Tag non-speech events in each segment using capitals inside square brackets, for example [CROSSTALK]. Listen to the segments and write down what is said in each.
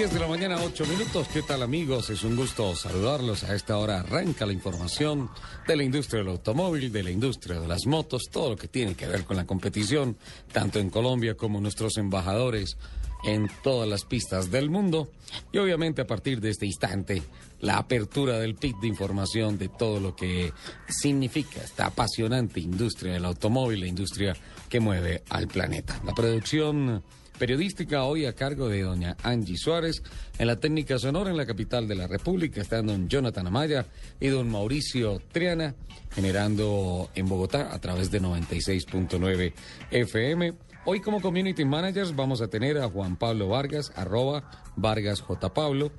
10 de la mañana, 8 minutos. ¿Qué tal amigos? Es un gusto saludarlos. A esta hora arranca la información de la industria del automóvil, de la industria de las motos, todo lo que tiene que ver con la competición, tanto en Colombia como nuestros embajadores en todas las pistas del mundo. Y obviamente a partir de este instante, la apertura del pit de información de todo lo que significa esta apasionante industria del automóvil, la industria que mueve al planeta. La producción periodística hoy a cargo de doña Angie Suárez. En la técnica sonora en la capital de la República están don Jonathan Amaya y don Mauricio Triana, generando en Bogotá a través de 96.9 FM. Hoy como Community Managers vamos a tener a Juan Pablo Vargas, arroba Vargas J. Pablo,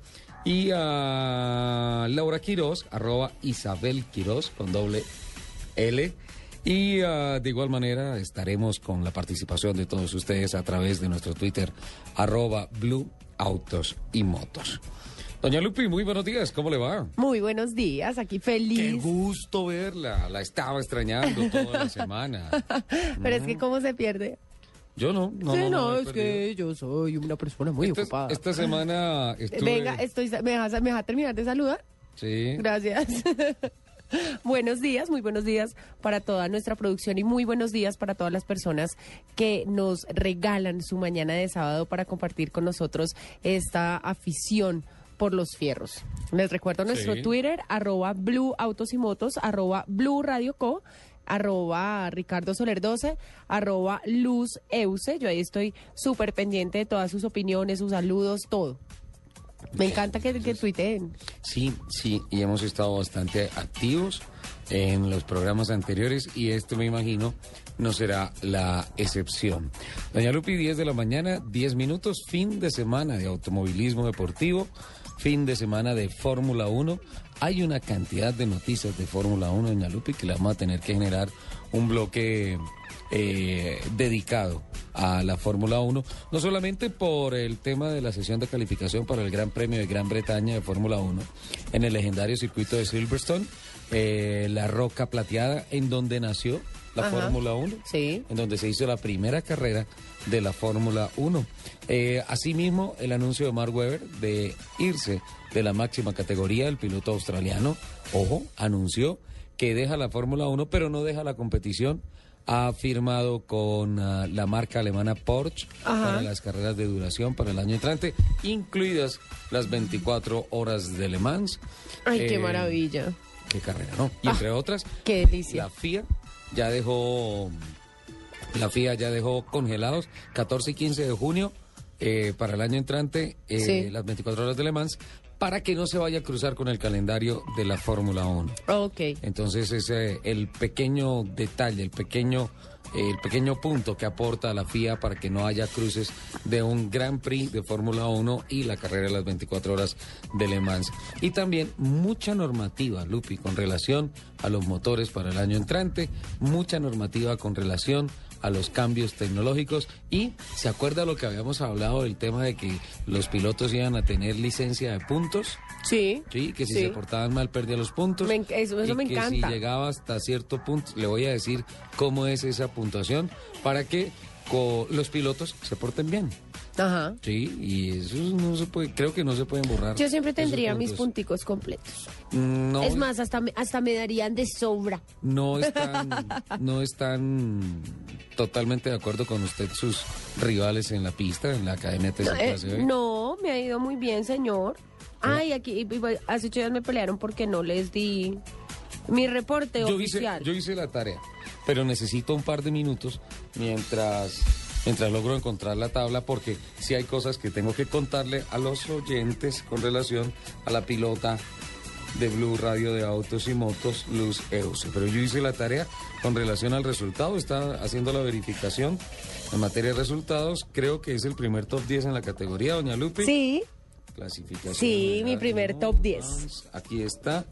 y a Laura Quiroz, arroba Isabel Quiroz, con doble L. Y ah, de igual manera estaremos con la participación de todos ustedes a través de nuestro Twitter, arroba Blue Autos y Motos. Doña Lupi, muy buenos días, ¿cómo le va? Muy buenos días, aquí feliz. Qué gusto verla, la estaba extrañando [LAUGHS] toda la semana. Pero es que cómo se pierde. Yo no, no, sí, no, es perdido. que yo soy una persona muy esta, ocupada. esta semana estuve... Venga, estoy, ¿me dejas, ¿me terminar de saludar? Sí. Gracias. [LAUGHS] [LAUGHS] buenos días, muy buenos días para toda nuestra producción y muy buenos días para todas las personas que nos regalan su mañana de sábado para compartir con nosotros esta afición por los fierros. Les recuerdo nuestro Sí. Twitter, arroba Blue Autos y Motos, arroba Blue Radio Co arroba Ricardo Soler 12, arroba Luz Euse. Yo ahí estoy súper pendiente de todas sus opiniones, sus saludos, todo. Me encanta que, que tuiteen. Sí, sí, y hemos estado bastante activos en los programas anteriores y este me imagino no será la excepción. Doña Lupi, 10 de la mañana, 10 minutos, fin de semana de automovilismo deportivo, fin de semana de Fórmula 1. Hay una cantidad de noticias de Fórmula 1, doña Lupi, que le vamos a tener que generar un bloque eh, dedicado a la Fórmula 1, no solamente por el tema de la sesión de calificación para el Gran Premio de Gran Bretaña de Fórmula 1 en el legendario circuito de Silverstone, eh, la roca plateada en donde nació la. Fórmula 1, Sí. en donde se hizo la primera carrera de la Fórmula 1. Eh, asimismo, el anuncio de Mark Webber de irse de la máxima categoría, el piloto australiano, ojo, anunció que deja la Fórmula 1, pero no deja la competición. Ha firmado con ah, la marca alemana Porsche Ajá. para las carreras de duración para el año entrante, incluidas las 24 horas de Le Mans. Ay, qué Eh, maravilla. Qué carrera, ¿no? Y entre otras, Qué delicia. la FIA ya dejó la FIA ya dejó congelados 14 y 15 de junio eh, para el año entrante eh, Sí. las 24 horas de Le Mans para que no se vaya a cruzar con el calendario de la Fórmula 1. Ok. Entonces ese el pequeño detalle, el pequeño el pequeño punto que aporta la FIA para que no haya cruces de un Gran Prix de Fórmula 1 y la carrera de las 24 horas de Le Mans. Y también mucha normativa, Lupi, con relación a los motores para el año entrante, mucha normativa con relación a los cambios tecnológicos y se acuerda lo que habíamos hablado del tema de que los pilotos iban a tener licencia de puntos. Sí. Sí, que si Sí. se portaban mal perdía los puntos. Me eso- eso y me que encanta. si llegaba hasta cierto punto, le voy a decir cómo es esa puntuación para que los pilotos se porten bien. Ajá. Sí, y eso no se puede, creo que no se pueden borrar. Yo siempre tendría mis punticos completos. No, es más, hasta me, hasta me darían de sobra. no [LAUGHS] están, no están totalmente de acuerdo con usted sus rivales en la pista, en la academia TC No, eh, no, me ha ido muy bien, señor. Ay, aquí hace ocho días me pelearon porque no les di mi reporte yo hice, oficial. yo hice la tarea, pero necesito un par de minutos mientras, mientras logro encontrar la tabla, porque si hay cosas que tengo que contarle a los oyentes con relación a la pilota de Blue Radio de Autos y Motos, Luz Euse. Pero yo hice la tarea con relación al resultado, está haciendo la verificación en materia de resultados. Creo que es el primer top 10 en la categoría, doña Lupe. Sí, Clasificación. Sí, mi primer top 10. Vamos, Aquí está.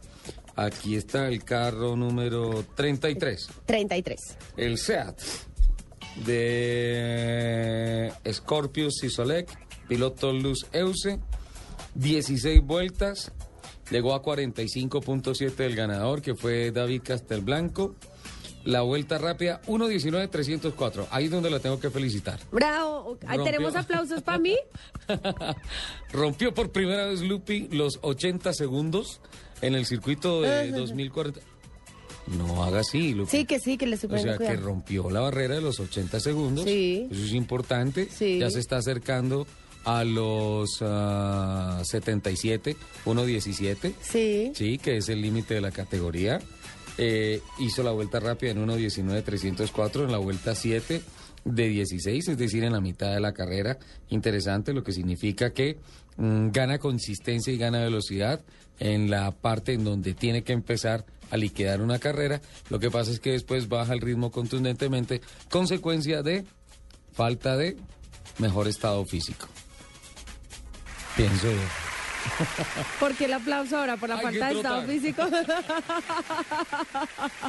Aquí está el carro número 33. 33. El SEAT de Scorpio Sisolec, piloto Luz Euse, 16 vueltas, llegó a 45.7 el ganador, que fue David Castelblanco. La vuelta rápida, 1.19.304. Ahí es donde la tengo que felicitar. Bravo. Rompió. ¿Tenemos aplausos para mí? [LAUGHS] Rompió por primera vez Lupi los 80 segundos en el circuito de 2040. No haga así, Lupi. Sí, que sí, que le estoy O sea, que rompió la barrera de los 80 segundos. Sí. Eso es importante. Sí. Ya se está acercando a los ah, 77, 1.17. Sí. Sí, que es el límite de la categoría. Eh, hizo la vuelta rápida en 1.19.304, en la vuelta 7 de 16, es decir, en la mitad de la carrera. Interesante, lo que significa que mm, gana consistencia y gana velocidad en la parte en donde tiene que empezar a liquidar una carrera. Lo que pasa es que después baja el ritmo contundentemente, consecuencia de falta de mejor estado físico. Pienso yo. [LAUGHS] ¿Por qué el aplauso ahora? ¿Por la Hay falta de estado físico? [LAUGHS]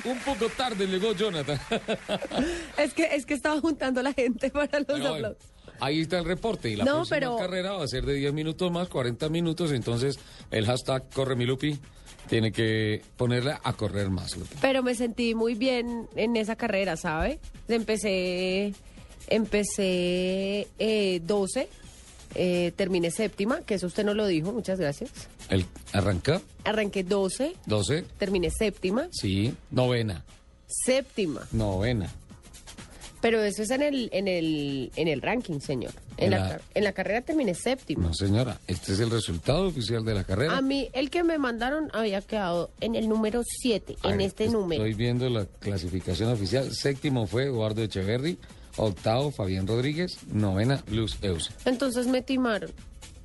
Un poco tarde llegó Jonathan. [LAUGHS] es, que, es que estaba juntando la gente para los bueno, aplausos. ahí está el reporte y la No, próxima pero- carrera va a ser de 10 minutos más, 40 minutos, entonces el hashtag corre mi Lupi tiene que ponerla a correr más. Pero me sentí muy bien en esa carrera, ¿sabe? Empecé, empecé eh, 12, eh, terminé séptima, que eso usted no lo dijo, muchas gracias. El arranca Arranqué 12, 12, terminé séptima, sí, novena, séptima. novena. Pero eso es en el, en el, en el ranking, señor. En, la, La- en la carrera terminé séptima. No, señora, este es el resultado oficial de la carrera. A mí, el que me mandaron había quedado en el número 7, A en ver, este Estoy número. viendo la clasificación oficial. Séptimo fue Eduardo Echeverry, octavo Fabián Rodríguez, novena Luz Euse. Entonces me timaron.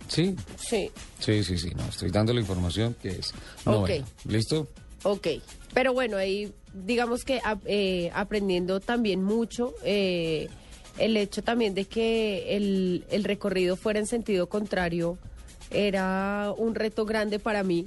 Sí, Sí, sí, sí, sí, no, estoy dando la información que es novena. ¿Listo? ok. Pero bueno, ahí digamos que eh, aprendiendo también mucho. eh, el hecho también de que el, el recorrido fuera en sentido contrario era un reto grande para mí.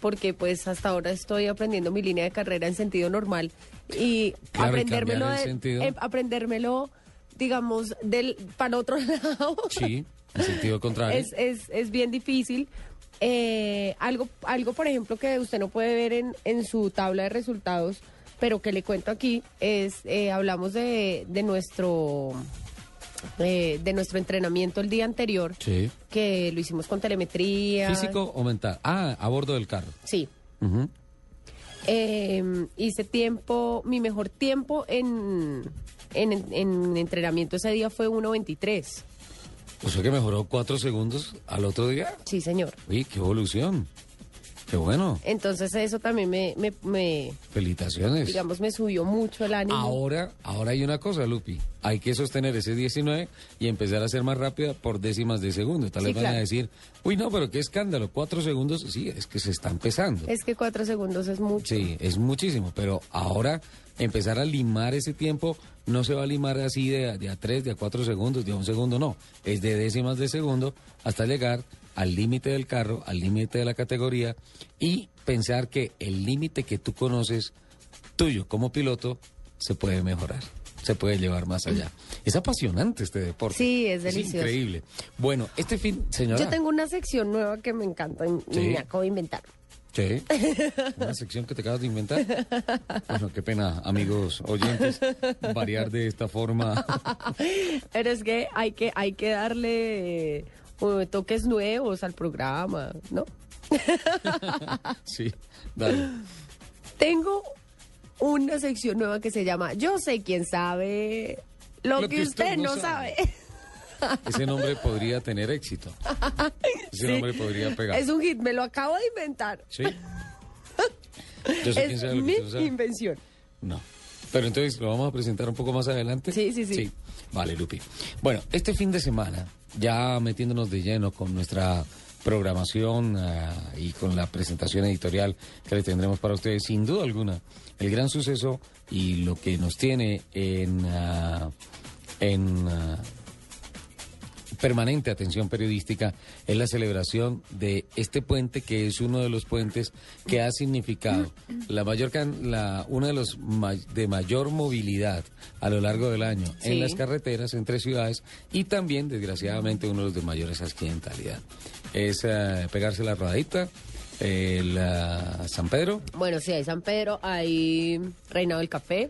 Porque pues hasta ahora estoy aprendiendo mi línea de carrera en sentido normal. Y Claro, aprendérmelo, de- eh, aprendérmelo, digamos, del para otro [LAUGHS] lado. Sí, en sentido contrario. es, es, es bien difícil. Eh, algo, algo, por ejemplo, que usted no puede ver en, en su tabla de resultados, pero que le cuento aquí, es, eh, hablamos de, de nuestro... eh, de nuestro entrenamiento el día anterior, Sí. que lo hicimos con telemetría. ¿Físico o mental? Ah, a bordo del carro. Sí. Eh, hice tiempo, mi mejor tiempo en, en, en entrenamiento ese día fue 1.23. O sea que mejoró cuatro segundos al otro día. Sí, señor. Uy, qué evolución. Qué bueno. Entonces eso también me, me, me, Felicitaciones. digamos, me subió mucho el ánimo. Ahora, ahora hay una cosa, Lupi. Hay que sostener ese 19 y empezar a ser más rápida por décimas de segundo. Tal Sí, vez van a decir, uy, no, pero qué escándalo, cuatro segundos. Sí, es que se está empezando. Es que cuatro segundos es mucho. Sí, es muchísimo, pero ahora empezar a limar ese tiempo no se va a limar así de, a- de a tres, de a cuatro segundos, de a un segundo, no. Es de décimas de segundo hasta llegar al límite del carro, al límite de la categoría y pensar que el límite que tú conoces tuyo como piloto se puede mejorar, se puede llevar más allá. Es apasionante este deporte. Sí, es delicioso. increíble. Bueno, este fin, señora. Yo tengo una sección nueva que me encanta y y Sí. me acabo de inventar. Sí. [LAUGHS] Una sección que te acabas de inventar. Bueno, qué pena, amigos oyentes, variar de esta forma. [LAUGHS] Pero es que hay que, hay que darle toques nuevos al programa, ¿no? [LAUGHS] Sí, dale. Tengo una sección nueva que se llama Yo sé quién sabe lo, que, usted, no sabe. [LAUGHS] Ese nombre podría tener éxito. Ese Sí. nombre podría pegar. Es un hit, me lo acabo de inventar. Sí. [LAUGHS] Yo sé quién Es sabe lo que mi usted no sabe. invención. No. Pero entonces lo vamos a presentar un poco más adelante. Sí, sí, sí. Vale, Lupi. Bueno, este fin de semana, ya metiéndonos de lleno con nuestra programación ah, y con la presentación editorial que le tendremos para ustedes, sin duda alguna, el gran suceso y lo que nos tiene en, ah, en ah, permanente atención periodística es la celebración de este puente que es uno de los puentes que ha significado la mayor can- la uno de los ma- de mayor movilidad a lo largo del año Sí. en las carreteras entre ciudades y también desgraciadamente uno de los de mayores accidentalidad es eh, pegarse la rodadita el ah, San Pedro Bueno, sí, hay San Pedro, hay Reinado del Café,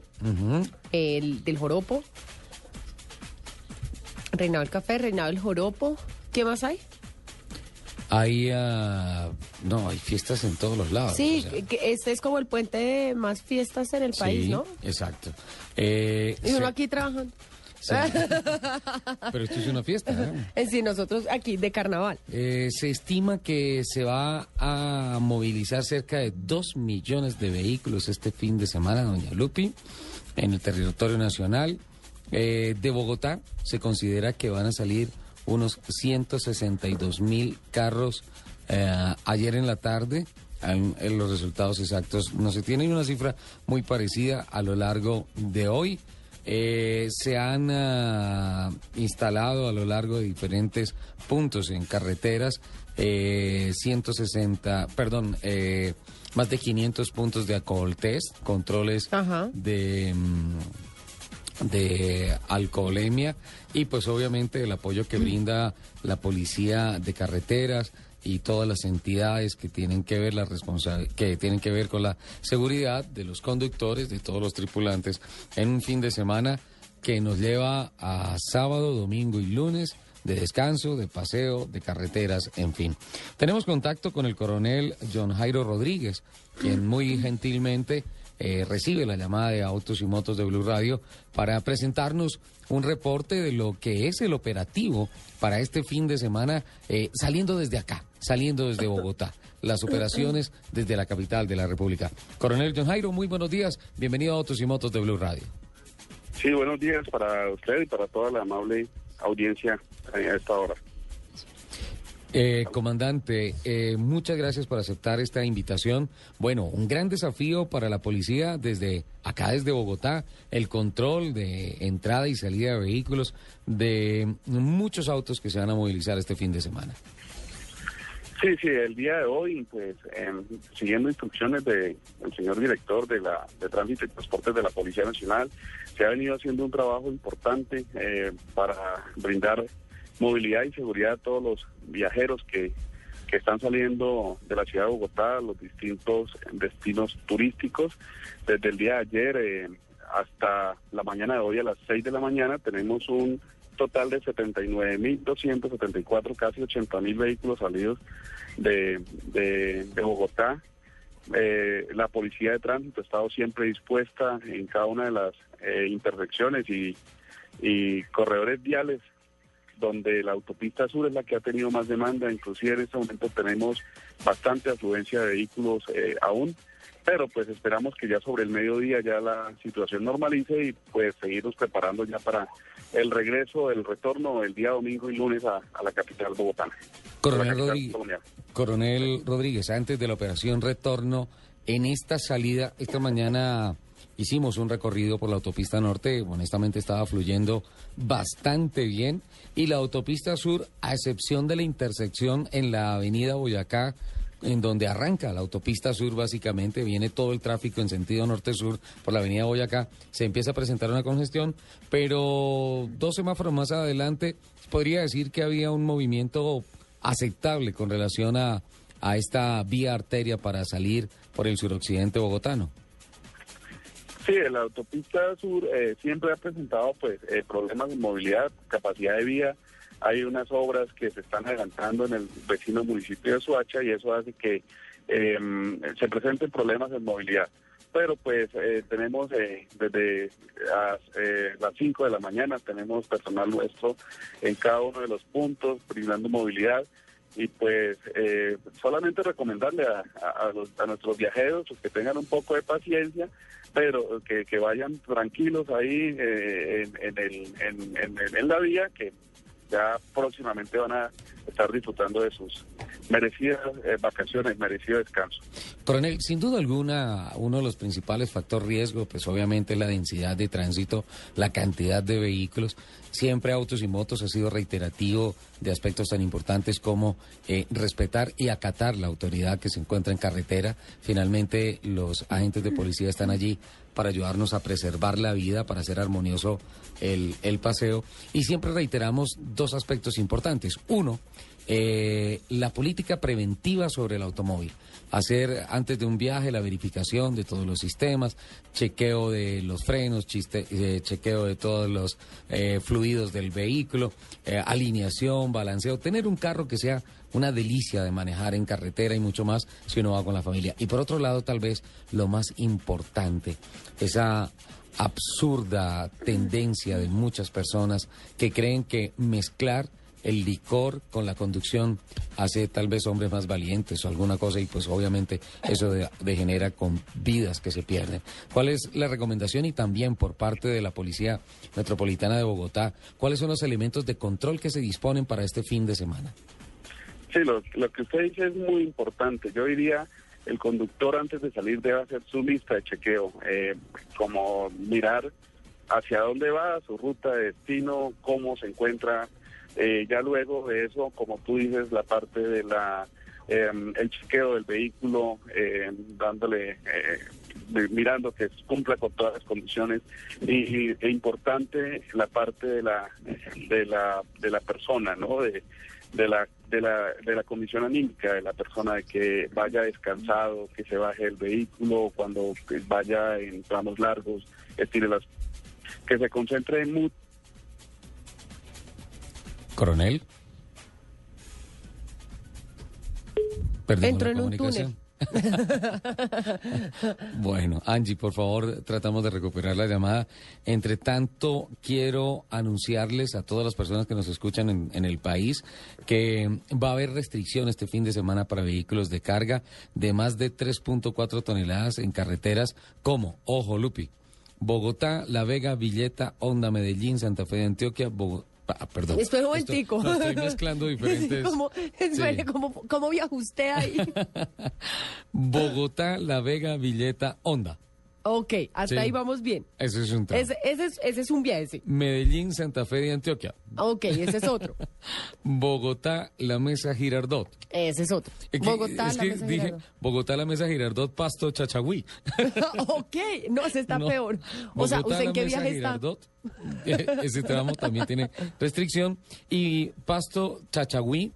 el del Joropo. Reinado del Café, Reinado del Joropo. ¿Qué más hay? hay ah, no hay fiestas en todos los lados Sí, o sea, que este es como el puente de más fiestas en el país, ¿no? exacto Eh, Y uno se- aquí trabajando. Sí. [LAUGHS] Pero esto es una fiesta. ¿eh? Sí, nosotros aquí de carnaval. Eh, se estima que se va a movilizar cerca de 2 millones de vehículos este fin de semana, doña Lupi, en el territorio nacional. Eh, de Bogotá se considera que van a salir unos 162 mil carros eh, ayer en la tarde. En, en los resultados exactos no se tiene una cifra muy parecida a lo largo de hoy. Eh, se han ah, instalado a lo largo de diferentes puntos en carreteras eh, 160, perdón, eh, más de 500 puntos de alcohol test, controles Ajá. de mm, de alcoholemia y pues obviamente el apoyo que brinda la policía de carreteras y todas las entidades que tienen que ver la que tienen que ver con la seguridad de los conductores, de todos los tripulantes en un fin de semana que nos lleva a sábado, domingo y lunes de descanso, de paseo, de carreteras, en fin. Tenemos contacto con el coronel John Jairo Rodríguez, quien muy gentilmente eh, recibe la llamada de Autos y Motos de Blue Radio para presentarnos un reporte de lo que es el operativo para este fin de semana, eh, saliendo desde acá, saliendo desde Bogotá. [LAUGHS] Las operaciones desde la capital de la República. Coronel John Jairo, muy buenos días. Bienvenido a Autos y Motos de Blue Radio. Sí, buenos días para usted y para toda la amable audiencia a esta hora. Eh, comandante, eh, muchas gracias por aceptar esta invitación. Bueno, un gran desafío para la policía desde acá, desde Bogotá, el control de entrada y salida de vehículos de muchos autos que se van a movilizar este fin de semana. Sí, sí, el día de hoy, pues, em, siguiendo instrucciones del señor director de la de Tránsito y Transportes de la Policía Nacional, se ha venido haciendo un trabajo importante eh, para brindar movilidad y seguridad a todos los viajeros que, que están saliendo de la ciudad de Bogotá a los distintos destinos turísticos. Desde el día de ayer eh, hasta la mañana de hoy a las 6 de la mañana tenemos un total de 79.274, casi 80.000 vehículos salidos de, de, Bogotá. Eh, la policía de tránsito ha estado siempre dispuesta en cada una de las eh, intersecciones y, y corredores viales donde la autopista sur es la que ha tenido más demanda, inclusive en este momento tenemos bastante afluencia de vehículos eh, aún, pero pues esperamos que ya sobre el mediodía ya la situación normalice y pues seguirnos preparando ya para el regreso, el retorno el día domingo y lunes a, a la capital bogotana. Coronel capital Rodríguez. Coronel Rodríguez, antes de la operación retorno, en esta salida, esta mañana hicimos un recorrido por la autopista norte, honestamente estaba fluyendo bastante bien, y la autopista sur, a excepción de la intersección en la avenida Boyacá, en donde arranca la autopista sur, básicamente viene todo el tráfico en sentido norte-sur por la avenida Boyacá, se empieza a presentar una congestión, pero dos semáforos más adelante podría decir que había un movimiento aceptable con relación a, a esta vía arteria para salir por el suroccidente bogotano. Sí, la autopista sur eh, siempre ha presentado pues eh, problemas de movilidad, capacidad de vía. Hay unas obras que se están adelantando en el vecino municipio de Suacha y eso hace que em, se presenten problemas de movilidad. Pero pues eh, tenemos desde las 5 de la mañana, tenemos personal nuestro en cada uno de los puntos, brindando movilidad y pues solamente recomendarle a, a, nuestros viajeros pues, que tengan un poco de paciencia pero que, que vayan tranquilos ahí eh, en, en, en, la vía, que ya próximamente van a estar disfrutando de sus merecidas eh, vacaciones, merecido descanso. Coronel, sin duda alguna, uno de los principales factores riesgo, pues obviamente la densidad de tránsito, la cantidad de vehículos. Siempre autos y motos ha sido reiterativo de aspectos tan importantes como eh, respetar y acatar la autoridad que se encuentra en carretera. Finalmente, los agentes de policía están allí para ayudarnos a preservar la vida, para hacer armonioso el, el paseo. Y siempre reiteramos dos aspectos importantes. Uno, eh, la política preventiva sobre el automóvil. Hacer antes de un viaje la verificación de todos los sistemas, chequeo de los frenos, chiste, eh, chequeo de todos los eh, fluidos del vehículo, alineación, balanceo, tener un carro que sea una delicia de manejar en carretera y mucho más si uno va con la familia. Y por otro lado, tal vez lo más importante, esa absurda tendencia de muchas personas que creen que mezclar el licor con la conducción hace tal vez hombres más valientes o alguna cosa y pues obviamente eso degenera con vidas que se pierden. ¿Cuál es la recomendación y también por parte de la Policía Metropolitana de Bogotá, cuáles son los elementos de control que se disponen para este fin de semana? Sí, lo, que usted dice es muy importante. Yo diría el conductor antes de salir debe hacer su lista de chequeo, eh, como mirar hacia dónde va, su ruta de destino, cómo se encuentra eh, ya luego de eso, como tú dices, la parte de la em, el chequeo del vehículo, em, dándole, eh, mirando que cumpla con todas las condiciones y, e importante la parte de la de la de la persona, ¿no? De, de la de la de la condición anímica de la persona de que vaya descansado, que se baje el vehículo cuando vaya en tramos largos, estire las que se concentre en Coronel. Entró en un túnel. [LAUGHS] bueno, Angie, por favor, tratamos de recuperar la llamada. Entre tanto, quiero anunciarles a todas las personas que nos escuchan en, en, el país que va a haber restricción este fin de semana para vehículos de carga de más de 3.4 toneladas en carreteras como, ojo, Lupi, Bogotá, La Vega, Villeta, Honda, Medellín, Santa Fe de Antioquia, Bogotá. Ah, perdón. Espera un momentico. estoy mezclando [LAUGHS] diferentes. ¿Cómo, ¿cómo, ¿Cómo viaja usted ahí? [LAUGHS] Bogotá, La Vega, Villeta, Honda. Ok, hasta ahí vamos bien. Ese es un Ese, es, ese es un viaje. Medellín, Santa Fe de Antioquia. Ok, ese es otro. [LAUGHS] Bogotá, La Mesa Girardot. Ese es otro. Bogotá, La Mesa dije, Bogotá, La Mesa Girardot, Pasto, Chachagüí. [LAUGHS] ok, no, ese está peor. O sea, ¿usted en qué viaje Girardot, está? [LAUGHS] ese tramo también tiene restricción. Y Pasto, Chachagüí,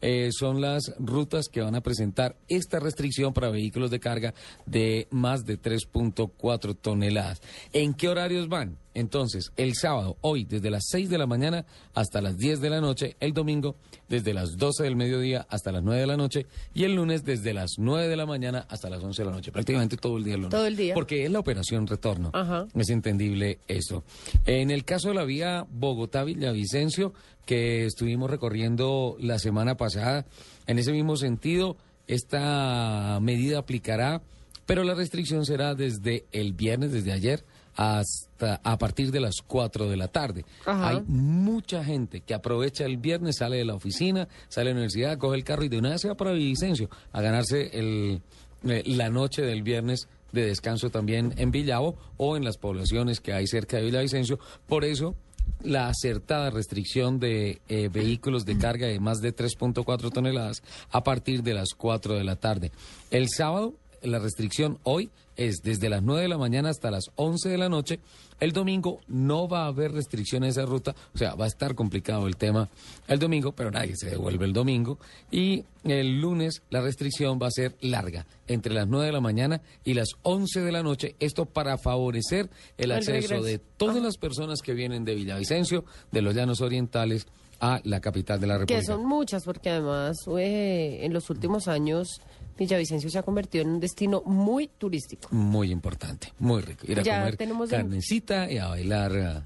eh, son las rutas que van a presentar esta restricción para vehículos de carga de más de 3.4 toneladas. ¿En qué horarios van? Entonces, el sábado, hoy, desde las 6 de la mañana hasta las 10 de la noche, el domingo, desde las 12 del mediodía hasta las 9 de la noche, y el lunes, desde las 9 de la mañana hasta las 11 de la noche. Prácticamente todo el día el lunes. Todo el día. Porque es la operación retorno. Es entendible eso. En el caso de la vía Bogotá-Villavicencio, que estuvimos recorriendo la semana pasada, en ese mismo sentido, esta medida aplicará, pero la restricción será desde el viernes, desde ayer, hasta a partir de las 4 de la tarde. Hay mucha gente que aprovecha el viernes, sale de la oficina, sale de la universidad, coge el carro y de una vez se va para Villavicencio a ganarse el, eh, la noche del viernes de descanso también en Villavo o en las poblaciones que hay cerca de Villavicencio. Por eso la acertada restricción de eh, vehículos de carga de más de 3.4 toneladas a partir de las 4 de la tarde. El sábado la restricción hoy es desde las 9 de la mañana hasta las 11 de la noche. El domingo no va a haber restricción en esa ruta, o sea, va a estar complicado el tema el domingo, pero nadie se devuelve el domingo. Y el lunes la restricción va a ser larga, entre las 9 de la mañana y las 11 de la noche. Esto para favorecer el El acceso regreso. de todas las personas que vienen de Villavicencio, de los Llanos Orientales, a la capital de la República. Que son muchas, porque además eh, en los últimos años Villavicencio se ha convertido en un destino muy turístico. Muy importante, muy rico. Ir a Ya comer tenemos carnecita y a bailar eh,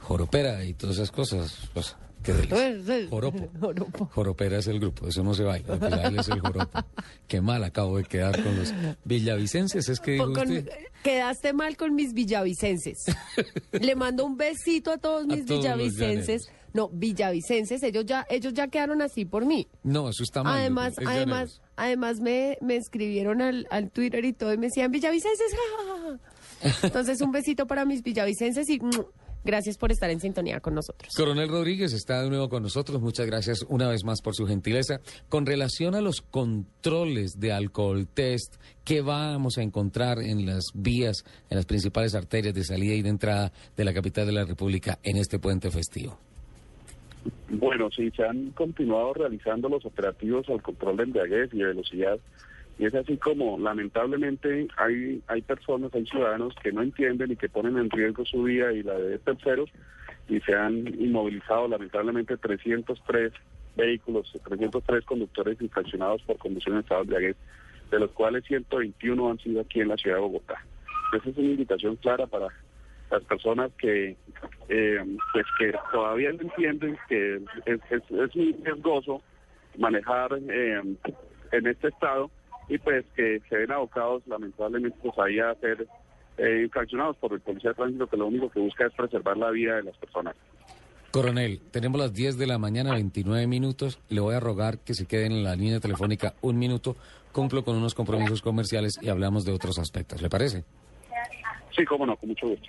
joropera y todas esas cosas. Pues, qué delicia. Joropo. [LAUGHS] Joropo. Joropera es el grupo, eso no se baila. Lo que baila es el joropo. [LAUGHS] Qué mal acabo de quedar con los villavicenses. Es que dijo Con- usted. quedaste mal con mis villavicenses. [LAUGHS] Le mando un besito a todos mis todos los villavicenses. No, villavicenses, ellos ya, ellos ya quedaron así por mí. No, eso está mal. Además, es además. Además me, me escribieron al, al Twitter y todo y me decían villavicenses. ja, [LAUGHS] ja, ja". Entonces, un besito para mis villavicenses y mm, gracias por estar en sintonía con nosotros. Coronel Rodríguez está de nuevo con nosotros. Muchas gracias una vez más por su gentileza. Con relación a los controles de alcohol test que vamos a encontrar en las vías, en las principales arterias de salida y de entrada de la capital de la República en este puente festivo. Bueno, sí, se han continuado realizando los operativos al control de embriaguez y de velocidad. Y es así como, lamentablemente, hay, hay personas, hay ciudadanos que no entienden y que ponen en riesgo su vida y la de terceros y se han inmovilizado, lamentablemente, 303 vehículos, 303 conductores infraccionados por conducción en estado de embriaguez, de los cuales 121 han sido aquí en la ciudad de Bogotá. Esa es una invitación clara para las personas que eh, pues que todavía no entienden que es, es, es muy riesgoso manejar eh, en este estado y pues que se ven abocados lamentablemente pues ahí a ser eh, infraccionados por el policía de tránsito que lo único que busca es preservar la vida de las personas. Coronel, tenemos las 10 de la mañana, 29 minutos. Le voy a rogar que se queden en la línea telefónica un minuto. Cumplo con unos compromisos comerciales y hablamos de otros aspectos. ¿Le parece? Sí, cómo no, con mucho gusto.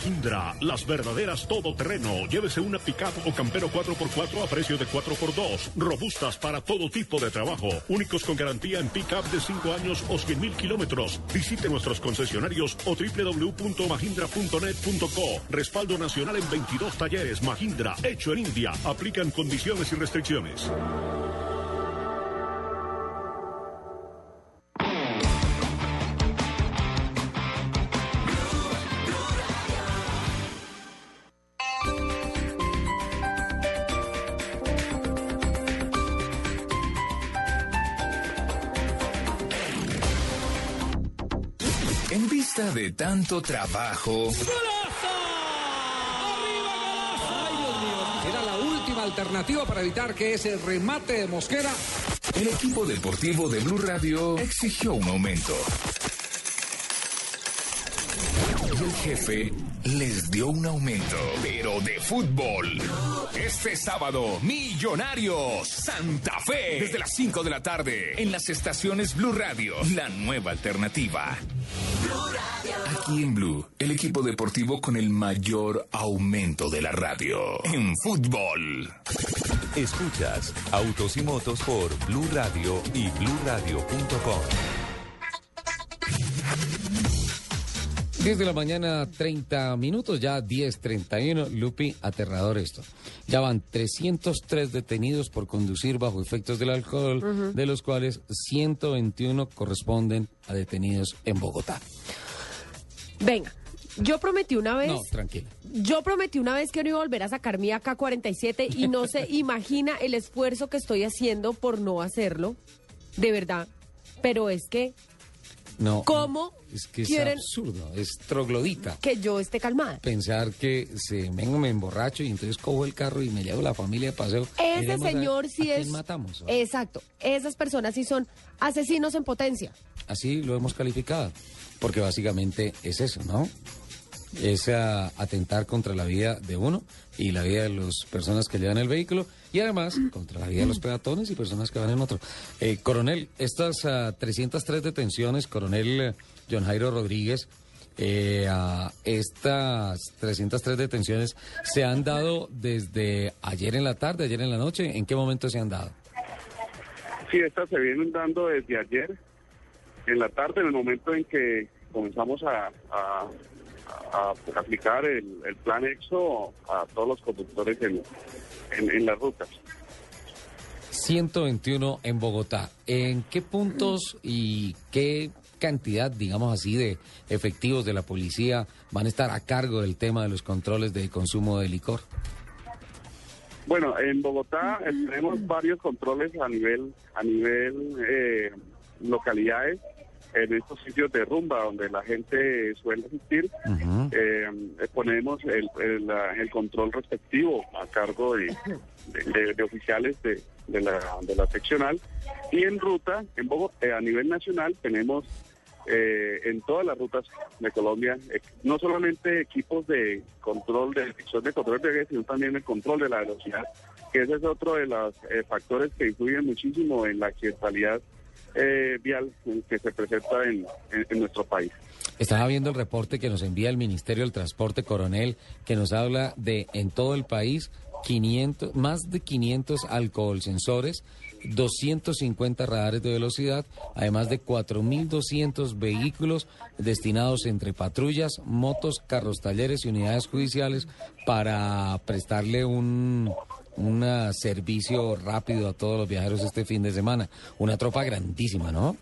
Mahindra, las verdaderas todoterreno. Llévese una pickup o campero 4x4 a precio de 4x2. Robustas para todo tipo de trabajo. Únicos con garantía en pickup de 5 años o 100 mil kilómetros. Visite nuestros concesionarios o www.mahindra.net.co. Respaldo nacional en 22 talleres. Mahindra, hecho en India. Aplican condiciones y restricciones. Tanto trabajo, Era la última alternativa para evitar que ese remate de Mosquera. El equipo deportivo de Blue Radio exigió un aumento. Jefe les dio un aumento, pero de fútbol. Este sábado, Millonarios Santa Fe, desde las 5 de la tarde, en las estaciones Blue Radio, la nueva alternativa. Aquí en Blue, el equipo deportivo con el mayor aumento de la radio en fútbol. Escuchas Autos y Motos por Blue Radio y bluradio.com. 10 de la mañana, 30 minutos, ya 10.31. Lupi, aterrador esto. Ya van 303 detenidos por conducir bajo efectos del alcohol, de los cuales 121 corresponden a detenidos en Bogotá. Venga, yo prometí una vez. No, tranquila. Yo prometí una vez que no iba a volver a sacar mi AK-47 y no se [LAUGHS] imagina el esfuerzo que estoy haciendo por no hacerlo. De verdad. Pero es que, No. ¿Cómo Es que es quieren- absurdo, es troglodita. que yo esté calmada. Pensar que se vengo, me emborracho y entonces cojo el carro y me llevo la familia de paseo. Ese señor sí quién es. matamos. Exacto. Esas personas sí son asesinos en potencia. Así lo hemos calificado. Porque básicamente es eso, ¿no? es a, atentar contra la vida de uno y la vida de las personas que llevan el vehículo y además contra la vida de los peatones y personas que van en otro. Eh, coronel, estas ah, 303 detenciones, coronel eh, John Jairo Rodríguez, eh, a estas 303 detenciones se han dado desde ayer en la tarde, ayer en la noche. ¿En qué momento se han dado? Sí, estas se vienen dando desde ayer en la tarde, en el momento en que comenzamos a- a aplicar el, el plan EXO a todos los conductores en, en, en las rutas. 121 en Bogotá. ¿En qué puntos y qué cantidad, digamos así, de efectivos de la policía van a estar a cargo del tema de los controles de consumo de licor? Bueno, en Bogotá tenemos varios controles a nivel a nivel eh, localidades, en estos sitios de rumba donde la gente suele asistir. eh, eh, ponemos el, el, control respectivo a cargo de, de- de oficiales de, de la, de la seccional. Y en ruta, en Bogotá, eh, a nivel nacional, tenemos eh, en todas las rutas de Colombia, no solamente equipos de control, de detección de control de sino también el control de la velocidad, que ese es otro de los eh, factores que influyen muchísimo en la accidentalidad eh, vial que se presenta en, en- nuestro país. Estaba viendo el reporte que nos envía el Ministerio del Transporte, coronel, que nos habla de en todo el país 500, más de 500 alcohol sensores, 250 radares de velocidad, además de 4.200 vehículos destinados entre patrullas, motos, carros talleres y unidades judiciales para prestarle un, un ah, servicio rápido a todos los viajeros este fin de semana. Una tropa grandísima, ¿no?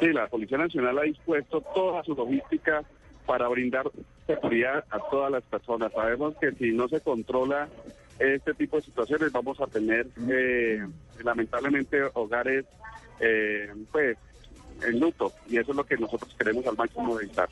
Sí, la Policía Nacional ha dispuesto toda su logística para brindar seguridad a todas las personas. Sabemos que si no se controla este tipo de situaciones vamos a tener eh, lamentablemente hogares eh, pues en luto y eso es lo que nosotros queremos al máximo evitar.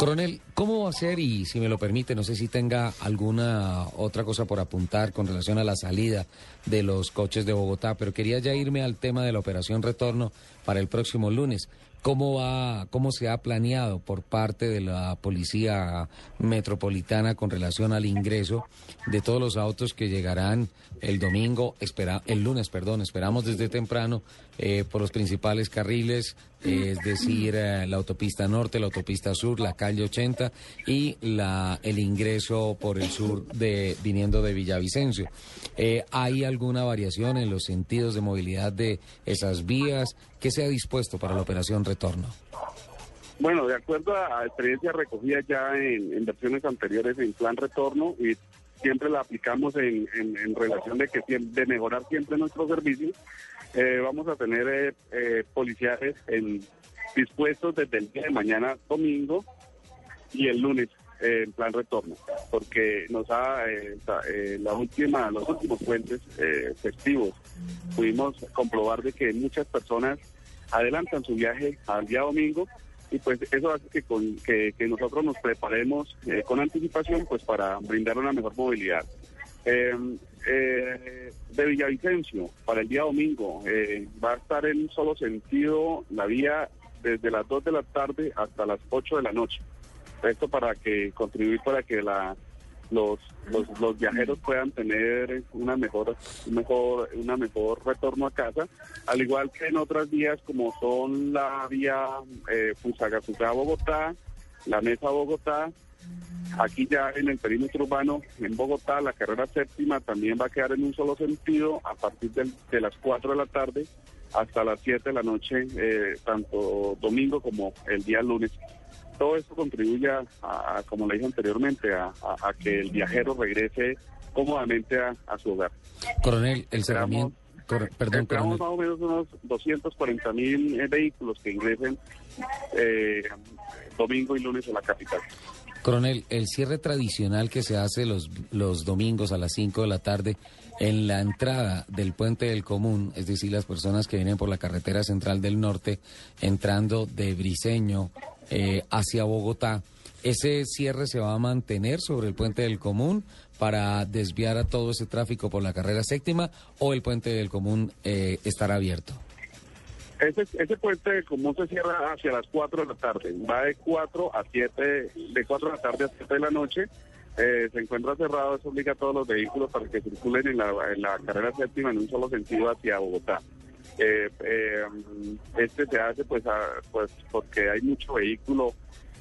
Coronel, ¿cómo va a ser? Y si me lo permite, no sé si tenga alguna otra cosa por apuntar con relación a la salida de los coches de Bogotá, pero quería ya irme al tema de la operación retorno para el próximo lunes. ¿Cómo va, cómo se ha planeado por parte de la policía metropolitana con relación al ingreso de todos los autos que llegarán el domingo, espera, el lunes, perdón, esperamos desde temprano eh, por los principales carriles, es decir, eh, la autopista norte, la autopista sur, la calle 80 y la, el ingreso por el sur de viniendo de Villavicencio. Eh, ¿Hay alguna variación en los sentidos de movilidad de esas vías? ¿Qué se ha dispuesto para la operación retorno? Bueno, de acuerdo a, experiencias recogidas ya en, versiones anteriores en plan retorno y siempre la aplicamos en, en- en relación de que de mejorar siempre nuestro servicio, eh, vamos a tener eh, eh, policiales en, dispuestos desde el día de mañana domingo y el lunes eh, en plan retorno, porque nos ha eh, eh, la última, los últimos puentes eh, festivos pudimos comprobar de que muchas personas adelantan su viaje al día domingo y pues eso hace que, con, que, que nosotros nos preparemos eh, con anticipación pues para brindar una mejor movilidad. Eh, de Villavicencio para el día domingo eh, va a estar en un solo sentido la vía desde las 2 de la tarde hasta las 8 de la noche. Esto para que contribuir para que la los, los, los viajeros puedan tener una mejor, mejor, una mejor retorno a casa, al igual que en otras vías como son la vía eh, Bogotá, la Mesa Bogotá, aquí ya en el perímetro urbano en Bogotá, la carrera séptima también va a quedar en un solo sentido a partir del- de las 4 de la tarde hasta las 7 de la noche, eh, tanto domingo como el día lunes todo esto contribuye a, a- como le dije anteriormente, a, a- a que el viajero regrese cómodamente a, su hogar. Coronel, el cerramiento. cor- perdón, coronel. más o menos unos 240 mil vehículos que ingresen eh, domingo y lunes a la capital. Coronel, el cierre tradicional que se hace los, los domingos a las 5 de la tarde en la entrada del puente del común, es decir, las personas que vienen por la carretera central del norte entrando de Briseño eh, hacia Bogotá, ¿ese cierre se va a mantener sobre el puente del común para desviar a todo ese tráfico por la carrera séptima o el puente del común eh, estará abierto? Ese, ese puente común se cierra hacia las 4 de la tarde. Va de 4 a 7, de 4 de la tarde a 7 de la noche. Eh, se encuentra cerrado, eso obliga a todos los vehículos para que circulen en la, en la carrera séptima en un solo sentido hacia Bogotá. Eh, eh, este se hace pues, a- pues porque hay mucho vehículo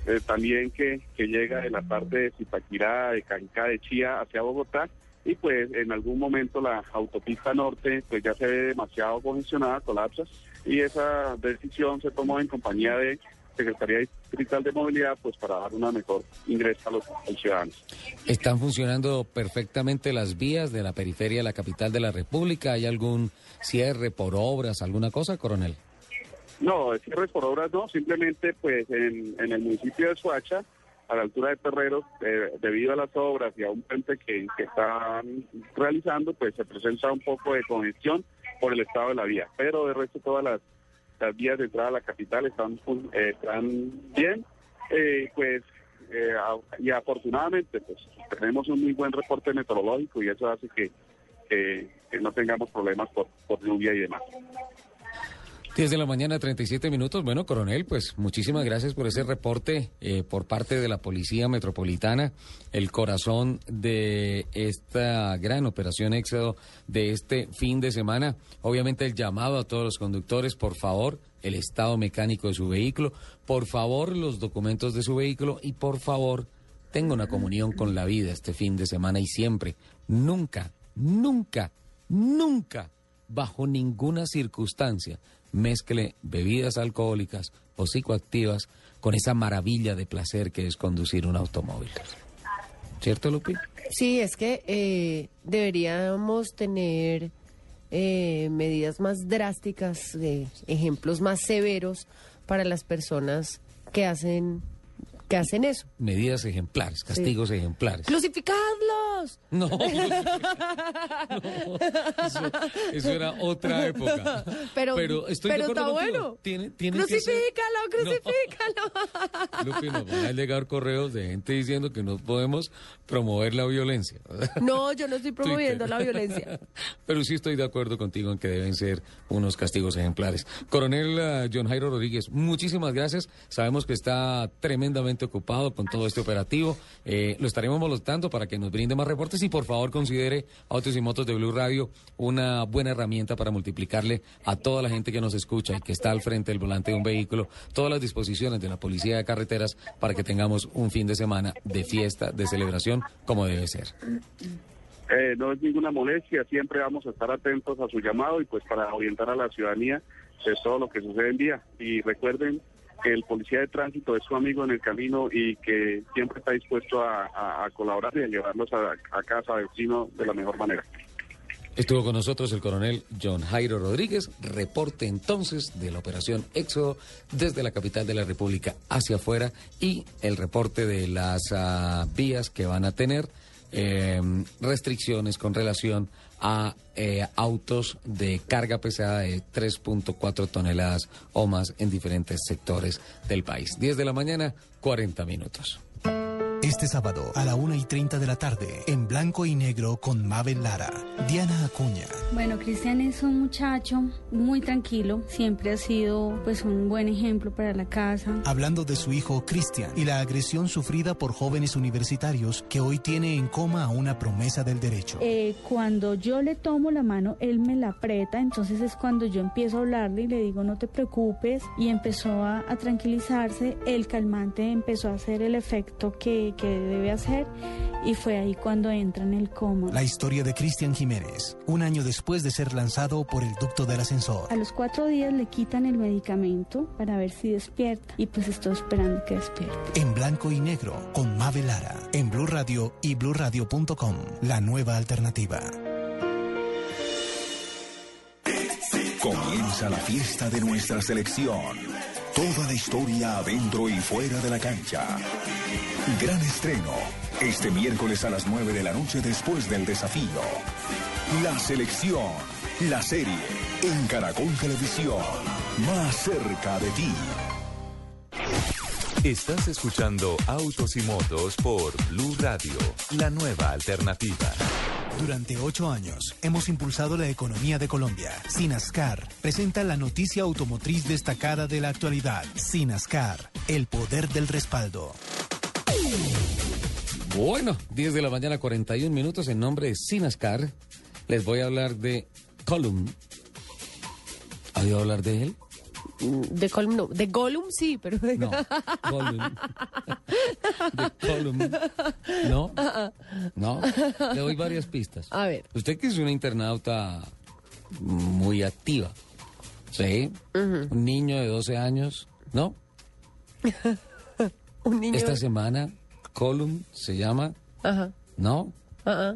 eh, también que, que llega de la parte de Zipaquirá, de Cancá, de Chía hacia Bogotá y pues en algún momento la autopista norte pues ya se ve demasiado congestionada, colapsa y esa decisión se tomó en compañía de Secretaría Distrital de Movilidad pues para dar una mejor ingreso a los, a ciudadanos. ¿Están funcionando perfectamente las vías de la periferia de la capital de la República? ¿Hay algún cierre por obras, alguna cosa, coronel? No, cierres por obras no, simplemente pues en, en el municipio de Suacha, a la altura de Terreros, eh, debido a las obras y a un puente que, que están realizando, pues se presenta un poco de congestión por el estado de la vía. Pero de resto todas las, las vías de entrada a la capital están, eh, están bien, eh, pues eh, y afortunadamente pues tenemos un muy buen reporte meteorológico y eso hace que- que no tengamos problemas por, por lluvia y demás. 10 de la mañana, 37 minutos. Bueno, coronel, pues muchísimas gracias por ese reporte eh, por parte de la Policía Metropolitana, el corazón de esta gran operación Éxodo de este fin de semana. Obviamente el llamado a todos los conductores, por favor, el estado mecánico de su vehículo, por favor, los documentos de su vehículo y por favor, tenga una comunión con la vida este fin de semana y siempre, nunca, nunca, nunca, bajo ninguna circunstancia, mezcle bebidas alcohólicas o psicoactivas con esa maravilla de placer que es conducir un automóvil. ¿Cierto, Lupi? Sí, es que eh, deberíamos tener eh, medidas más drásticas, eh, ejemplos más severos para las personas que hacen que hacen eso. Medidas ejemplares, castigos ejemplares. ¡Crucificadlos! [LAUGHS] No, eso, eso era otra época. Pero, estoy de pero acuerdo está contigo. bueno. Tiene, tiene ser- crucifícalo, crucifícalo. [LAUGHS] Lupi, nos van a llegar correos de gente diciendo que no podemos promover la violencia. No, yo no estoy promoviendo Twitter. la violencia. [LAUGHS] Pero sí estoy de acuerdo contigo en que deben ser unos castigos ejemplares. Coronel eh, John Jairo Rodríguez, muchísimas gracias. Sabemos que está tremendamente ocupado con todo este operativo. Eh, lo estaremos molestando para que nos brinde más reportes y por favor considere Autos y Motos de Blue Radio una buena herramienta para multiplicarle a toda la gente que nos escucha y que está al frente del volante de un vehículo todas las disposiciones de la Policía de Carreteras para que tengamos un fin de semana de fiesta, de celebración, como debe ser. Eh, no es ninguna molestia, siempre vamos a estar atentos a su llamado y pues para orientar a la ciudadanía de todo lo que sucede en día. Y recuerden que el policía de tránsito es su amigo en el camino y que siempre está dispuesto a, colaborar y a llevarlos a, a casa, a destino de la mejor manera. Estuvo con nosotros el coronel John Jairo Rodríguez, reporte entonces de la operación Éxodo desde la capital de la República hacia afuera y el reporte de las ah, vías que van a tener eh, restricciones con relación a eh, autos de carga pesada de 3.4 toneladas o más en diferentes sectores del país. 10 de la mañana, 40 minutos. Este sábado a la 1 y 30 de la tarde, en blanco y negro con Mabel Lara, Diana Acuña, Bueno, Cristian es un muchacho muy tranquilo, siempre ha sido pues un buen ejemplo para la casa. hablando de su hijo Cristian y la agresión sufrida por jóvenes universitarios que hoy tiene en coma a una promesa del derecho. Eh, cuando yo le tomo la mano, él me la aprieta, entonces es cuando yo empiezo a hablarle y le digo no te preocupes y empezó a, a tranquilizarse, el calmante empezó a hacer el efecto que, que debe hacer y fue ahí cuando entra en el coma. La historia de Cristian Jiménez, un año después de ser lanzado por el ducto del ascensor. A los cuatro días le quitan el medicamento para ver si despierta y pues estoy esperando que despierte. En blanco y negro con Mabel Lara, en Blue Radio y bluradio.com, la nueva alternativa. Comienza la fiesta de nuestra selección. Toda la historia adentro y fuera de la cancha. Gran estreno. Este miércoles a las 9 de la noche después del desafío. La selección. La serie. En Caracol Televisión. Más cerca de ti. Estás escuchando Autos y Motos por Blue Radio, la nueva alternativa. Durante ocho años hemos impulsado la economía de Colombia. Sinascar presenta la noticia automotriz destacada de la actualidad. Sinascar, el poder del respaldo. Bueno, 10 de la mañana, 41 minutos en nombre de Sinascar. Les voy a hablar de Column. ¿Ha oído hablar de él? De Column, no. De Gollum sí, pero... No, [LAUGHS] Gollum. De Column. ¿No? No. Le doy varias pistas. A ver. Usted que es una internauta muy activa. ¿Sí? Un niño de 12 años, ¿no? [LAUGHS] Un niño... Esta semana, Column se llama... Ajá. ¿No? Ah,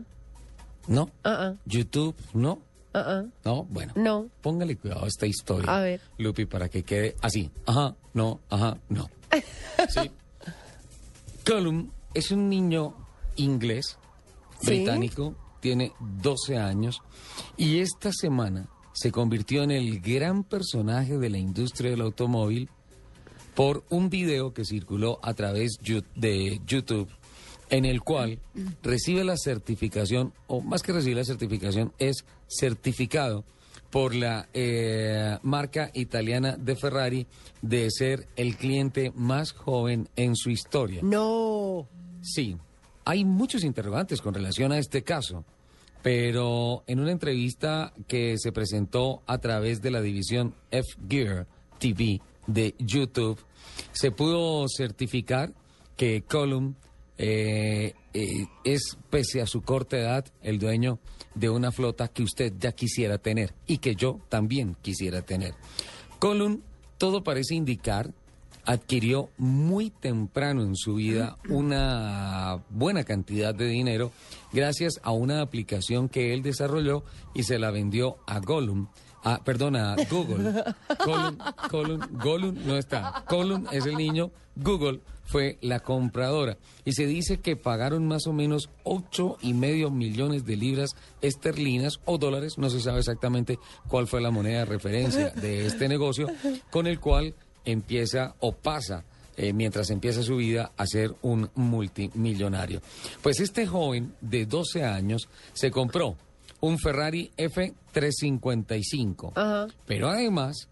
¿No? ah, YouTube, ¿no? ah. No, bueno. No. Póngale cuidado a esta historia. A ver. Lupi, para que quede así. Ajá, no, ajá, no. [LAUGHS] Sí. Colum es un niño inglés, Sí. británico, tiene 12 años y esta semana se convirtió en el gran personaje de la industria del automóvil por un video que circuló a través de YouTube en el cual recibe la certificación, o más que recibir la certificación, es certificado por la eh, marca italiana de Ferrari de ser el cliente más joven en su historia. No. Sí, hay muchos interrogantes con relación a este caso, pero en una entrevista que se presentó a través de la división F-Gear TV de YouTube, se pudo certificar que Column eh, eh, es, pese a su corta edad, el dueño de una flota que usted ya quisiera tener y que yo también quisiera tener. Column, todo parece indicar, adquirió muy temprano en su vida [CLEARS THROAT] una buena cantidad de dinero gracias a una aplicación que él desarrolló y se la vendió a Gollum. Ah, perdón, a Google. Gollum no está. Gollum es el niño, Google fue la compradora. Y se dice que pagaron más o menos ocho y medio millones de libras esterlinas o dólares, no se sabe exactamente cuál fue la moneda de referencia de este negocio, con el cual empieza o pasa eh, mientras empieza su vida a ser un multimillonario. Pues este joven de 12 años se compró un Ferrari F355, Ajá. pero además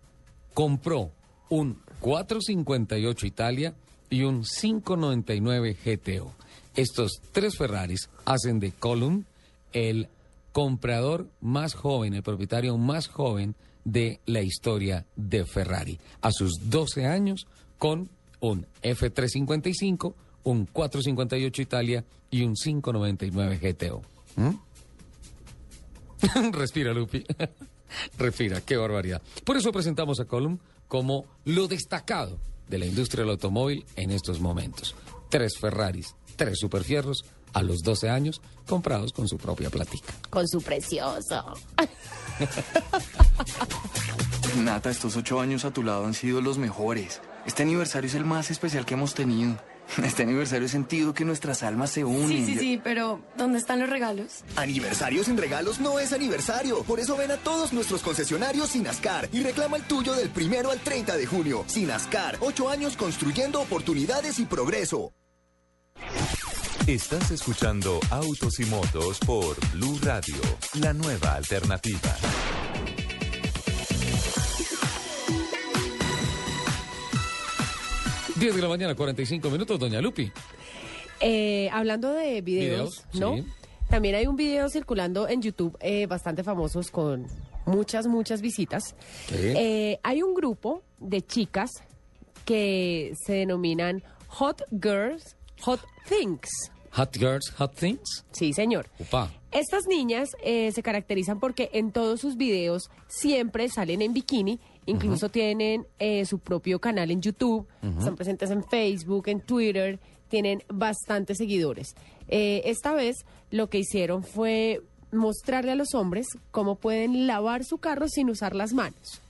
compró un 458 Italia y un 599 GTO. Estos tres Ferraris hacen de Column el comprador más joven, el propietario más joven de la historia de Ferrari. A sus 12 años, con un F355, un 458 Italia y un 599 GTO. ¿Mm? [LAUGHS] Respira, Lupi. [LAUGHS] Respira, qué barbaridad. Por eso presentamos a Column como lo destacado de la industria del automóvil en estos momentos. Tres Ferraris, tres superfierros a los 12 años, comprados con su propia platica. Con su precioso. Nata, estos ocho años a tu lado han sido los mejores. Este aniversario es el más especial que hemos tenido. [LAUGHS] Este aniversario he sentido que nuestras almas se unen. Sí, sí, sí, pero ¿dónde están los regalos? Aniversario sin regalos no es aniversario. Por eso ven a todos nuestros concesionarios Sinascar y reclama el tuyo del primero al 30 de junio. Sinascar, ocho años construyendo oportunidades y progreso. Estás escuchando Autos y Motos por Blue Radio, la nueva alternativa. Diez de la mañana, 45 minutos, doña Lupi. Eh, hablando de videos, Videos, ¿no? sí. También hay un video circulando en YouTube eh, bastante famosos con muchas, muchas visitas. Sí. Eh, hay un grupo de chicas que se denominan Hot Girls, Hot Things. Hot Girls, Hot Things. Sí, señor. Upa. Estas niñas eh, se caracterizan porque en todos sus videos siempre salen en bikini, incluso tienen eh, su propio canal en YouTube, Ujú. están presentes en Facebook, en Twitter, tienen bastantes seguidores. Eh, esta vez lo que hicieron fue mostrarle a los hombres cómo pueden lavar su carro sin usar las manos.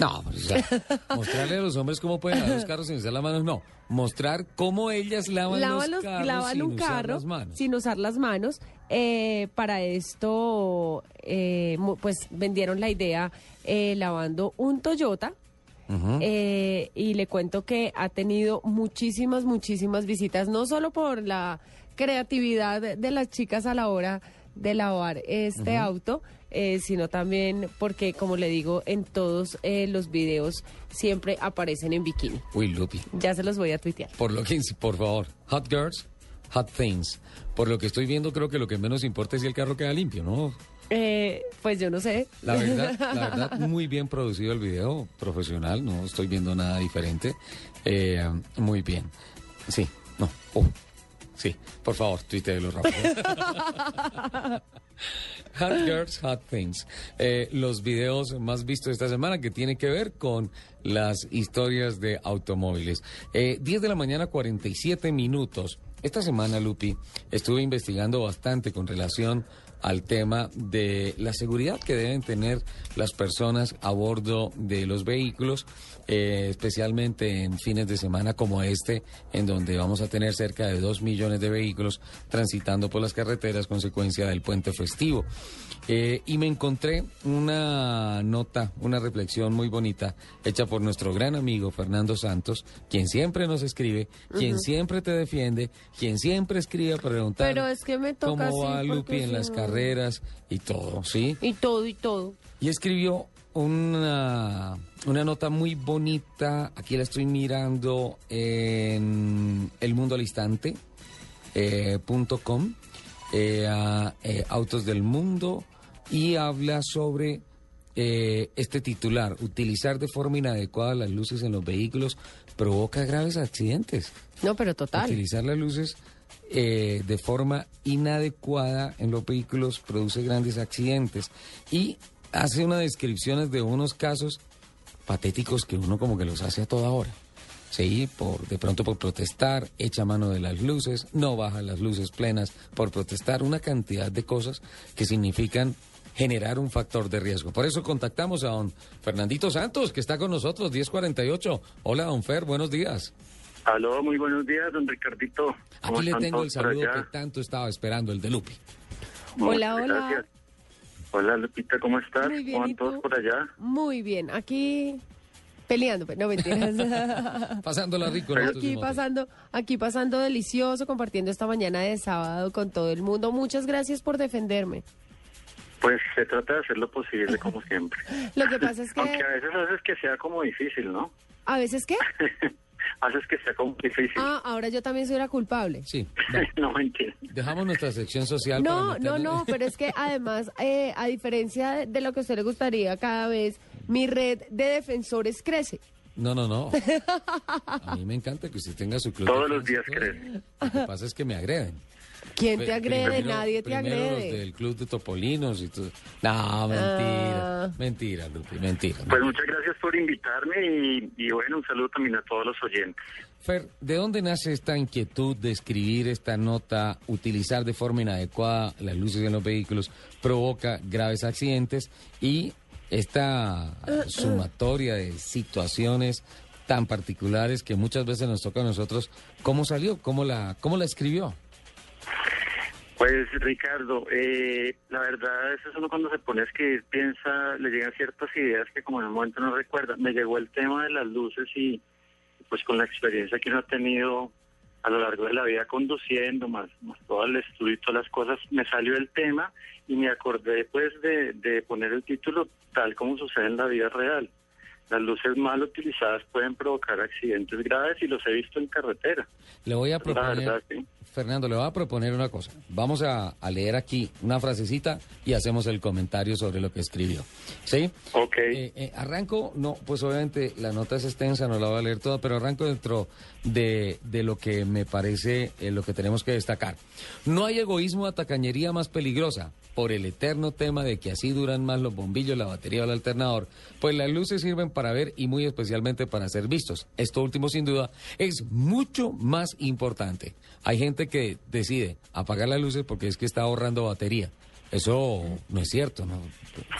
No, pues, o sea, [LAUGHS] mostrarle a los hombres cómo pueden lavar los carros sin usar las manos, no. Mostrar cómo ellas lavan, Lavan los carros lavan sin un usar carro las manos. sin usar las manos. Eh, para esto, eh, pues vendieron la idea eh, lavando un Toyota. Eh, y le cuento que ha tenido muchísimas, muchísimas visitas, no solo por la creatividad de- de las chicas a la hora de lavar este auto, eh, sino también porque, como le digo, en todos eh, los videos siempre aparecen en bikini. Uy, Lupi. Ya se los voy a tuitear. Por lo que, por favor, hot girls, hot things. Por lo que estoy viendo, creo que lo que menos importa es si el carro queda limpio, ¿no? Eh, pues yo no sé. La verdad, la [LAUGHS] verdad, muy bien producido el video, profesional, no estoy viendo nada diferente. Eh, muy bien. Sí, no. Oh, sí, por favor, tuiteelo rápido. [LAUGHS] Hot Girls, Hot Things. Eh, los videos más vistos esta semana que tienen que ver con las historias de automóviles. Eh, 10 de la mañana, 47 minutos. Esta semana, Lupi, estuve investigando bastante con relación al tema de la seguridad que deben tener las personas a bordo de los vehículos, eh, especialmente en fines de semana como este, en donde vamos a tener cerca de dos millones de vehículos transitando por las carreteras consecuencia del puente festivo. Eh, y me encontré una nota, una reflexión muy bonita hecha por nuestro gran amigo Fernando Santos, quien siempre nos escribe, quien siempre te defiende, quien siempre escribe a preguntar Pero es que me toca cómo va Lupi en las no- carreras y todo, ¿sí? Y todo, y todo. Y escribió una, una nota muy bonita, aquí la estoy mirando en El Mundo al Instante, eh, punto com, eh, eh, Autos del Mundo, y habla sobre eh, este titular, utilizar de forma inadecuada las luces en los vehículos provoca graves accidentes. No, pero total. Utilizar las luces eh, de forma inadecuada en los vehículos produce grandes accidentes y hace unas descripciones de unos casos patéticos que uno como que los hace a toda hora. Sí, por, de pronto por protestar, echa mano de las luces, no baja las luces plenas por protestar, una cantidad de cosas que significan generar un factor de riesgo. Por eso contactamos a don Fernandito Santos, que está con nosotros, 1048. Hola, don Fer, buenos días. Aló, muy buenos días, don Ricardito. ¿Cómo Aquí le tengo el saludo que tanto estaba esperando, el de Lupi. Hola, Muchas hola. gracias. Hola, Lupita, ¿cómo estás? Muy bien, ¿Cómo van ¿y todos tú? por allá? Muy bien, aquí peleando, pero no mentiras. [LAUGHS] Pasándola rico. nosotros aquí pasando, aquí pasando delicioso, compartiendo esta mañana de sábado con todo el mundo. Muchas gracias por defenderme. Pues se trata de hacer lo posible, como [LAUGHS] siempre. Lo que pasa es que Aunque a veces haces que sea como difícil, ¿no? a veces qué? [LAUGHS] Haces que sea como difícil. Ah, ahora yo también soy la culpable. Sí. [LAUGHS] no, mentira. Dejamos nuestra sección social. No, para no, no, [LAUGHS] pero es que además, eh, a diferencia de, lo que a usted le gustaría, cada vez mi red de defensores crece. No, no, no. [LAUGHS] A mí me encanta que usted tenga su club. Todos los días crece. Lo que pasa es que me agreden. ¿Quién te agrede? primero- Nadie te agrede. los del club de Topolinos y todo. No, mentira. Ah. Mentira, Lupi, mentira. Pues muchas gracias por invitarme y, y bueno, un saludo también a todos los oyentes. Fer, ¿de dónde nace esta inquietud de escribir esta nota, utilizar de forma inadecuada las luces en los vehículos provoca graves accidentes y esta sumatoria de situaciones tan particulares que muchas veces nos toca a nosotros? ¿Cómo salió? ¿Cómo la, cómo la escribió? Pues Ricardo, eh, la verdad es uno cuando se pone a escribir piensa, le llegan ciertas ideas que como en un momento no recuerda. Me llegó el tema de las luces y pues con la experiencia que uno ha tenido a lo largo de la vida conduciendo, más, más todo el estudio y todas las cosas, me salió el tema y me acordé pues de, de poner el título tal como sucede en la vida real. Las luces mal utilizadas pueden provocar accidentes graves y los he visto en carretera. Le voy a La proponer, verdad, sí. Fernando, le voy a proponer una cosa. Vamos a, a leer aquí una frasecita y hacemos el comentario sobre lo que escribió. ¿Sí? Ok. Eh, eh, arranco, no, pues obviamente la nota es extensa, no la voy a leer toda, pero arranco dentro de, de lo que me parece eh, lo que tenemos que destacar. No hay egoísmo o tacañería más peligrosa por el eterno tema de que así duran más los bombillos, la batería o el alternador, pues las luces sirven para ver y muy especialmente para ser vistos. Esto último, sin duda, es mucho más importante. Hay gente que decide apagar las luces porque es que está ahorrando batería. Eso no es cierto, ¿no?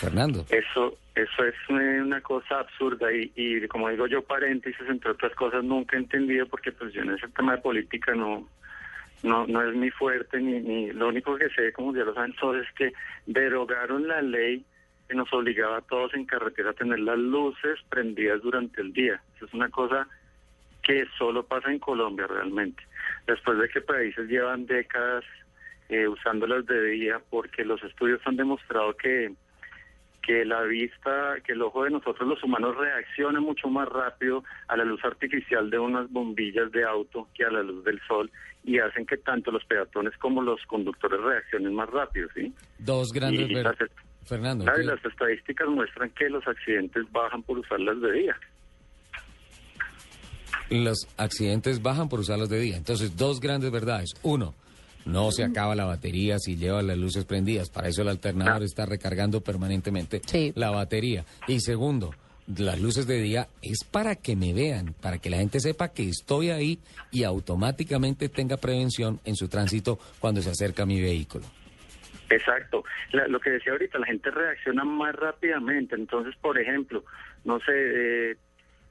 Fernando. Eso, eso es una cosa absurda y, y como digo yo, paréntesis, entre otras cosas, nunca he entendido porque pues yo en ese tema de política no, no, no es mi fuerte, ni, ni lo único que sé, como ya lo saben todos, es que derogaron la ley que nos obligaba a todos en carretera a tener las luces prendidas durante el día. Eso es una cosa que solo pasa en Colombia realmente. Después de que países llevan décadas eh, usándolas de día, porque los estudios han demostrado que que la vista, que el ojo de nosotros los humanos reacciona mucho más rápido a la luz artificial de unas bombillas de auto que a la luz del sol y hacen que tanto los peatones como los conductores reaccionen más rápido, ¿sí? Dos grandes... Y ver- las, Fernando. ¿qué- las estadísticas muestran que los accidentes bajan por usarlas de día. Los accidentes bajan por usarlos de día. Entonces, dos grandes verdades. Uno, no se acaba la batería si lleva las luces prendidas. Para eso el alternador está recargando permanentemente la batería. Y segundo, las luces de día es para que me vean, para que la gente sepa que estoy ahí y automáticamente tenga prevención en su tránsito cuando se acerca a mi vehículo. Exacto. La- lo que decía ahorita, la gente reacciona más rápidamente. Entonces, por ejemplo, no sé, eh,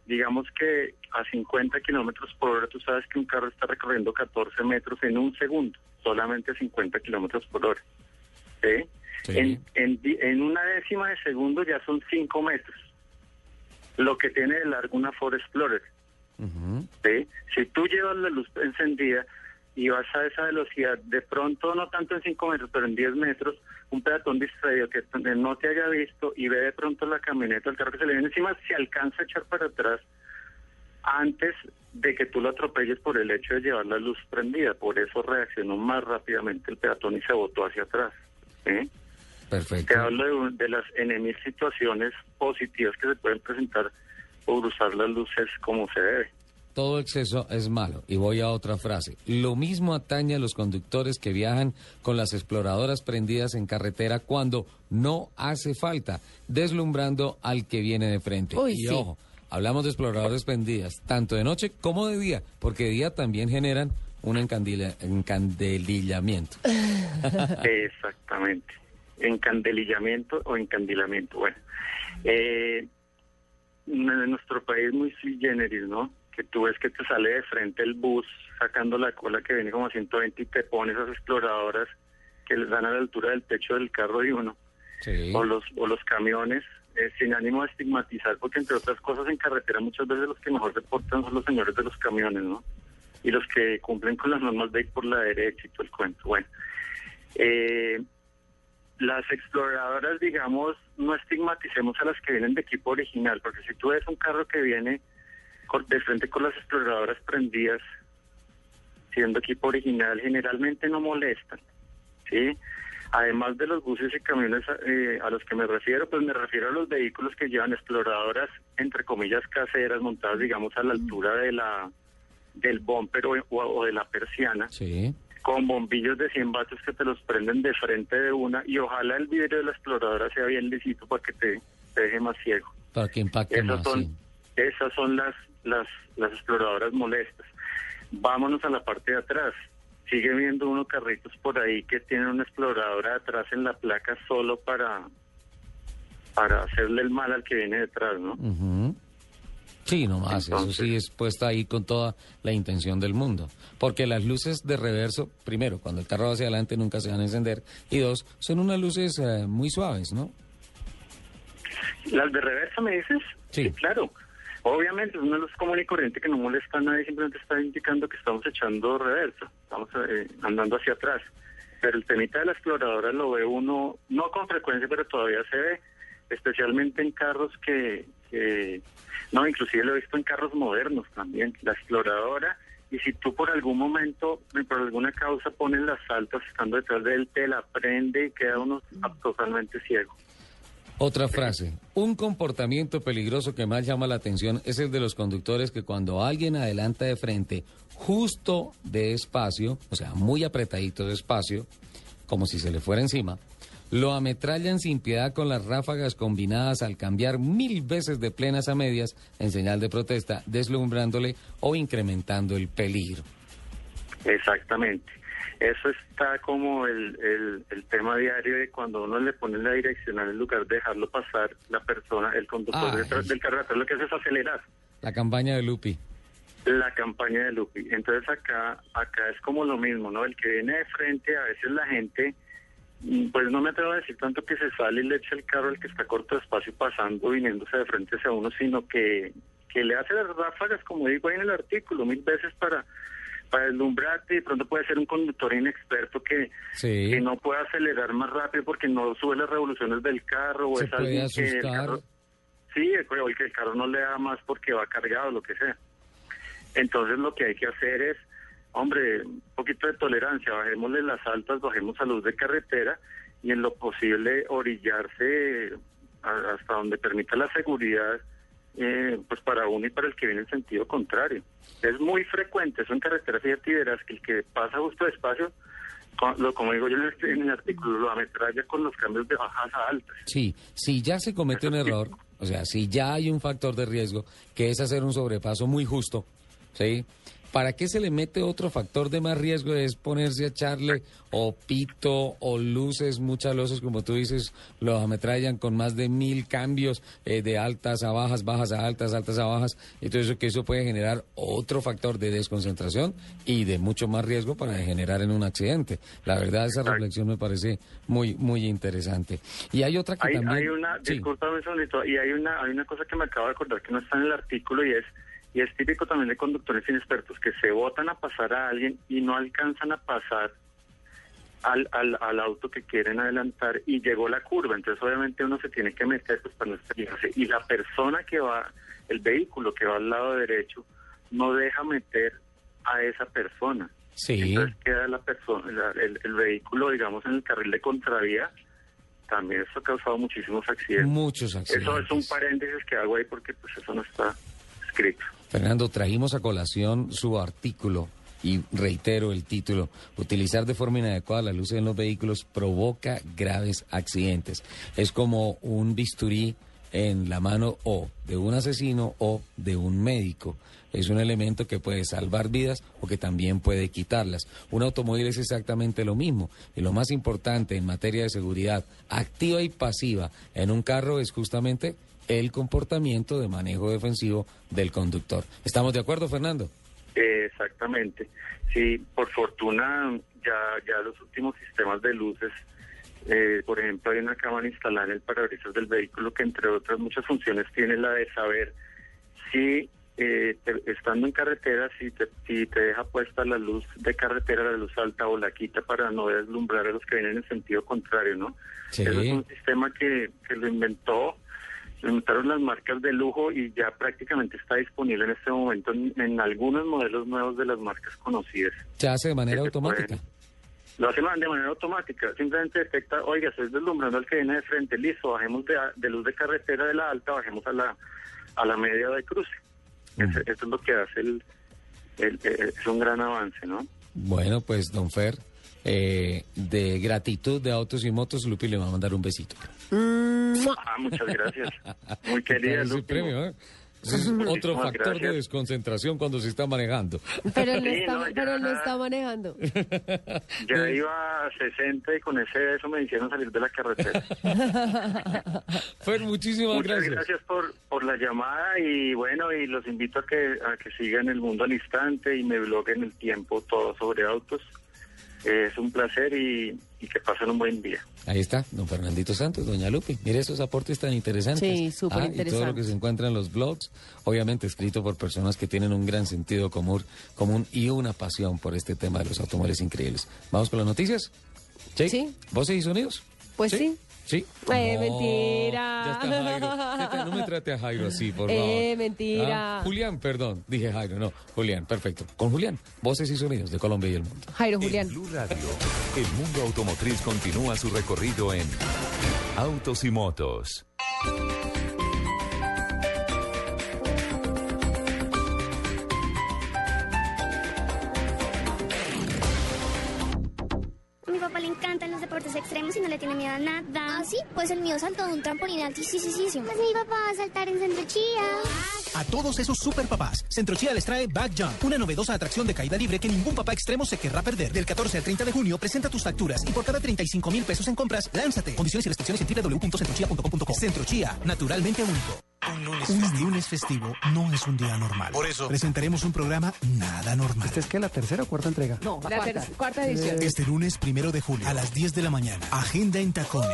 digamos que a 50 kilómetros por hora, tú sabes que un carro está recorriendo 14 metros en un segundo, solamente a 50 kilómetros por hora. ¿sí? En, en, una décima de segundo ya son 5 metros, lo que tiene de largo una Ford Explorer. ¿sí? Si tú llevas la luz encendida y vas a esa velocidad, de pronto, no tanto en 5 metros, pero en 10 metros, un peatón distraído que no te haya visto y ve de pronto la camioneta, el carro que se le viene encima, se alcanza a echar para atrás antes de que tú lo atropelles por el hecho de llevar la luz prendida. Por eso reaccionó más rápidamente el peatón y se botó hacia atrás. ¿sí? Perfecto. Te hablo de, de las enemigas situaciones positivas que se pueden presentar por usar las luces como se debe. Todo exceso es malo. Y voy a otra frase. Lo mismo atañe a los conductores que viajan con las exploradoras prendidas en carretera cuando no hace falta, deslumbrando al que viene de frente. Uy, y sí. ojo, hablamos de exploradoras prendidas, tanto de noche como de día, porque de día también generan un encandila- encandelillamiento. [LAUGHS] Exactamente. Encandelillamiento o encandilamiento. Bueno, eh, en nuestro país muy sui generis, ¿no? Que tú ves que te sale de frente el bus sacando la cola que viene como a 120 y te pones esas exploradoras que les dan a la altura del techo del carro de uno. O los, o los camiones, eh, sin ánimo de estigmatizar, porque entre otras cosas en carretera muchas veces los que mejor se portan son los señores de los camiones, ¿no? Y los que cumplen con las normas de ir por la derecha y todo el cuento. Bueno, eh, las exploradoras, digamos, no estigmaticemos a las que vienen de equipo original, porque si tú ves un carro que viene de frente con las exploradoras prendidas, siendo equipo original, generalmente no molestan, ¿sí? Además de los buses y camiones eh, a los que me refiero, pues me refiero a los vehículos que llevan exploradoras, entre comillas, caseras, montadas, digamos, a la altura de la del bumper o, de la persiana, Sí. con bombillos de 100 vatios que te los prenden de frente de una y ojalá el vidrio de la exploradora sea bien lisito para que te, te deje más ciego. Para que impacte Esas más, son, sí. esas son las, las, las exploradoras molestas. Vámonos a la parte de atrás. Sigue viendo uno carritos por ahí que tienen una exploradora atrás en la placa solo para, para hacerle el mal al que viene detrás, ¿no? Ujú. Sí, nomás, eso sí es puesta ahí con toda la intención del mundo. Porque las luces de reverso, primero, cuando el carro va hacia adelante nunca se van a encender. Y dos, son unas luces eh, muy suaves, ¿no? ¿Las de reversa me dices? Sí. claro. Obviamente, es una luz común y corriente que no molesta a nadie, simplemente está indicando que estamos echando reversa, estamos eh, andando hacia atrás. Pero el temita de la exploradora lo ve uno, no con frecuencia, pero todavía se ve, especialmente en carros que, que- no, inclusive lo he visto en carros modernos también, la exploradora, y si tú por algún momento, por alguna causa pones las altas estando detrás de él, te la prende y queda uno totalmente ciego. Otra frase. Un comportamiento peligroso que más llama la atención es el de los conductores que cuando alguien adelanta de frente justo de espacio, o sea, muy apretadito de espacio, como si se le fuera encima, lo ametrallan sin piedad con las ráfagas combinadas al cambiar mil veces de plenas a medias en señal de protesta, deslumbrándole o incrementando el peligro. Exactamente. Eso está como el, el, el tema diario de cuando uno le pone la direccional en lugar de dejarlo pasar, la persona, el conductor Ay. detrás del carro atrás lo que hace es acelerar La campaña de Lupi. la campaña de Lupi. Entonces acá, acá es como lo mismo, ¿no? El que viene de frente, a veces la gente, mm, pues no me atrevo a decir tanto que se sale y le echa el carro al que está corto de espacio pasando, viniéndose de frente hacia uno, sino que, que le hace las ráfagas, como digo ahí en el artículo, mil veces para para deslumbrarte, de pronto puede ser un conductor inexperto que, Sí. que no puede acelerar más rápido porque no sube las revoluciones del carro o Se es alguien que el carro, sí, el que el carro no le da más porque va cargado, lo que sea. Entonces lo que hay que hacer es, hombre, un poquito de tolerancia, bajémosle las altas, bajemos a luz de carretera y en lo posible orillarse a- hasta donde permita la seguridad, eh, pues para uno y para el que viene en sentido contrario. Es muy frecuente eso en carretera, fíjate, y verás que el que pasa justo despacio, co- lo, como digo yo en el, en el artículo, lo ametralla con los cambios de bajas a altas. Sí, si ya se comete un error, o sea, si ya hay un factor de riesgo, que es hacer un sobrepaso muy justo, ¿sí? ¿Para qué se le mete otro factor de más riesgo? Es ponerse a echarle o pito o luces, muchas luces, como tú dices, lo ametrallan con más de mil cambios eh, de altas a bajas, bajas a altas, altas a bajas. Entonces, que eso puede generar otro factor de desconcentración y de mucho más riesgo para generar en un accidente. La verdad, esa reflexión me parece muy, muy interesante. Y hay otra que Hay, también... hay una, Sí. discúlpame un segundito, y hay una, hay una cosa que me acabo de acordar que no está en el artículo y es, y es típico también de conductores inexpertos que se botan a pasar a alguien y no alcanzan a pasar al, al, al auto que quieren adelantar y llegó la curva, entonces obviamente uno se tiene que meter pues para no estrellarse y la persona que va, el vehículo que va al lado derecho no deja meter a esa persona. Sí. Entonces queda la persona, el, el vehículo, digamos, en el carril de contravía. También eso ha causado muchísimos accidentes. Muchos accidentes. Eso es un paréntesis que hago ahí porque pues eso no está escrito. Fernando, trajimos a colación su artículo y reitero el título. Utilizar de forma inadecuada las luces en los vehículos provoca graves accidentes. Es como un bisturí en la mano o de un asesino o de un médico. Es un elemento que puede salvar vidas o que también puede quitarlas. Un automóvil es exactamente lo mismo. Y lo más importante en materia de seguridad activa y pasiva en un carro es justamente el comportamiento de manejo defensivo del conductor. ¿Estamos de acuerdo, Fernando? Eh, exactamente. Sí, por fortuna ya, ya los últimos sistemas de luces, eh, por ejemplo, hay una cámara instalada en el parabrisas del vehículo que entre otras muchas funciones tiene la de saber si eh, te- estando en carretera, si te, si te deja puesta la luz de carretera, la luz alta o la quita para no deslumbrar a los que vienen en sentido contrario, ¿no? Sí. Eso es un sistema que, que lo inventó, inventaron las marcas de lujo y ya prácticamente está disponible en este momento en, en algunos modelos nuevos de las marcas conocidas. Se hace de manera se automática. pueden- Lo hace de manera automática, simplemente detecta, oiga, estoy deslumbrando al que viene de frente, listo, bajemos de, de luz de carretera de la alta, bajemos a la, a la media de cruce. Ese- Eso es lo que hace el, el- el- es un gran avance, ¿no? Bueno, pues, don Fer, eh, de gratitud de autos y motos, Lupi le va a mandar un besito. Ah, muchas gracias. [LAUGHS] Muy querida, Lupi. premio, ¿eh? Es otro factor de desconcentración cuando se está manejando. Pero él no Sí, está, no, pero no está manejando. [LAUGHS] Ya iba a 60 y con ese eso me hicieron salir de la carretera. [LAUGHS] Fer, muchísimas Muchas gracias. gracias por, por la llamada y bueno, y los invito a que, a que sigan el mundo al instante y me bloguen el tiempo todo sobre autos. Es un placer y, y que pasen un buen día. Ahí está, don Fernandito Santos, doña Lupi. Mire esos aportes tan interesantes. Sí, súper Ah, Y todo lo que se encuentra en los blogs, obviamente escrito por personas que tienen un gran sentido común, común y una pasión por este tema de los automóviles increíbles. ¿Vamos con las noticias? ¿Sí? ¿Voces y sonidos? Pues sí. ¿Sí? Eh, No, mentira. ya está Jairo. No me trate a Jairo así, por favor. Eh, mentira. Ah, Julián, perdón. Dije Jairo, no. Julián, perfecto. Con Julián, voces y sonidos de Colombia y el mundo. Jairo Julián. Blue Radio, el mundo automotriz continúa su recorrido en Autos y Motos. Extremos y no le tiene miedo a nada. ¿Ah, sí? Pues el mío saltó de un trampolín altísimo. Pues mi papá va a saltar en Centro Chía. A todos esos super papás, Centrochía les trae Back Jump, una novedosa atracción de caída libre que ningún papá extremo se querrá perder. Del 14 al 30 de junio, presenta tus facturas y por cada 35 mil pesos en compras, lánzate. Condiciones y restricciones en www.centrochía.com.co. Centrochía, naturalmente único. Un lunes, festivo no es un día normal. Por eso presentaremos un programa nada normal. ¿Esta es que la tercera o cuarta entrega? No, la ter- cuarta edición. Este lunes primero de julio a las 10 de la mañana. Agenda en tacones.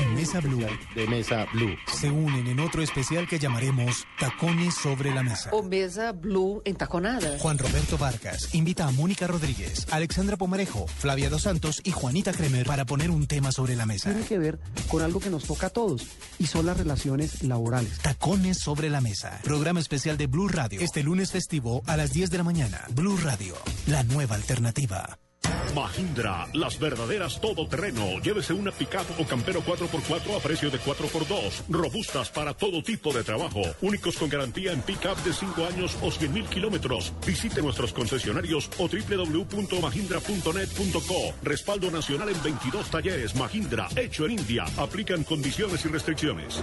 y Mesa Blue de Mesa Blue se unen en otro especial que llamaremos Tacones sobre la Mesa. O Mesa Blue en taconada. Juan Roberto Vargas invita a Mónica Rodríguez, Alexandra Pomarejo, Flavia Dos Santos y Juanita Kremer para poner un tema sobre la mesa. Tiene que ver con algo que nos toca a todos y son las relaciones laborales. Tacones sobre la Mesa. Programa especial de Blue Radio. Este lunes festivo a las 10 de la mañana. Blue Radio, la nueva alternativa. Mahindra, las verdaderas todoterreno. Llévese una pickup o campero 4x4 a precio de 4x2. Robustas para todo tipo de trabajo. Únicos con garantía en pickup de 5 años o 100 mil kilómetros. Visite nuestros concesionarios o www.mahindra.net.co. Respaldo nacional en 22 talleres. Mahindra, hecho en India. Aplican condiciones y restricciones.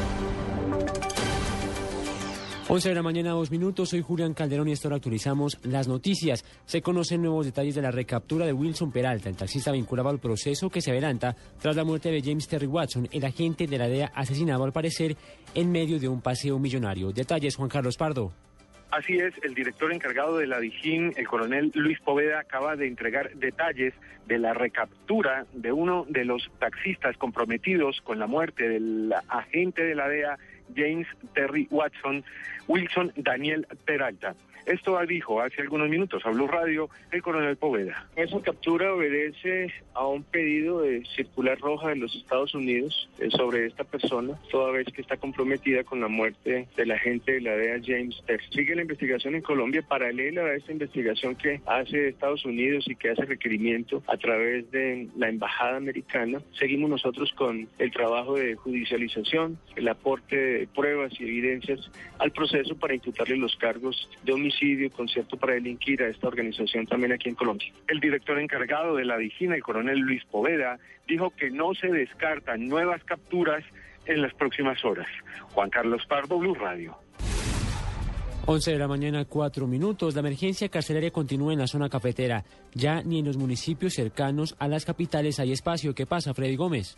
11 de la mañana, dos minutos. Soy Julián Calderón y esto ahora actualizamos las noticias. Se conocen nuevos detalles de la recaptura de Wilson Peralta, el taxista vinculado al proceso que se adelanta tras la muerte de James Terry Watson, el agente de la DEA asesinado al parecer en medio de un paseo millonario. Detalles, Juan Carlos Pardo. Así es, el director encargado de la Dijín, el coronel Luis Poveda, acaba de entregar detalles de la recaptura de uno de los taxistas comprometidos con la muerte del agente de la DEA, James Terry Watson, Wilson Daniel Peralta. Esto dijo hace algunos minutos a Blue Radio el coronel Poveda. Esa captura obedece a un pedido de circular roja de los Estados Unidos eh, sobre esta persona, toda vez que está comprometida con la muerte del agente de la DEA James Terry. Sigue la investigación en Colombia paralela a esta investigación que hace Estados Unidos y que hace requerimiento a través de la embajada americana. Seguimos nosotros con el trabajo de judicialización, el aporte de pruebas y evidencias al proceso para imputarle los cargos de homicidio concierto para delinquir a esta organización también aquí en Colombia. El director encargado de la Vigina, el coronel Luis Poveda, dijo que no se descartan nuevas capturas en las próximas horas. Juan Carlos Pardo, Blue Radio. 11 de la mañana, 4 minutos. La emergencia carcelaria continúa en la zona cafetera. Ya ni en los municipios cercanos a las capitales hay espacio. ¿Qué pasa, Freddy Gómez?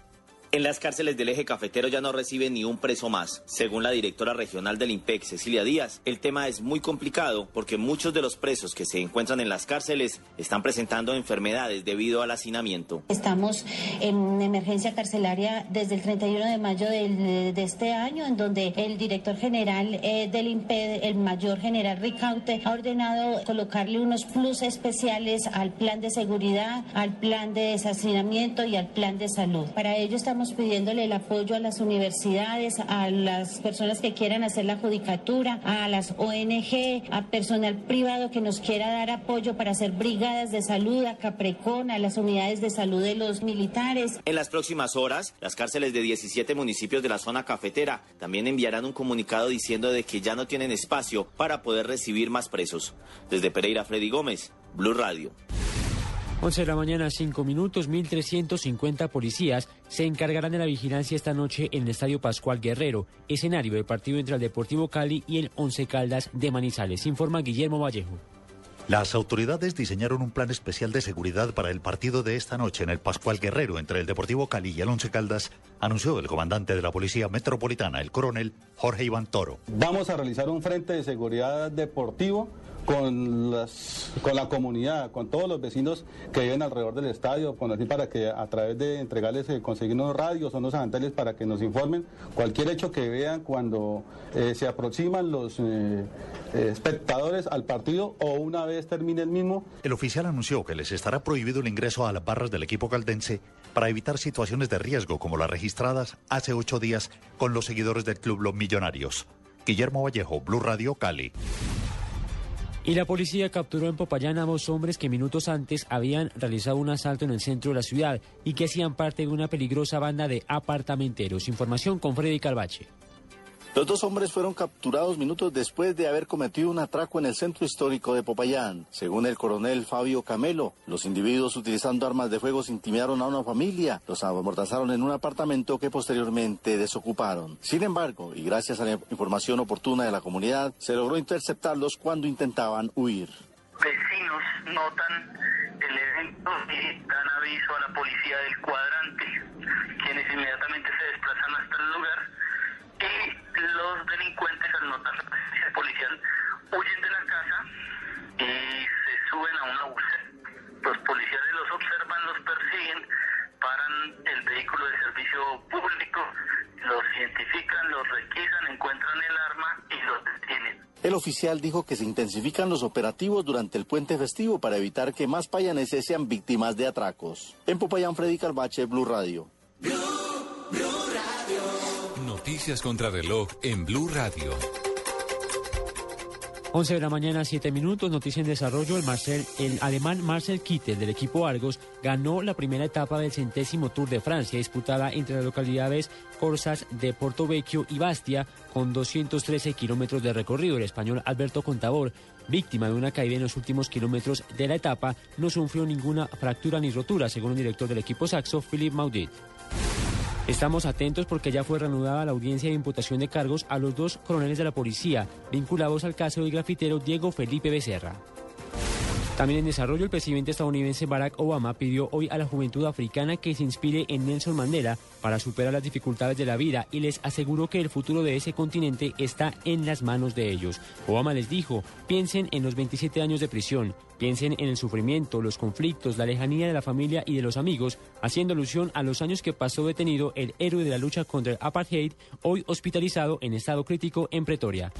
En las cárceles del eje cafetero ya no reciben ni un preso más. Según la directora regional del IMPEC, Cecilia Díaz, el tema es muy complicado porque muchos de los presos que se encuentran en las cárceles están presentando enfermedades debido al hacinamiento. Estamos en emergencia carcelaria desde el 31 de mayo de este año, en donde el director general eh, del IMPEC, el mayor general Ricaute, ha ordenado colocarle unos plus especiales al plan de seguridad, al plan de deshacinamiento y al plan de salud. Para ello estamos pidiéndole el apoyo a las universidades, a las personas que quieran hacer la judicatura, a las ONG, a personal privado que nos quiera dar apoyo para hacer brigadas de salud, a Caprecón, a las unidades de salud de los militares. En las próximas horas, las cárceles de 17 municipios de la zona cafetera también enviarán un comunicado diciendo de que ya no tienen espacio para poder recibir más presos. Desde Pereira, Freddy Gómez, Blue Radio. 11 de la mañana, 5 minutos, 1.350 policías se encargarán de la vigilancia esta noche en el Estadio Pascual Guerrero, escenario del partido entre el Deportivo Cali y el Once Caldas de Manizales, informa Guillermo Vallejo. Las autoridades diseñaron un plan especial de seguridad para el partido de esta noche en el Pascual Guerrero entre el Deportivo Cali y el Once Caldas, anunció el comandante de la Policía Metropolitana, el coronel Jorge Iván Toro. Vamos a realizar un frente de seguridad deportivo con, las, con la comunidad, con todos los vecinos que viven alrededor del estadio, para que a través de entregarles, eh, conseguir unos radios o unos avantajes para que nos informen cualquier hecho que vean cuando eh, se aproximan los eh, espectadores al partido o una vez termine el mismo. El oficial anunció que les estará prohibido el ingreso a las barras del equipo caldense para evitar situaciones de riesgo como las registradas hace ocho días con los seguidores del club Los Millonarios. Guillermo Vallejo, Blue Radio Cali. Y la policía capturó en Popayán a dos hombres que minutos antes habían realizado un asalto en el centro de la ciudad y que hacían parte de una peligrosa banda de apartamenteros. Información con Freddy Calvache. Los dos hombres fueron capturados minutos después de haber cometido un atraco en el centro histórico de Popayán. Según el coronel Fabio Camelo, los individuos utilizando armas de fuego intimidaron a una familia, los amordazaron en un apartamento que posteriormente desocuparon. Sin embargo, y gracias a la información oportuna de la comunidad, se logró interceptarlos cuando intentaban huir. Vecinos notan el evento y dan aviso a la policía del cuadrante, quienes inmediatamente se desplazan hasta el lugar y los delincuentes al notar la presencia policial huyen de la casa y se suben a una bus. Los policías los observan, los persiguen, paran el vehículo de servicio público, los identifican, los requisan, encuentran el arma y los detienen. El oficial dijo que se intensifican los operativos durante el puente festivo para evitar que más payaneses sean víctimas de atracos. En Popayán, Freddy Carbache, Blue Radio. Noticias contra reloj en Blue Radio. 11 de la mañana, 7 minutos, noticia en desarrollo. El, Marcel, el alemán Marcel Kittel del equipo Argos ganó la primera etapa del centésimo Tour de Francia, disputada entre las localidades Corsas de Portovecchio y Bastia, con 213 kilómetros de recorrido. El español Alberto Contador, víctima de una caída en los últimos kilómetros de la etapa, no sufrió ninguna fractura ni rotura, según el director del equipo saxo, Philippe Maudit. Estamos atentos porque ya fue reanudada la audiencia de imputación de cargos a los dos coroneles de la policía vinculados al caso del grafitero Diego Felipe Becerra. También en desarrollo, el presidente estadounidense Barack Obama pidió hoy a la juventud africana que se inspire en Nelson Mandela para superar las dificultades de la vida y les aseguró que el futuro de ese continente está en las manos de ellos. Obama les dijo, piensen en los 27 años de prisión, piensen en el sufrimiento, los conflictos, la lejanía de la familia y de los amigos, haciendo alusión a los años que pasó detenido el héroe de la lucha contra el apartheid, hoy hospitalizado en estado crítico en Pretoria.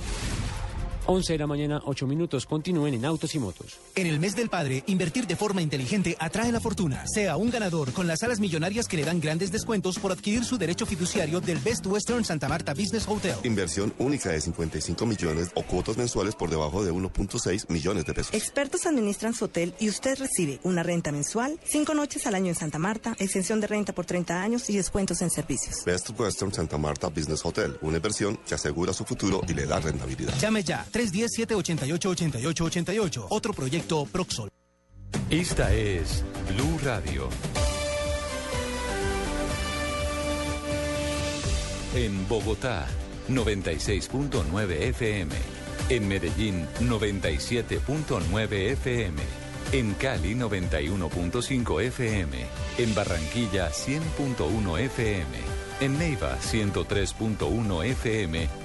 11 de la mañana, 8 minutos. Continúen en Autos y Motos. En el mes del padre, invertir de forma inteligente atrae la fortuna. Sea un ganador con las salas millonarias que le dan grandes descuentos por adquirir su derecho fiduciario del Best Western Santa Marta Business Hotel. Inversión única de 55 millones o cuotas mensuales por debajo de 1.6 millones de pesos. Expertos administran su hotel y usted recibe una renta mensual, cinco noches al año en Santa Marta, exención de renta por 30 años y descuentos en servicios. Best Western Santa Marta Business Hotel, una inversión que asegura su futuro y le da rentabilidad. Llame ya 310-788-8888. Otro proyecto Proxol. Esta es Blue Radio. En Bogotá, 96.9 FM. En Medellín, 97.9 FM. En Cali, 91.5 FM. En Barranquilla, 100.1 FM. En Neiva, 103.1 FM.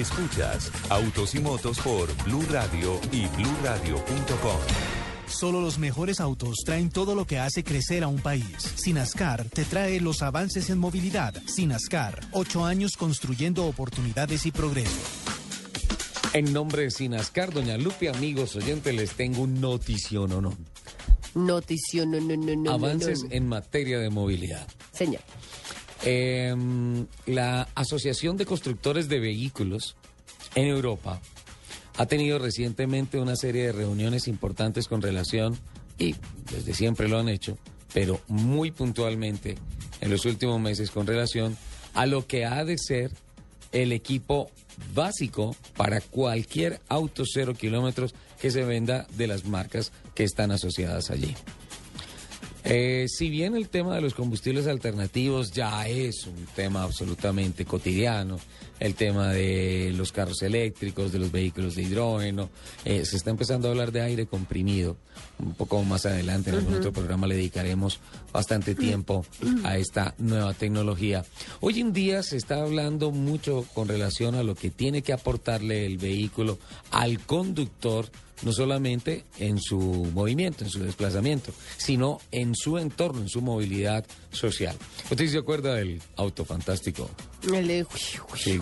Escuchas Autos y Motos por Blue Radio y bluradio.com. Solo los mejores autos traen todo lo que hace crecer a un país. Sinascar te trae los avances en movilidad. Sinascar, ocho años construyendo oportunidades y progreso. En nombre de Sinascar, doña Lupe, amigos oyentes, les tengo un notición o no. Notición, no, no, no, no. Avances no, no. en materia de movilidad. Señor. Eh, la Asociación de Constructores de Vehículos en Europa ha tenido recientemente una serie de reuniones importantes con relación, y desde siempre lo han hecho, pero muy puntualmente en los últimos meses con relación a lo que ha de ser el equipo básico para cualquier auto cero kilómetros que se venda de las marcas que están asociadas allí. Eh, si bien el tema de los combustibles alternativos ya es un tema absolutamente cotidiano, el tema de los carros eléctricos, de los vehículos de hidrógeno, eh, se está empezando a hablar de aire comprimido. Un poco más adelante en algún otro programa le dedicaremos bastante tiempo a esta nueva tecnología. Hoy en día se está hablando mucho con relación a lo que tiene que aportarle el vehículo al conductor no solamente en su movimiento, en su desplazamiento, sino en su entorno, en su movilidad social. ¿Usted se acuerda del auto fantástico? El de- Sí,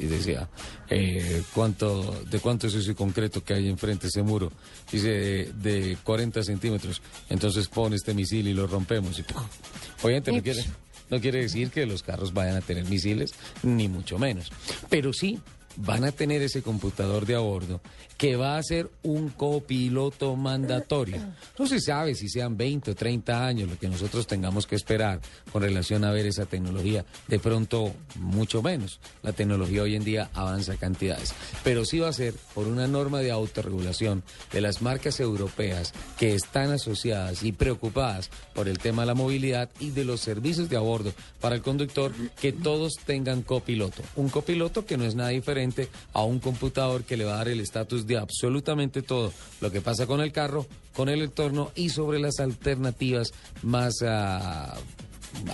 y decía, eh, ¿cuánto, ¿de cuánto es ese concreto que hay enfrente de ese muro? Dice, de, de 40 centímetros. Entonces pone este misil y lo rompemos. Y, ¡pum! Obviamente no quiere, no quiere decir que los carros vayan a tener misiles, ni mucho menos. Pero sí van a tener ese computador de a bordo que va a ser un copiloto mandatorio. No se sabe si sean 20 o 30 años lo que nosotros tengamos que esperar con relación a ver esa tecnología. De pronto, mucho menos. La tecnología hoy en día avanza cantidades. Pero sí va a ser por una norma de autorregulación de las marcas europeas que están asociadas y preocupadas por el tema de la movilidad y de los servicios de a bordo para el conductor, que todos tengan copiloto. Un copiloto que no es nada diferente a un computador que le va a dar el estatus de absolutamente todo lo que pasa con el carro, con el entorno y sobre las alternativas más ah,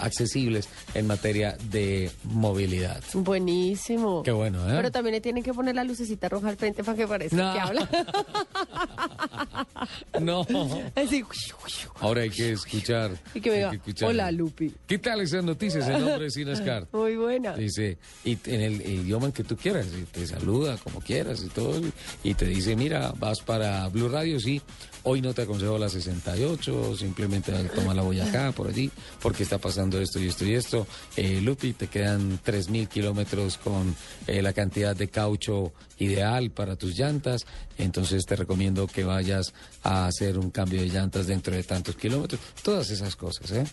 accesibles en materia de movilidad. Buenísimo. Qué bueno, ¿eh? Pero también le tienen que poner la lucecita roja al frente para que parezca No. que habla. [LAUGHS] No. Así. Ahora hay que escuchar. Y que me diga, hola Lupi. ¿Qué tal esas noticias en nombre de Sinascar? [LAUGHS] Muy buena. Dice, y en el idioma en que tú quieras, y te saluda como quieras y todo, y te dice, mira, vas para Blue Radio, sí, hoy no te aconsejo la 68, simplemente toma la Boyacá por allí, porque está pasando esto y esto y esto. Eh, Lupi, te quedan 3.000 kilómetros con eh, la cantidad de caucho ideal para tus llantas, entonces te recomiendo que vayas a hacer un cambio de llantas dentro de tantos kilómetros, todas esas cosas, ¿eh?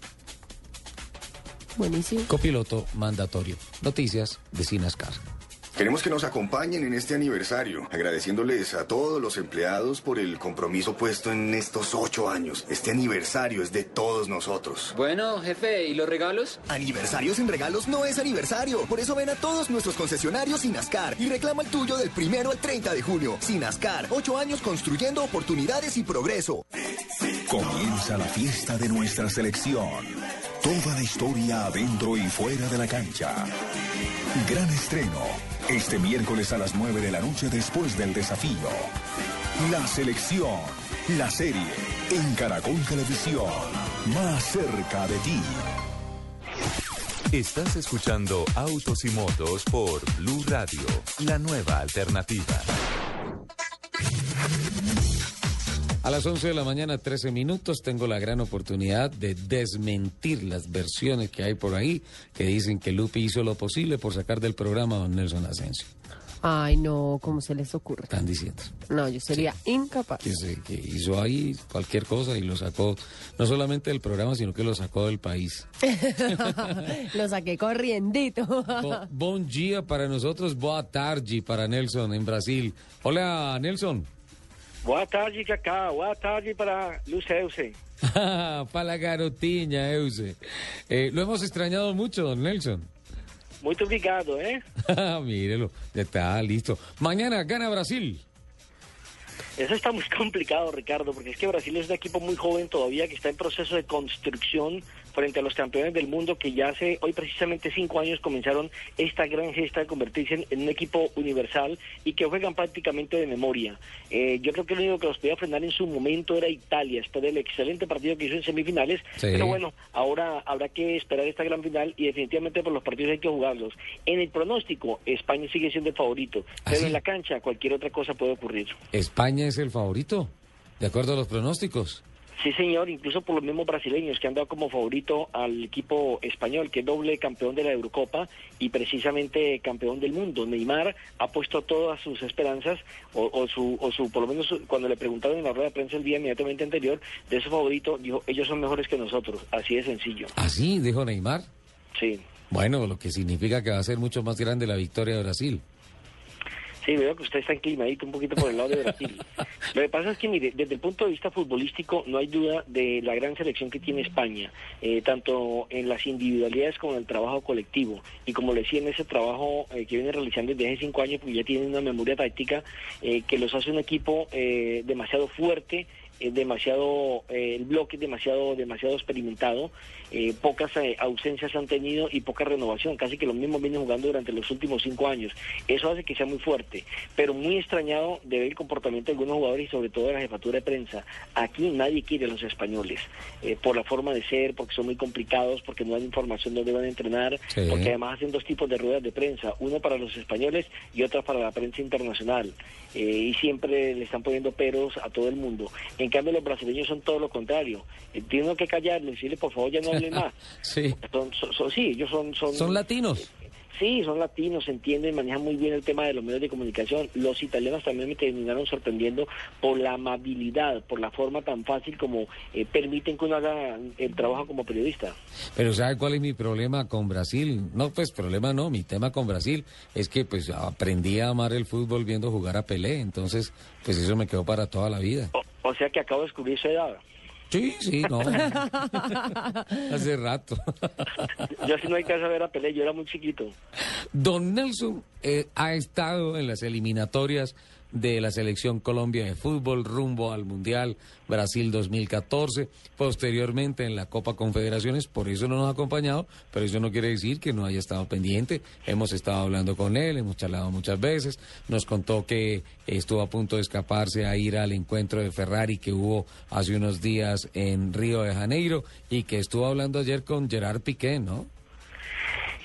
Buenísimo. Copiloto mandatorio. Noticias de Sinascar. Queremos que nos acompañen en este aniversario, agradeciéndoles a todos los empleados por el compromiso puesto en estos ocho años. Este aniversario es de todos nosotros. Bueno, jefe, ¿y los regalos? Aniversario sin regalos no es aniversario. Por eso ven a todos nuestros concesionarios Sinascar y reclama el tuyo del primero al 30 de junio. Sinascar, ocho años construyendo oportunidades y progreso. Comienza la fiesta de nuestra selección. Toda la historia adentro y fuera de la cancha. Gran estreno. Este miércoles a las 9 de la noche después del desafío. La selección. La serie. En Caracol Televisión. Más cerca de ti. Estás escuchando Autos y Motos por Blue Radio, la nueva alternativa. Las 11 de la mañana, 13 minutos, tengo la gran oportunidad de desmentir las versiones que hay por ahí que dicen que Lupi hizo lo posible por sacar del programa a don Nelson Asensio. Ay, no, ¿cómo se les ocurre? Están diciendo. No, yo sería incapaz. Que, se- que hizo ahí cualquier cosa y lo sacó, no solamente del programa, sino que lo sacó del país. [LAUGHS] Lo saqué corriendito. Bo- Bom dia para nosotros, boa tarde para Nelson en Brasil. Hola, Nelson. Boa tarde, Cacá. Boa tarde para Luceuse. [LAUGHS] para la garotinha, Euse. Eh, lo hemos extrañado mucho, don Nelson. Muito obrigado, ¿eh? [LAUGHS] Mírelo, ya está listo. Mañana gana Brasil. Eso está muy complicado, Ricardo, porque es que Brasil es un equipo muy joven todavía que está en proceso de construcción frente a los campeones del mundo que ya hace hoy precisamente cinco años comenzaron esta gran gesta de convertirse en, un equipo universal y que juegan prácticamente de memoria. Eh, yo creo que lo único que los podía frenar en su momento era Italia, después del excelente partido que hizo en semifinales, Sí. pero bueno, ahora habrá que esperar esta gran final y definitivamente por los partidos hay que jugarlos. En el pronóstico, España sigue siendo el favorito, pero en la cancha cualquier otra cosa puede ocurrir. España es el favorito, de acuerdo a los pronósticos. Sí, señor, incluso por los mismos brasileños que han dado como favorito al equipo español, que es doble campeón de la Eurocopa y precisamente campeón del mundo. Neymar ha puesto todas sus esperanzas, o, o su, o su, por lo menos su- cuando le preguntaron en la rueda de prensa el día inmediatamente anterior de su favorito, dijo, ellos son mejores que nosotros, así de sencillo. Así, dijo Neymar. Sí. Bueno, lo que significa que va a ser mucho más grande la victoria de Brasil. Sí, veo que usted está inclinadito un poquito por el lado de Brasil. Lo que pasa es que, mire, desde el punto de vista futbolístico no hay duda de la gran selección que tiene España, eh, tanto en las individualidades como en el trabajo colectivo. Y como le decía, en ese trabajo eh, que viene realizando desde hace cinco años, porque ya tienen una memoria táctica eh, que los hace un equipo eh, demasiado fuerte es demasiado, eh, el bloque es demasiado, demasiado experimentado, eh, pocas eh, ausencias han tenido y poca renovación, casi que lo mismo vienen jugando durante los últimos cinco años. Eso hace que sea muy fuerte, pero muy extrañado de ver el comportamiento de algunos jugadores y sobre todo de la jefatura de prensa. Aquí nadie quiere a los españoles, eh, por la forma de ser, porque son muy complicados, porque no dan información donde van a entrenar, Sí. porque además hacen dos tipos de ruedas de prensa, uno para los españoles y otra para la prensa internacional. Eh, y siempre le están poniendo peros a todo el mundo. En cambio, los brasileños son todo lo contrario. Eh, tienen que callarle, decirle, por favor, ya no hablen más. [LAUGHS] Sí. Son, son- son- sí, ellos son... Son, Son latinos. Sí, son latinos, entienden, manejan muy bien el tema de los medios de comunicación. Los italianos también me terminaron sorprendiendo por la amabilidad, por la forma tan fácil como eh, permiten que uno haga el trabajo como periodista. Pero ¿sabe cuál es mi problema con Brasil? No, pues problema no, mi tema con Brasil es que pues aprendí a amar el fútbol viendo jugar a Pelé, entonces pues eso me quedó para toda la vida. O sea que acabo de descubrir su edad. Sí, sí, no. [LAUGHS] Hace rato. Yo si no hay que saber a Pelé, yo era muy chiquito. Don Nelson eh, ha estado en las eliminatorias de la selección Colombia de fútbol rumbo al Mundial Brasil 2014, posteriormente en la Copa Confederaciones, por eso no nos ha acompañado, pero eso no quiere decir que no haya estado pendiente. Hemos estado hablando con él, hemos charlado muchas veces, nos contó que estuvo a punto de escaparse a ir al encuentro de Ferrari que hubo hace unos días en Río de Janeiro y que estuvo hablando ayer con Gerard Piqué, ¿no?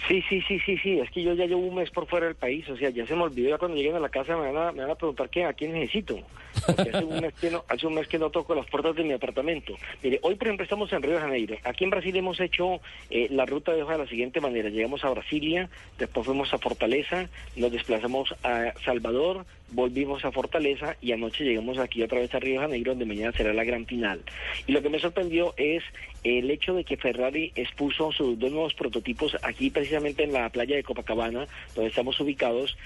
Sí, sí, sí, sí, sí, es que yo ya llevo un mes por fuera del país, o sea, ya se me olvidó, ya cuando lleguen a la casa me van a, me van a preguntar qué, a quién necesito. Porque hace un, mes que no, hace un mes que no toco las puertas de mi apartamento. Mire, hoy por ejemplo estamos en Río de Janeiro. Aquí en Brasil hemos hecho eh, la ruta de hoja de la siguiente manera. Llegamos a Brasilia, después fuimos a Fortaleza, nos desplazamos a Salvador, volvimos a Fortaleza y anoche llegamos aquí otra vez a Río de Janeiro, donde mañana será la gran final. Y lo que me sorprendió es el hecho de que Ferrari expuso sus dos nuevos prototipos aquí precisamente en la playa de Copacabana, donde estamos ubicados,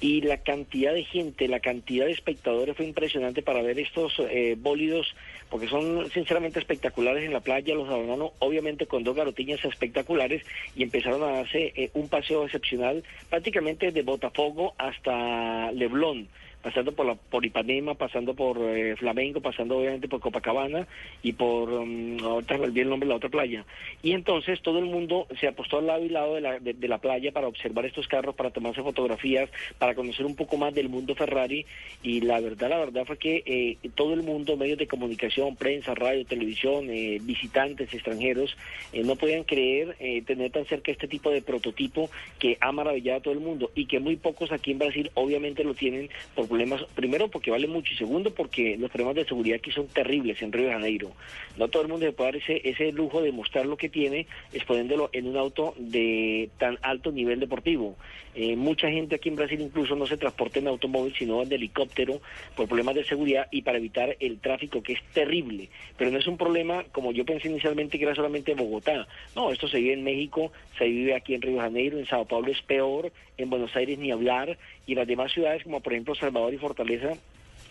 y la cantidad de gente, la cantidad de espectadores fue impresionante para ver estos eh, bólidos, porque son sinceramente espectaculares en la playa, los abandonaron obviamente con dos garotillas espectaculares y empezaron a darse eh, un paseo excepcional prácticamente de Botafogo hasta Leblon pasando por la por Ipanema, pasando por eh, Flamengo, pasando obviamente por Copacabana y por um, ahorita me olvidé el nombre de la otra playa. Y entonces todo el mundo se apostó al lado y lado de la, de la playa para observar estos carros, para tomarse fotografías, para conocer un poco más del mundo Ferrari y la verdad, la verdad fue que eh, todo el mundo, medios de comunicación, prensa, radio, televisión, eh, visitantes extranjeros, eh, no podían creer eh, tener tan cerca este tipo de prototipo que ha maravillado a todo el mundo y que muy pocos aquí en Brasil obviamente lo tienen por problemas, primero porque vale mucho y segundo porque los problemas de seguridad aquí son terribles en Río de Janeiro. No todo el mundo se puede dar ese, ese lujo de mostrar lo que tiene exponiéndolo en un auto de tan alto nivel deportivo. Eh, mucha gente aquí en Brasil incluso no se transporta en automóvil sino en helicóptero por problemas de seguridad y para evitar el tráfico que es terrible. Pero no es un problema como yo pensé inicialmente que era solamente en Bogotá. No, esto se vive en México, se vive aquí en Río de Janeiro, en Sao Paulo es peor, en Buenos Aires ni hablar y en las demás ciudades como por ejemplo Salvador y Fortaleza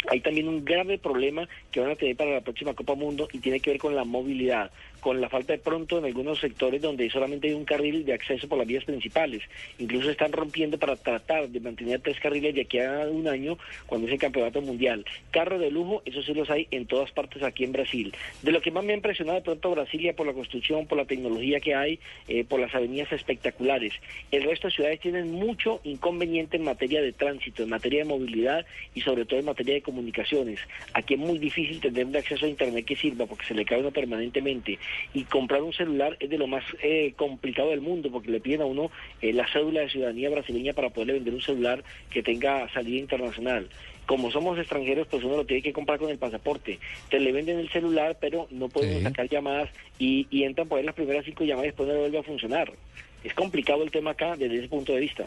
hay también un grave problema que van a tener para la próxima Copa Mundo y tiene que ver con la movilidad, con la falta de pronto en algunos sectores donde solamente hay un carril de acceso por las vías principales. Incluso están rompiendo para tratar de mantener tres carriles de aquí a un año cuando es el campeonato mundial. Carros de lujo, eso sí los hay en todas partes aquí en Brasil. De lo que más me ha impresionado de pronto Brasilia por la construcción, por la tecnología que hay, eh, por las avenidas espectaculares. El resto de ciudades tienen mucho inconveniente en materia de tránsito, en materia de movilidad y sobre todo en materia de comunicaciones. Aquí es muy difícil tener un acceso a Internet que sirva porque se le cae uno permanentemente. Y comprar un celular es de lo más eh, complicado del mundo porque le piden a uno eh, la cédula de ciudadanía brasileña para poderle vender un celular que tenga salida internacional. Como somos extranjeros, pues uno lo tiene que comprar con el pasaporte. Te le venden el celular, pero no pueden Sí. sacar llamadas y, y entran por ahí las primeras cinco llamadas y después no vuelve a funcionar. Es complicado el tema acá desde ese punto de vista.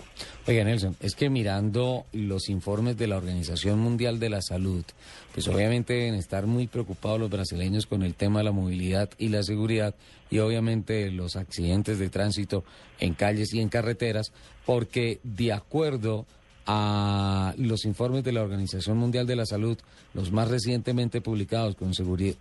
Oiga, Nelson, es que mirando los informes de la Organización Mundial de la Salud, pues obviamente deben estar muy preocupados los brasileños con el tema de la movilidad y la seguridad y obviamente los accidentes de tránsito en calles y en carreteras, porque de acuerdo a los informes de la Organización Mundial de la Salud, los más recientemente publicados con,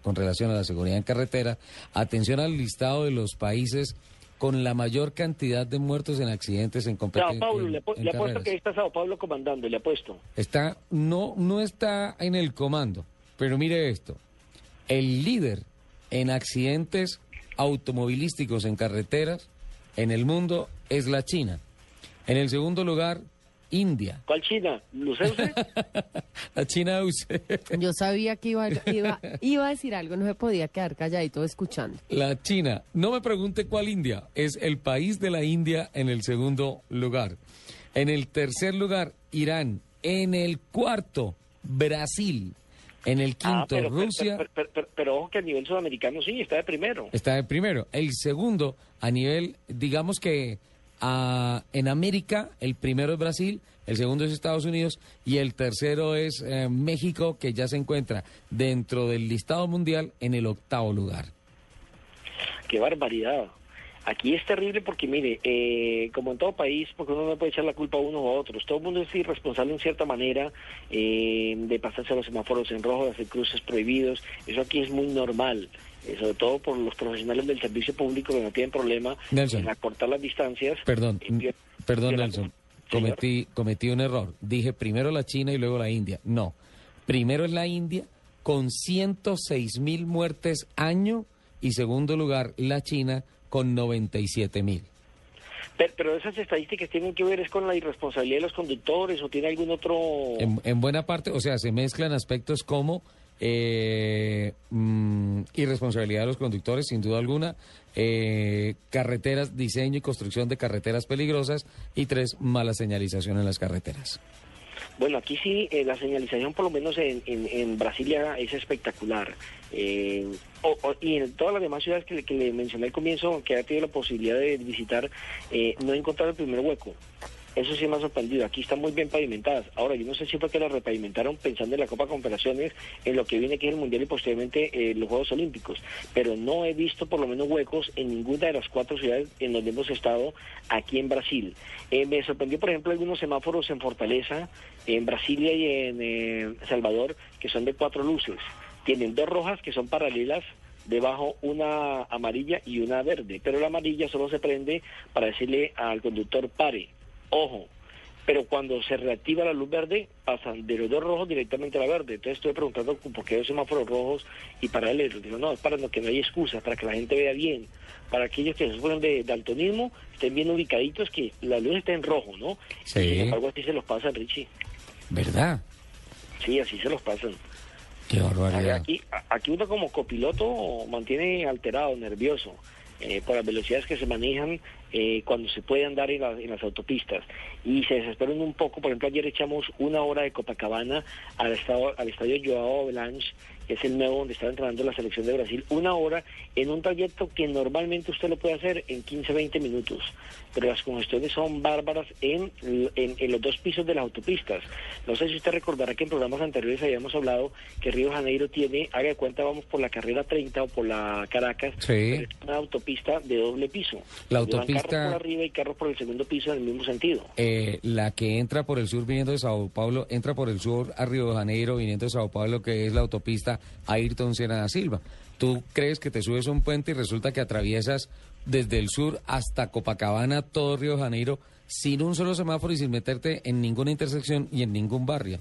con relación a la seguridad en carretera, atención al listado de los países con la mayor cantidad de muertos en accidentes en Sao competencia. Paulo, le, apu- le apuesto que ahí está Sao Paulo comandando, le apuesto. Está, no, no está en el comando, pero mire esto. el líder en accidentes automovilísticos en carreteras en el mundo es la China. En el segundo lugar, India. ¿Cuál China? ¿Lo sé usted? La China UCE. Yo sabía que iba, iba, iba a decir algo, no se podía quedar calladito escuchando. La China. No me pregunte cuál India. Es el país de la India en el segundo lugar. En el tercer lugar, Irán. En el cuarto, Brasil. En el Ah, quinto, pero, Rusia. Pero, pero- pero- pero ojo que a nivel sudamericano sí, está de primero. Está de primero. El segundo, a nivel, digamos que ah, en América, el primero es Brasil, el segundo es Estados Unidos y el tercero es eh, México, que ya se encuentra dentro del listado mundial en el octavo lugar. Qué barbaridad. Aquí es terrible porque, mire, eh, como en todo país, porque uno no puede echar la culpa a uno o a otros, todo el mundo es irresponsable en cierta manera eh, de pasarse los semáforos en rojo, de hacer cruces prohibidos. Eso aquí es muy normal, sobre todo por los profesionales del servicio público que no tienen problema Nelson. en acortar las distancias. Perdón, Eh, perdón Nelson, cometí, cometí un error. Dije primero la China y luego la India. No, primero es la India con 106 mil muertes año y segundo lugar la China con 97 mil. Pero, pero esas estadísticas tienen que ver es con la irresponsabilidad de los conductores o tiene algún otro... En, en buena parte, o sea, se mezclan aspectos como eh, mm, irresponsabilidad de los conductores, sin duda alguna, eh, carreteras, diseño y construcción de carreteras peligrosas y tres, mala señalización en las carreteras. Bueno, aquí sí, eh, la señalización por lo menos en, en, Brasilia es espectacular. Eh, o- y en todas las demás ciudades que, le- que le mencioné al comienzo, que ha tenido la posibilidad de visitar, eh, no he encontrado el primer hueco. Eso sí me ha sorprendido. Aquí están muy bien pavimentadas. Ahora, yo no sé si fue que las repavimentaron pensando en la Copa Confederaciones, en lo que viene que es el Mundial y posteriormente eh, los Juegos Olímpicos. Pero no he visto por lo menos huecos en ninguna de las cuatro ciudades en donde hemos estado aquí en Brasil. Eh, me sorprendió, por ejemplo, algunos semáforos en Fortaleza, en Brasilia y en eh, Salvador, que son de cuatro luces. Tienen dos rojas que son paralelas debajo una amarilla y una verde, pero la amarilla solo se prende para decirle al conductor pare, ojo, pero cuando se reactiva la luz verde pasan de los dos rojos directamente a la verde. Entonces estuve preguntando por qué dos semáforos rojos y paralelos. Digo, no, es para no, que no hay excusa, para que la gente vea bien, para aquellos que sufren de daltonismo estén bien ubicaditos, que la luz esté en rojo, ¿no? Sí. Y sin embargo así se los pasan, Richie. ¿Verdad? Sí, así se los pasan. Qué barbaridad. Aquí, aquí uno como copiloto mantiene alterado, nervioso, eh, por las velocidades que se manejan eh, cuando se puede andar en, la- en las autopistas. Y se desesperan un poco, por ejemplo, ayer echamos una hora de Copacabana al, estado, al estadio Joao Avalanche, que es el nuevo donde está entrenando la selección de Brasil, una hora en un trayecto que normalmente usted lo puede hacer en 15, 20 minutos. Pero las congestiones son bárbaras en, en, en los dos pisos de las autopistas. No sé si usted recordará que en programas anteriores habíamos hablado que Río de Janeiro tiene, haga de cuenta, vamos por la carrera 30 o por la Caracas, Sí. una autopista de doble piso. La autopista- Por arriba y carros por el segundo piso en el mismo sentido. Eh, la que entra por el sur viniendo de Sao Paulo, entra por el sur a Río de Janeiro viniendo de Sao Paulo, que es la autopista Ayrton Senna da Silva. Tú crees que te subes a un puente y resulta que atraviesas desde el sur hasta Copacabana, todo Río de Janeiro, sin un solo semáforo y sin meterte en ninguna intersección y en ningún barrio.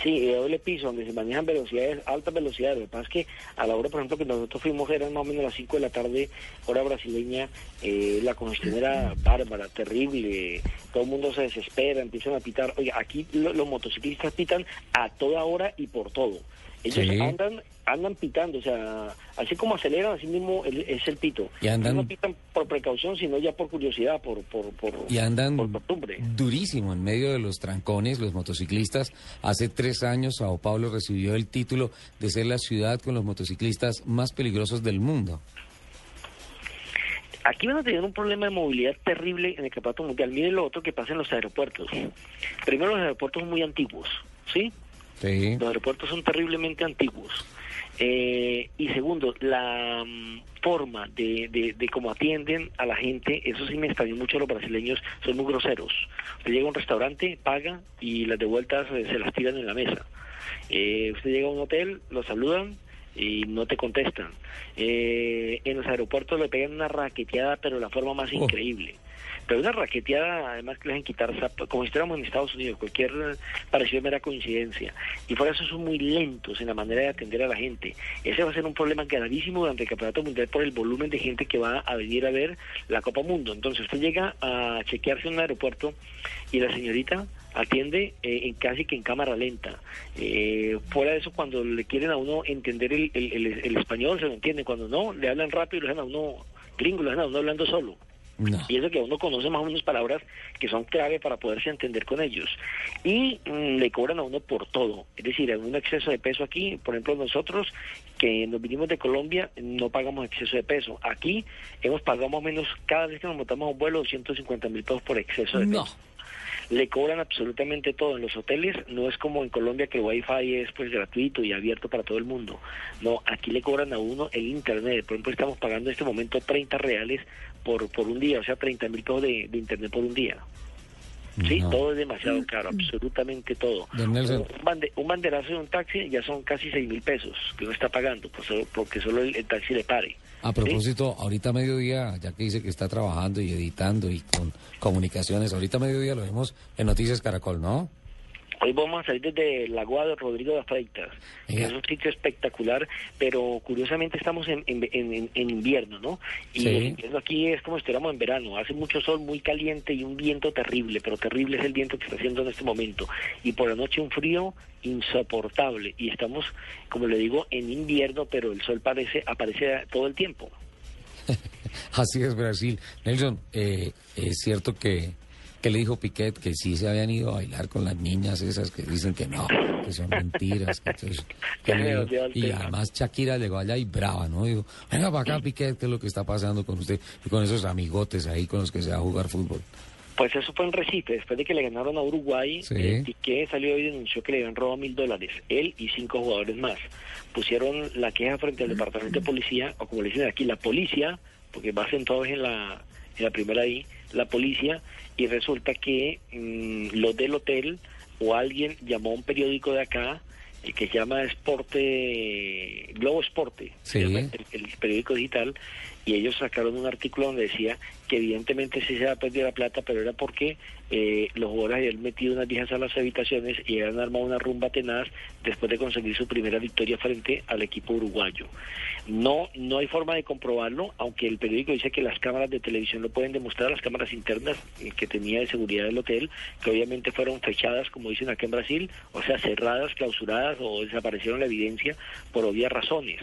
Sí, de doble piso, donde se manejan velocidades, altas velocidades. Lo que pasa es que a la hora, por ejemplo, que nosotros fuimos, eran más o menos las 5 de la tarde, hora brasileña, eh, la congestión era bárbara, terrible, todo el mundo se desespera, empiezan a pitar. Oiga, aquí lo- los motociclistas pitan a toda hora y por todo. Ellos Sí. andan andan pitando, o sea, así como aceleran, así mismo el- es el pito. Y andan- No pitan por precaución, sino ya por curiosidad, por... por, por Y andan por costumbre. durísimo en medio de los trancones, los motociclistas. Hace tres años Sao Paulo recibió el título de ser la ciudad con los motociclistas más peligrosos del mundo. Aquí van a tener un problema de movilidad terrible en el campeonato mundial. Miren lo otro que pasa en los aeropuertos. Primero, los aeropuertos son muy antiguos, ¿sí? Sí. Los aeropuertos son terriblemente antiguos. Eh, y segundo, la mm, forma de, de, de cómo atienden a la gente, eso sí me extrañó mucho a los brasileños, son muy groseros. Usted llega a un restaurante, paga y las de vueltas eh, se las tiran en la mesa. Eh, usted llega a un hotel, lo saludan y no te contestan. Eh, en los aeropuertos le pegan una raqueteada, pero de la forma más increíble. Pero una raqueteada, además que le dejan quitar, zap- como si estuviéramos en Estados Unidos, cualquier parecido es mera coincidencia. Y por eso son muy lentos en la manera de atender a la gente. Ese va a ser un problema gravísimo durante el Campeonato Mundial por el volumen de gente que va a venir a ver la Copa Mundo. Entonces usted llega a chequearse en un aeropuerto y la señorita atiende eh, en casi que en cámara lenta. Eh, fuera de eso, cuando le quieren a uno entender el, el- el- español, se lo entiende. Cuando no, le hablan rápido y lo dejan a uno gringo, lo dejan a uno hablando solo. Y eso que uno conoce más o menos palabras que son clave para poderse entender con ellos. Y mm, le cobran a uno por todo. Es decir, hay un exceso de peso aquí. Por ejemplo, nosotros que nos vinimos de Colombia no pagamos exceso de peso. Aquí hemos pagado más o menos cada vez que nos montamos a un vuelo 250 mil pesos por exceso de peso le cobran absolutamente todo. En los hoteles no es como en Colombia que el wifi es pues gratuito y abierto para todo el mundo. No aquí le cobran a uno el internet. Por ejemplo estamos pagando en este momento 30 reales por por un día o sea 30 mil pesos de, de internet por un día. Sí todo es demasiado caro absolutamente todo. Un, bande- un banderazo de un taxi ya son casi 6 mil pesos que uno está pagando pues, solo- porque solo el, el taxi le pare A propósito, ahorita a mediodía, ya que dice que está trabajando y editando y con comunicaciones, ahorita a mediodía lo vemos en Noticias Caracol, ¿no? Hoy vamos a salir desde la Guada de Rodrigo de Freitas, que es un sitio espectacular, pero curiosamente estamos en, en- en- en invierno, ¿no? Y Sí. el invierno aquí es como si estuviéramos en verano, hace mucho sol, muy caliente y un viento terrible, pero terrible es el viento que está haciendo en este momento. Y por la noche un frío insoportable, y estamos, como le digo, en invierno, pero el sol parece, aparece todo el tiempo. [LAUGHS] Así es Brasil. Nelson, eh, es cierto que, que le dijo Piquet que sí se habían ido a bailar con las niñas esas que dicen que no, que son mentiras. que entonces, que le dijo- olvidó el y además Shakira llegó allá y brava, ¿no? Dijo, venga para acá Piquet, ¿qué es lo que está pasando con usted? Y con esos amigotes ahí con los que se va a jugar fútbol. Pues eso fue en Recife, después de que le ganaron a Uruguay, Sí. eh, Piqué salió y denunció que le habían robado mil dólares, él y cinco jugadores más. Pusieron la queja frente al departamento de policía, o como le dicen aquí, la policía, porque va sentado en la, en la primera ahí, la policía, y resulta que mm, los del hotel o alguien llamó a un periódico de acá, eh, que se llama Esporte, Globo Esporte, Sí. el periódico digital, y ellos sacaron un artículo donde decía que evidentemente sí se había perdido la plata, pero era porque eh, los jugadores habían metido unas viejas a las habitaciones y habían armado una rumba tenaz después de conseguir su primera victoria frente al equipo uruguayo. No, no hay forma de comprobarlo, aunque el periódico dice que las cámaras de televisión lo pueden demostrar, las cámaras internas eh, que tenía de seguridad del hotel, que obviamente fueron fechadas, como dicen acá en Brasil, o sea, cerradas, clausuradas o desaparecieron la evidencia por obvias razones.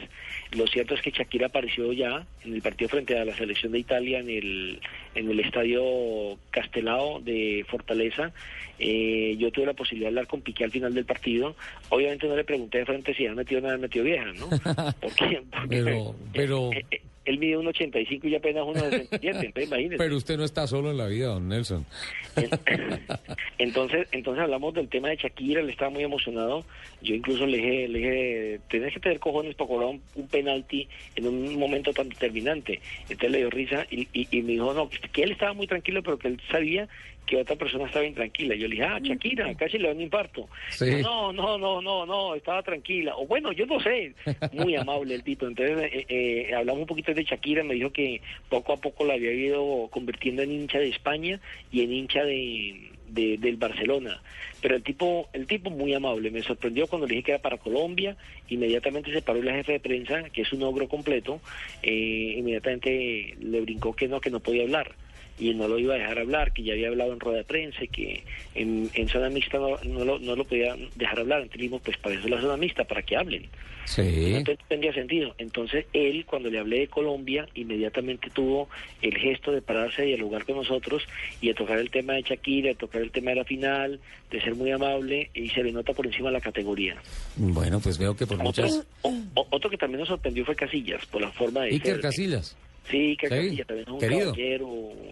Lo cierto es que Shakira apareció ya en el partido frente a la selección de Italia en el, en el estadio Castelao de Fortaleza. Eh, yo tuve la posibilidad de hablar con Piqué al final del partido. Obviamente no le pregunté de frente si había metido había metido vieja, ¿no? [LAUGHS] Porque, porque Pero, pero, eh, eh, él mide 1,85 y apenas 1,67, [LAUGHS] entonces imagínese. pero usted no está solo en la vida, don Nelson. [LAUGHS] Entonces, entonces hablamos del tema de Shakira, él estaba muy emocionado. Yo incluso le dije, le dije, tenés que tener cojones para cobrar un, un penalti en un momento tan determinante. Entonces le dio risa y, y- y me dijo, no, que él estaba muy tranquilo, pero que él sabía que otra persona estaba intranquila. Yo le dije, ah, Shakira, casi le da un infarto. Sí. No, no, no, no, no, estaba tranquila. O bueno, yo no sé. Muy amable el tipo. Entonces eh, eh, hablamos un poquito de Shakira, me dijo que poco a poco la había ido convirtiendo en hincha de España y en hincha de, de- del Barcelona. Pero el tipo, el tipo muy amable, me sorprendió cuando le dije que era para Colombia, inmediatamente se paró la jefe de prensa, que es un ogro completo, eh, inmediatamente le brincó que no, que no podía hablar y no lo iba a dejar hablar, que ya había hablado en rueda de prensa y que en, en zona mixta no, no lo, no lo podía dejar hablar. Entonces dijimos, pues para eso es la zona mixta, para que hablen. Sí. No te- tendría sentido. Entonces él, cuando le hablé de Colombia, inmediatamente tuvo el gesto de pararse a dialogar con nosotros y de tocar el tema de Shakira, de tocar el tema de la final, de ser muy amable y se le nota por encima la categoría. Bueno, pues veo que por Otro, muchas... o- o- otro que también nos sorprendió fue Casillas, por la forma de Iker ser. Casillas. Sí, que Sí, también es un querido. caballero.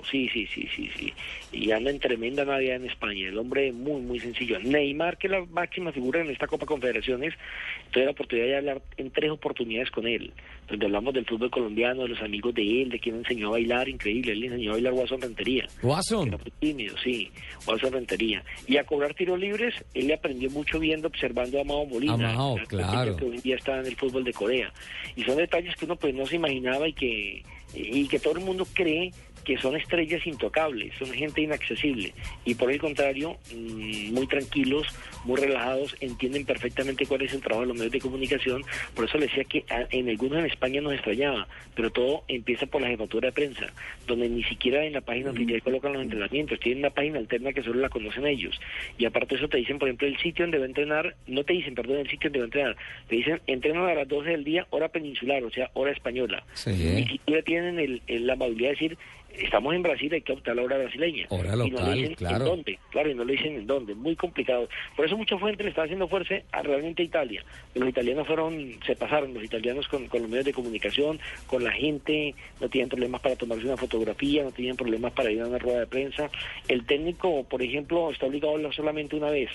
Sí, sí, sí, sí, sí. Y anda en tremenda Navidad en España. El hombre muy, muy sencillo. Neymar, que es la máxima figura en esta Copa Confederaciones, tuve la oportunidad de hablar en tres oportunidades con él, donde hablamos del fútbol colombiano, de los amigos de él, de quien enseñó a bailar, increíble. Él le enseñó a bailar Guasón Rentería. Watson. Era muy tímido, sí, Guasón Rentería. Y a cobrar tiros libres, él le aprendió mucho viendo, observando a Mao Molina. A Mao, el claro. Que hoy en día está en el fútbol de Corea. Y son detalles que uno pues no se imaginaba y que y que todo el mundo cree que son estrellas intocables, son gente inaccesible y por el contrario, mm, muy tranquilos, muy relajados, entienden perfectamente cuál es el trabajo de los medios de comunicación, por eso les decía que a- en algunos en España nos extrañaba, pero todo empieza por la jefatura de prensa, donde ni siquiera en la página oficial colocan los entrenamientos, tienen una página alterna que solo la conocen ellos, y aparte de eso te dicen, por ejemplo, el sitio donde va a entrenar, no te dicen, perdón, el sitio donde va a entrenar, te dicen, entrenan a las 12 del día, hora peninsular, o sea, hora española. Sí. Ni siquiera tienen el, el- la amabilidad de decir, estamos en Brasil, hay que optar la hora brasileña. Hora y no local, le dicen claro. en dónde, claro, y no le dicen en dónde, muy complicado. Por eso mucha gente le está haciendo fuerza a realmente a Italia. Los italianos fueron, se pasaron, los italianos con, con los medios de comunicación, con la gente, no tienen problemas para tomarse una fotografía, no tienen problemas para ir a una rueda de prensa. El técnico, por ejemplo, está obligado a hablar solamente una vez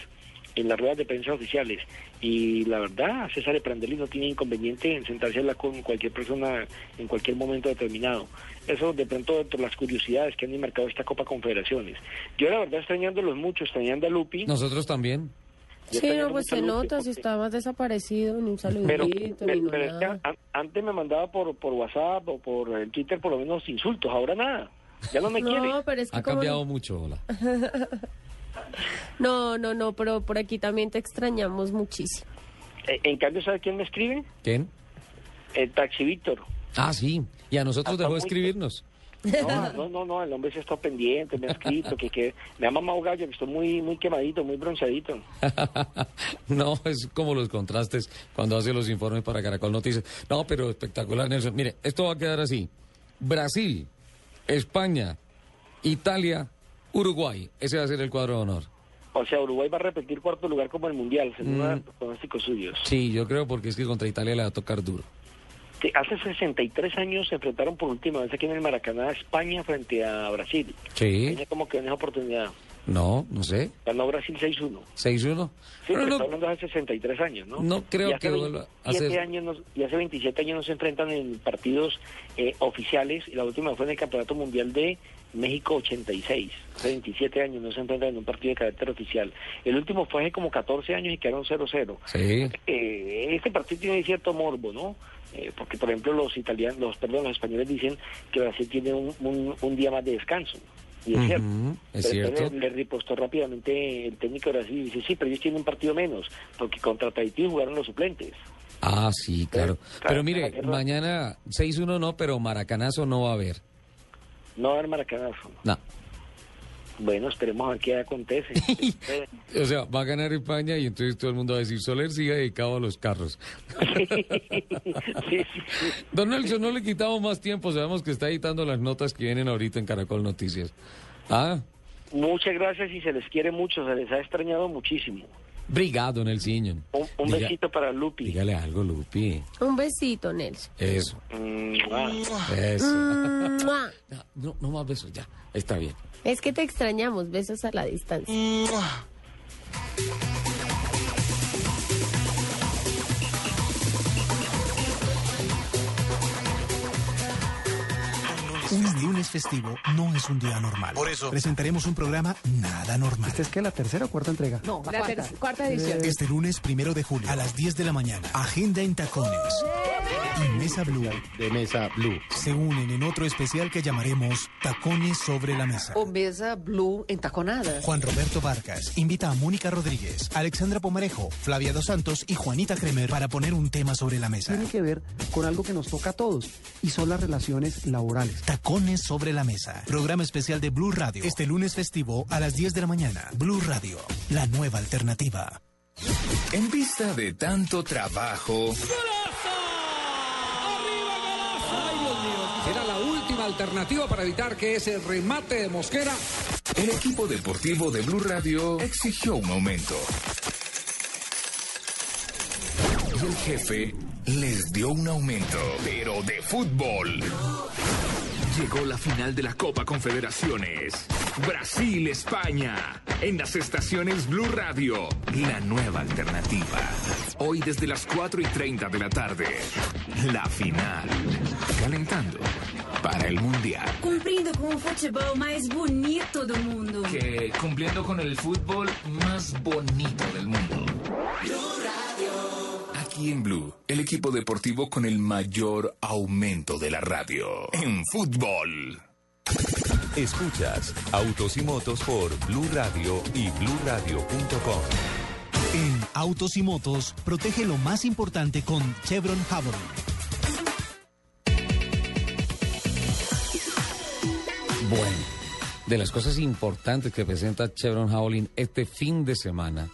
en las ruedas de prensa oficiales. Y la verdad César Prandelli no tiene inconveniente en sentarse a hablar con cualquier persona en cualquier momento determinado. Eso de pronto dentro de las curiosidades que han marcado esta Copa Confederaciones. Yo la verdad extrañándolos mucho extrañando a Lupi. Nosotros también. Yo Sí, no, pues se nota, si porque- está más desaparecido, ni un saludito, pero, ni pero- pero es que nada. an- antes me mandaba por por WhatsApp o por el Twitter por lo menos insultos. Ahora nada. Ya no me No, quiere. pero es que Ha como- cambiado mucho, hola. [LAUGHS] No, no, no, pero por aquí también te extrañamos muchísimo. Eh, en cambio ¿sabe quién me escribe? ¿Quién? el Taxi Víctor Ah, sí. Y a nosotros Hasta dejó de escribirnos. No, [LAUGHS] no, no, no, el hombre se está pendiente, me ha escrito, que, que me ha mamado gallo, que estoy muy, muy quemadito, muy bronceadito. [LAUGHS] no, es como los contrastes cuando hace los informes para Caracol Noticias. No, pero espectacular, Nelson. Mire, esto va a quedar así. Brasil, España, Italia, Uruguay. Ese va a ser el cuadro de honor. O sea, Uruguay va a repetir cuarto lugar como el Mundial, según Mm. los pronósticos suyos. Sí, yo creo porque es que contra Italia le va a tocar duro. Sí, hace 63 años se enfrentaron por última vez aquí en el Maracaná España frente a Brasil. Sí. Tenía como que una oportunidad. No, no sé. Ganó Brasil 6-1. 6-1. Sí, Pero no- está hablando de hace 63 años, ¿no? No creo Y hace que vuelva a 27 ser- años no- y hace 27 años no se enfrentan en partidos eh, oficiales. Y la última fue en el Campeonato Mundial de México 86. Hace 27 años no se enfrentan en un partido de carácter oficial. El último fue hace como 14 años y quedaron 0-0. Sí. Eh, este partido tiene cierto morbo, ¿no? Eh, porque, por ejemplo, los italianos, los, perdón, los españoles dicen que Brasil tiene un, un- un día más de descanso. Y es cierto. es Pero cierto. Le, le ripostó rápidamente el técnico de Brasil y dice, sí, pero ellos tienen un partido menos, porque contra Tahití jugaron los suplentes. Ah, sí, claro. claro, Pero mire, mañana 6-1 no, pero maracanazo no va a haber. No va a maracanazo. No. Bueno, esperemos a ver qué acontece. [LAUGHS] O sea, va a ganar España y entonces todo el mundo va a decir, Soler sigue dedicado a los carros. [LAUGHS] sí, sí, sí. Don Nelson, no le quitamos más tiempo, sabemos que está editando las notas que vienen ahorita en Caracol Noticias. Ah, Muchas gracias y se les quiere mucho, se les ha extrañado muchísimo. Brigado, Nelson. Un, un Diga- besito para Lupi. Dígale algo, Lupi. Un besito, Nelson. Eso, eso. Mua. [LAUGHS] No, no más besos, ya. Está bien. Es que te extrañamos, besos a la distancia. Un lunes festivo no es un día normal. Por eso. Presentaremos un programa nada normal. ¿Esta es que la tercera o cuarta entrega? No, La ter- cuarta edición. Este lunes primero de julio a las 10 de la mañana. Agenda en tacones. Y Mesa Blue De Mesa Blue. se unen en otro especial que llamaremos Tacones sobre la Mesa. O mesa blue entaconada. Juan Roberto Vargas invita a Mónica Rodríguez, Alexandra Pomarejo, Flavia Dos Santos y Juanita Kremer para poner un tema sobre la mesa. Tiene que ver con algo que nos toca a todos y son las relaciones laborales. Tacones sobre la mesa. Programa especial de Blue Radio. Este lunes festivo a las 10 de la mañana. Blue Radio, la nueva alternativa. En vista de tanto trabajo, Ay, Dios mío. Era la última alternativa para evitar que ese remate de Mosquera. el equipo deportivo de Blue Radio exigió un aumento. Y el jefe les dio un aumento, pero de fútbol. Llegó la final de la Copa Confederaciones. Brasil-España. En las estaciones Blue Radio. La nueva alternativa. Hoy desde las 4 y 30 de la tarde. La final. Calentando para el Mundial. Cumprindo com o futebol mais bonito do mundo. Que cumpliendo con el fútbol más bonito del mundo. Aquí en Blue, el equipo deportivo con el mayor aumento de la radio. En fútbol. Escuchas Autos y Motos por Blue Radio y bluradio.com. En Autos y Motos, protege lo más importante con Chevron Javelin. Bueno, de las cosas importantes que presenta Chevron Javelin este fin de semana,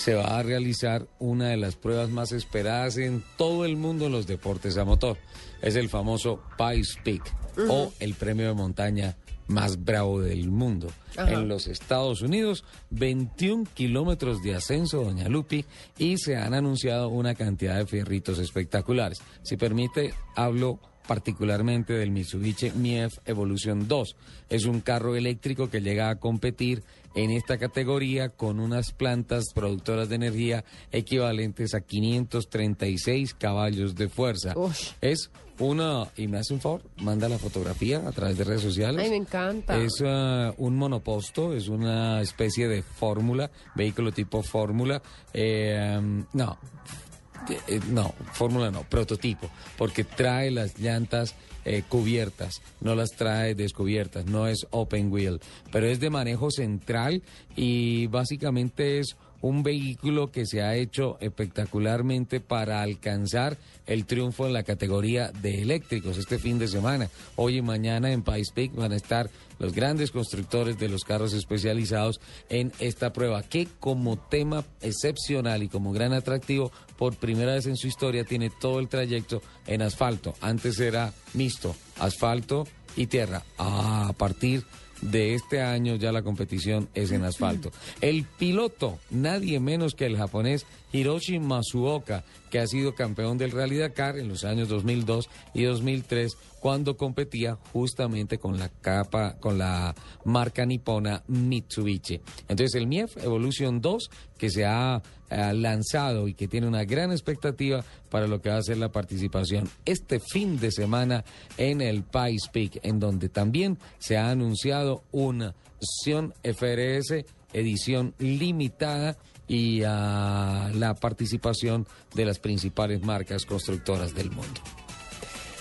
se va a realizar una de las pruebas más esperadas en todo el mundo en los deportes a motor. Es el famoso Pice Peak o el premio de montaña más bravo del mundo. Ajá. En los Estados Unidos, 21 kilómetros de ascenso, doña Lupi, y se han anunciado una cantidad de fierritos espectaculares. Si permite, hablo particularmente del Mitsubishi Mief Evolution 2. Es un carro eléctrico que llega a competir en esta categoría con unas plantas productoras de energía equivalentes a 536 caballos de fuerza. Es una, y me hace un favor, manda la fotografía a través de redes sociales. Ay, me encanta. Es uh, un monoposto, es una especie de fórmula, vehículo tipo fórmula. Eh, um, no, eh, no, fórmula no, prototipo, porque trae las llantas eh, cubiertas, no las trae descubiertas, no es open wheel, pero es de manejo central y básicamente es un vehículo que se ha hecho espectacularmente para alcanzar el triunfo en la categoría de eléctricos este fin de semana. Hoy y mañana en País Peak van a estar los grandes constructores de los carros especializados en esta prueba, que como tema excepcional y como gran atractivo, por primera vez en su historia tiene todo el trayecto en asfalto. Antes era mixto, asfalto y tierra. Ah, a partir de este año ya la competición es en asfalto. El piloto, nadie menos que el japonés Hiroshi Masuoka, que ha sido campeón del Rally Dakar en los años 2002 y 2003 cuando competía justamente con la capa con la marca nipona Mitsubishi. Entonces el Mief Evolution 2 que se ha eh, lanzado y que tiene una gran expectativa para lo que va a ser la participación este fin de semana en el Pice Peak, en donde también se ha anunciado una opción FRS edición limitada y a la participación de las principales marcas constructoras del mundo.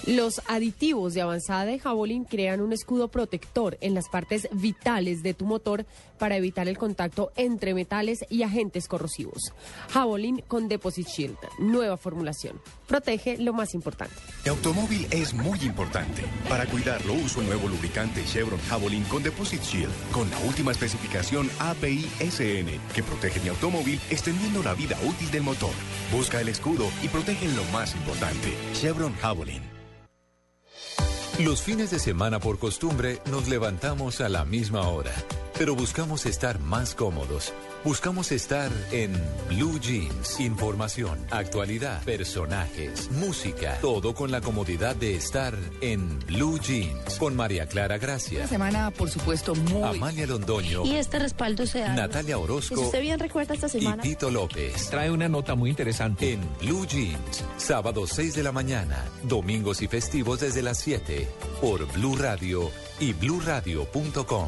Los aditivos de avanzada de Javelin crean un escudo protector en las partes vitales de tu motor para evitar el contacto entre metales y agentes corrosivos. Javelin con Deposit Shield, nueva formulación. Protege lo más importante. Mi automóvil es muy importante. Para cuidarlo uso el nuevo lubricante Chevron Javelin con Deposit Shield, con la última especificación API SN, que protege mi automóvil extendiendo la vida útil del motor. Busca el escudo y protege lo más importante. Chevron Javelin. Los fines de semana por costumbre nos levantamos a la misma hora, pero buscamos estar más cómodos. Buscamos estar en Blue Jeans. Información, actualidad, personajes, música, todo con la comodidad de estar en Blue Jeans. Con María Clara Gracia, Una semana, por supuesto, muy... Amalia Londoño, Y este respaldo se da. Natalia Si Orozco usted bien recuerda esta y semana. Tito López. Trae una nota muy interesante. En Blue Jeans, sábados 6 de la mañana, domingos y festivos desde las 7, por Blue Radio y bluradio.com.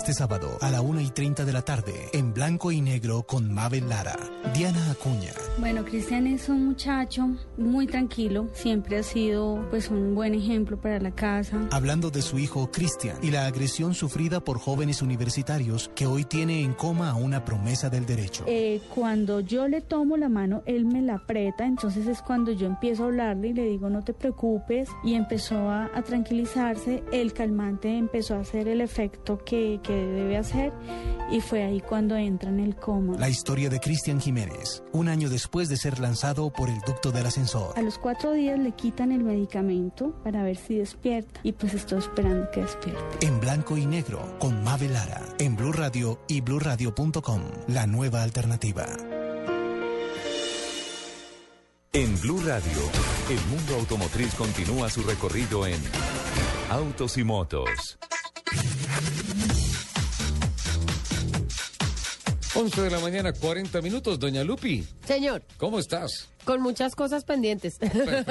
Este sábado a la 1 y 30 de la tarde, en blanco y negro con Mabel Lara, Diana Acuña, Bueno, Cristian es un muchacho muy tranquilo, siempre ha sido pues un buen ejemplo para la casa. hablando de su hijo Cristian y la agresión sufrida por jóvenes universitarios que hoy tiene en coma a una promesa del derecho. Eh, cuando yo le tomo la mano, él me la aprieta, entonces es cuando yo empiezo a hablarle y le digo no te preocupes y empezó a, a tranquilizarse, el calmante empezó a hacer el efecto que, que debe hacer y fue ahí cuando entra en el coma. La historia de Cristian Jiménez, un año después de ser lanzado por el ducto del ascensor. A los cuatro días le quitan el medicamento para ver si despierta y pues estoy esperando que despierte. En blanco y negro con Mabel Lara, en Blue Radio y bluradio.com, la nueva alternativa. En Blue Radio, el mundo automotriz continúa su recorrido en Autos y Motos. 11 de la mañana, 40 minutos. Doña Lupi, Señor, ¿cómo estás? con muchas cosas pendientes.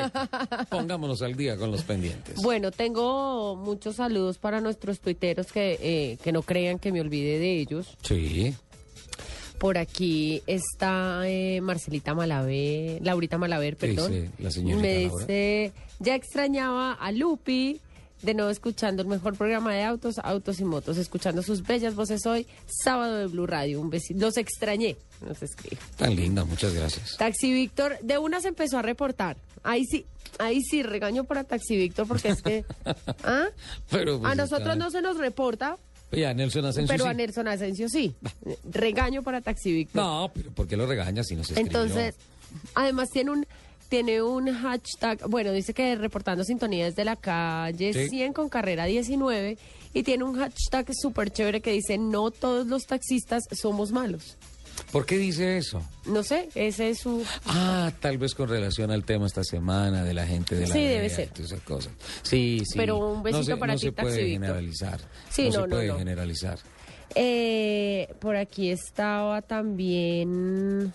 [LAUGHS] Pongámonos al día con los pendientes. Bueno, tengo muchos saludos para nuestros tuiteros que, eh, que no crean que me olvide de ellos. Sí. Por aquí está eh, Marcelita Malaver, Laurita Malaver, Sí, perdón. sí, la señorita Me dice, ya extrañaba a Lupi, de nuevo escuchando el mejor programa de autos, autos y motos, escuchando sus bellas voces hoy, sábado de Blue Radio. Un besito. Los extrañé, nos escribe. Tan linda, muchas gracias. Taxi Víctor, de una se empezó a reportar. Ahí sí, ahí sí, regaño para Taxi Víctor porque es que... [LAUGHS] ¿Ah? Pero, pues, a nosotros no se nos reporta, Y a Nelson Asensio pero sí. a Nelson Asensio sí. Regaño para Taxi Víctor. No, pero ¿por qué lo regañas si no se escribió? Entonces, además tiene un tiene un hashtag, bueno, dice que reportando sintonía desde la calle Sí. 100 con carrera 19 y tiene un hashtag súper chévere que dice no todos los taxistas somos malos. ¿Por qué dice eso? No sé, ese es su... Ah, tal vez con relación al tema esta semana de la gente de la Sí, debe ser. esas cosas. Sí, sí. Pero un no besito se, para no ti, se puede generalizar. Sí, no, no, se no, puede no. generalizar. Eh, por aquí estaba también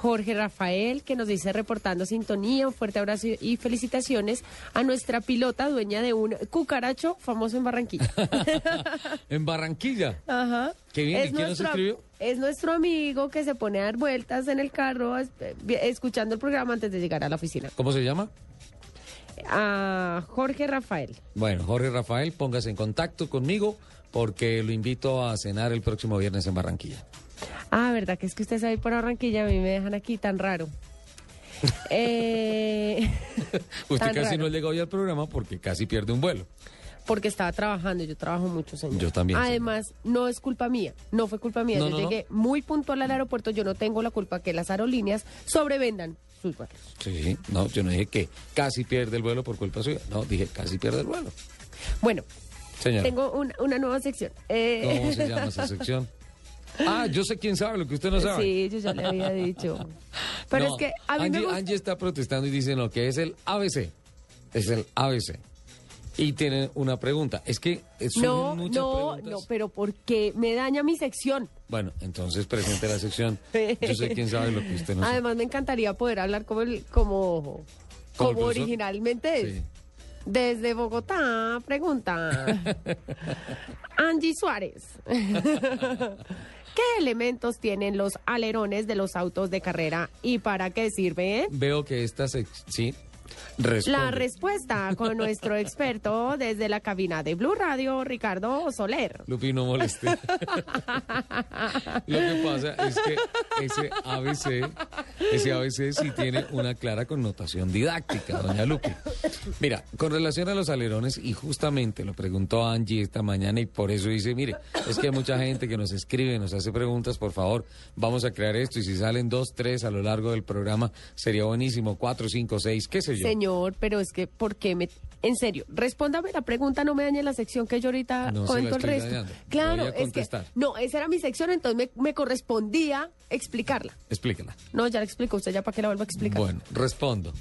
Jorge Rafael, que nos dice reportando sintonía, un fuerte abrazo y felicitaciones a nuestra pilota, dueña de un cucaracho famoso en Barranquilla. [LAUGHS] En Barranquilla. Ajá. Qué bien, ¿y quién nos nuestro, escribió? es nuestro amigo que se pone a dar vueltas en el carro es- eh, escuchando el programa antes de llegar a la oficina. ¿Cómo se llama? A Jorge Rafael. Bueno, Jorge Rafael, póngase en contacto conmigo porque lo invito a cenar el próximo viernes en Barranquilla. Ah, ¿verdad? Que es que ustedes ahí por Barranquilla a mí me dejan aquí tan raro. [LAUGHS] eh, [LAUGHS] Usted casi raro. no llega hoy al programa porque casi pierde un vuelo. porque estaba trabajando, yo trabajo mucho, señor. Yo también, Además, no es culpa mía, no fue culpa mía. No, yo no, no. llegué muy puntual al aeropuerto, yo no tengo la culpa que las aerolíneas sobrevendan sus vuelos. Sí, no, yo no dije que casi pierde el vuelo por culpa suya. No, dije casi pierde el vuelo. Bueno, Señora, tengo un- una nueva sección. Eh, ¿cómo se llama esa [LAUGHS] sección? Ah, yo sé quién sabe lo que usted no sabe. Sí, yo ya le había dicho. [LAUGHS] Pero No, es que a mí Angie, me gusta... Angie está protestando y dice lo que es el ABC. Es el ABC. Y tiene una pregunta. Es que eh, son No, muchas no, preguntas. no, pero porque me daña mi sección. Bueno, entonces presente la sección. [LAUGHS] Yo sé quién sabe lo que usted no sabe. Además, me encantaría poder hablar como el, como, Como originalmente es. Sí. Desde Bogotá, pregunta [LAUGHS] Angie Suárez. ¿Qué elementos tienen los alerones de los autos de carrera y para qué sirven? Veo que esta sección... Sí. Responde. La respuesta con nuestro experto desde la cabina de Blue Radio, Ricardo Soler. Lupi, no moleste. [LAUGHS] Lo que pasa es que ese ABC, ese ABC sí tiene una clara connotación didáctica, doña Lupi. Mira, con relación a los alerones, y justamente lo preguntó Angie esta mañana y por eso dice, mire, es que hay mucha gente que nos escribe, nos hace preguntas, por favor, vamos a crear esto y si salen dos, tres a lo largo del programa, sería buenísimo, cuatro, cinco, seis, qué sé yo. Señor, pero es que, ¿por qué me.? En serio, respóndame la pregunta, no me dañe la sección que yo ahorita No cuento el resto. dañando. Claro, es que. No, esa era mi sección, entonces me, me correspondía explicarla. Explícala. No, ya la explico, usted ya para qué la vuelvo a explicar. Bueno, respondo.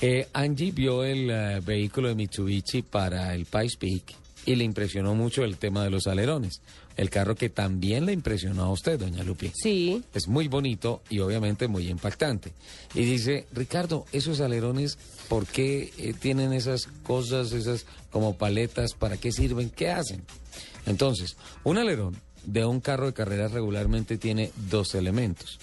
Eh, Angie vio el eh, vehículo de Mitsubishi para el Pikes Peak y le impresionó mucho el tema de los alerones. El carro que también le impresionó a usted, doña Lupi. Sí. Es muy bonito y obviamente muy impactante. Y dice, Ricardo, esos alerones, ¿por qué eh, tienen esas cosas, esas como paletas? ¿Para qué sirven? ¿Qué hacen? Entonces, un alerón de un carro de carreras regularmente tiene dos elementos.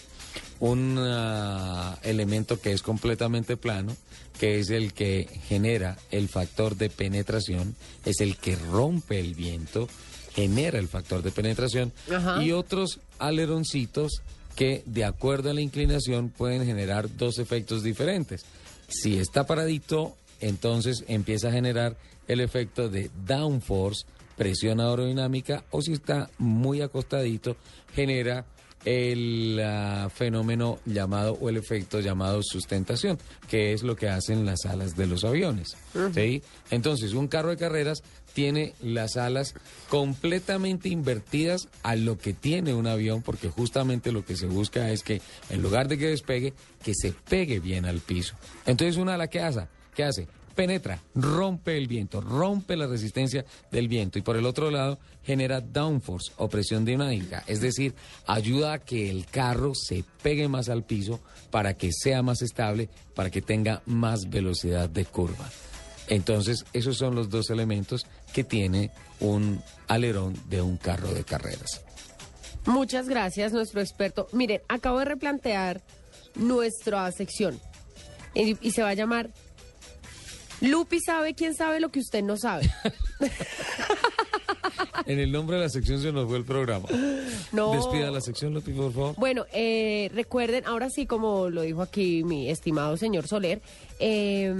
Un ah, elemento que es completamente plano, que es el que genera el factor de penetración, es el que rompe el viento, genera el factor de penetración, Ajá. y otros aleroncitos que de acuerdo a la inclinación pueden generar dos efectos diferentes. Si está paradito, entonces empieza a generar el efecto de downforce, presión aerodinámica, o si está muy acostadito, genera el ah, fenómeno llamado o el efecto llamado sustentación, que es lo que hacen las alas de los aviones. ¿sí? Entonces, un carro de carreras tiene las alas completamente invertidas a lo que tiene un avión, porque justamente lo que se busca es que en lugar de que despegue, que se pegue bien al piso. Entonces, una ala, ¿qué hace? ¿Qué hace? Penetra, rompe el viento, rompe la resistencia del viento y por el otro lado genera downforce o presión dinámica, es decir, ayuda a que el carro se pegue más al piso para que sea más estable, para que tenga más velocidad de curva. Entonces, esos son los dos elementos que tiene un alerón de un carro de carreras. Muchas gracias, nuestro experto. Miren, acabo de replantear nuestra sección y, y se va a llamar Lupi sabe quién sabe lo que usted no sabe. [LAUGHS] En el nombre de la sección se nos fue el programa. No. Despida la sección, Lupi, por favor. Bueno, eh, recuerden, ahora sí, como lo dijo aquí mi estimado señor Soler, eh,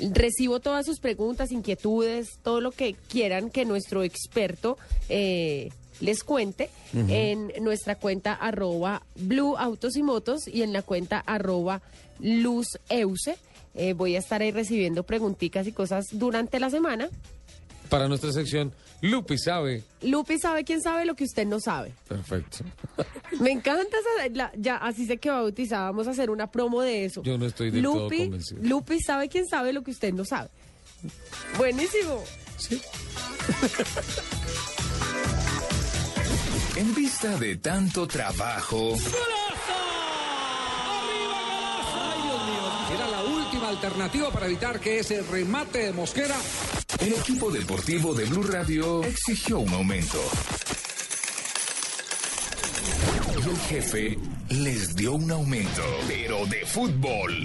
recibo todas sus preguntas, inquietudes, todo lo que quieran que nuestro experto eh, les cuente en nuestra cuenta arroba Blue Autos y Motos y en la cuenta arroba Luz Euse. Eh, voy a estar ahí recibiendo preguntitas y cosas durante la semana. Para nuestra sección, Lupi sabe. Lupi sabe quién sabe lo que usted no sabe. Perfecto. [LAUGHS] Me encanta esa, la- ya así se quedó bautizada. Vamos a hacer una promo de eso. Yo no estoy del todo Lupi, convencido. Lupi sabe quién sabe lo que usted no sabe. Buenísimo. [LAUGHS] En vista de tanto trabajo, Era alternativa para evitar que ese remate de Mosquera el equipo deportivo de Blue Radio exigió un aumento. El jefe les dio un aumento, pero de fútbol.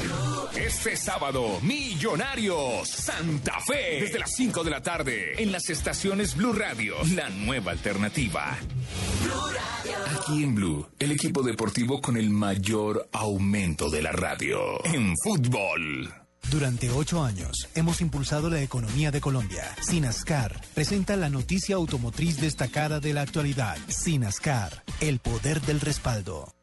Este sábado, Millonarios Santa Fe. Desde las 5 de la tarde, en las estaciones Blue Radio, la nueva alternativa. Aquí en Blue, el equipo deportivo con el mayor aumento de la radio. En fútbol. Durante ocho años hemos impulsado la economía de Colombia. Sinascar presenta la noticia automotriz destacada de la actualidad. Sinascar, el poder del respaldo.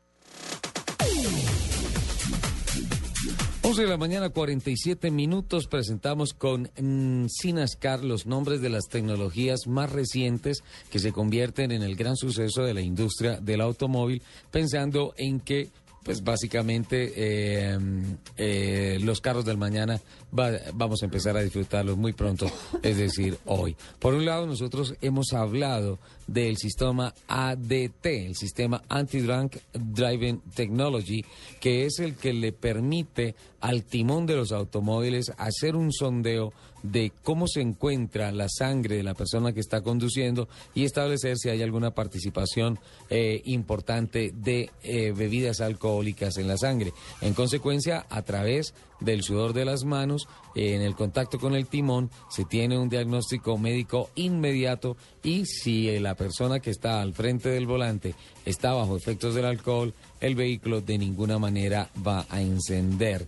11 de la mañana, 47 minutos. Presentamos con mm, Sinascar los nombres de las tecnologías más recientes que se convierten en el gran suceso de la industria del automóvil, pensando en que, pues básicamente, eh, eh, los carros del mañana va- vamos a empezar a disfrutarlos muy pronto, es decir, hoy. Por un lado, nosotros hemos hablado del sistema ADT, el sistema Anti-Drunk Driving Technology, que es el que le permite al timón de los automóviles hacer un sondeo de cómo se encuentra la sangre de la persona que está conduciendo y establecer si hay alguna participación eh, importante de eh, bebidas alcohólicas en la sangre. En consecuencia, a través del sudor de las manos, eh, en el contacto con el timón, se tiene un diagnóstico médico inmediato y si la persona que está al frente del volante está bajo efectos del alcohol, el vehículo de ninguna manera va a encender.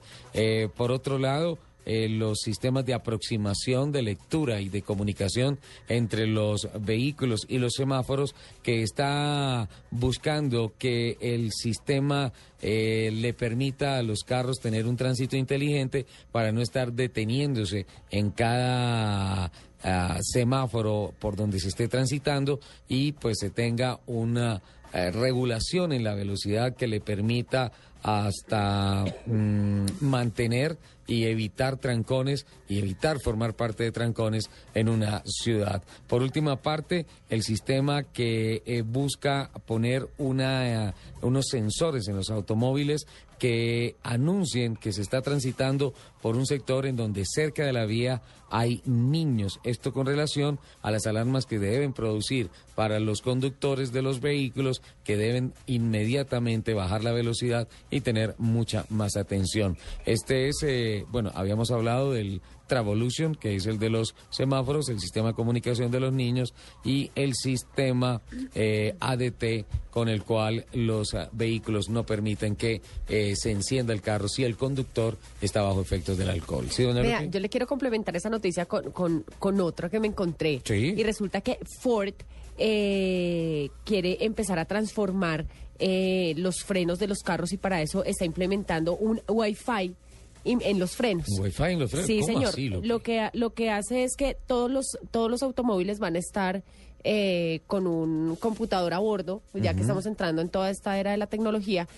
Por otro lado, eh, los sistemas de aproximación, de lectura y de comunicación entre los vehículos y los semáforos que está buscando que el sistema eh, le permita a los carros tener un tránsito inteligente para no estar deteniéndose en cada ah, semáforo por donde se esté transitando y pues se tenga una eh, regulación en la velocidad que le permita hasta mm, mantener y evitar trancones y evitar formar parte de trancones en una ciudad. Por última parte, el sistema que eh, busca poner una, eh, unos sensores en los automóviles que anuncien que se está transitando por un sector en donde cerca de la vía hay niños. Esto con relación a las alarmas que deben producir para los conductores de los vehículos que deben inmediatamente bajar la velocidad y tener mucha más atención. Este es, eh, bueno, habíamos hablado del Travolution, que es el de los semáforos, el sistema de comunicación de los niños y el sistema eh, ADT con el cual los ah, vehículos no permiten que eh, se encienda el carro si el conductor está bajo efectos del alcohol. ¿Sí, doña Vea, Lupi? yo le quiero complementar esa noticia con, con, con otra que me encontré. Sí. Y resulta que Ford eh, quiere empezar a transformar eh, los frenos de los carros y para eso está implementando un Wi-Fi en los frenos. ¿Un Wi-Fi en los frenos? Sí, ¿Cómo señor. así, lo que lo que hace es que todos los todos los automóviles van a estar eh, con un computador a bordo, ya que estamos entrando en toda esta era de la tecnología.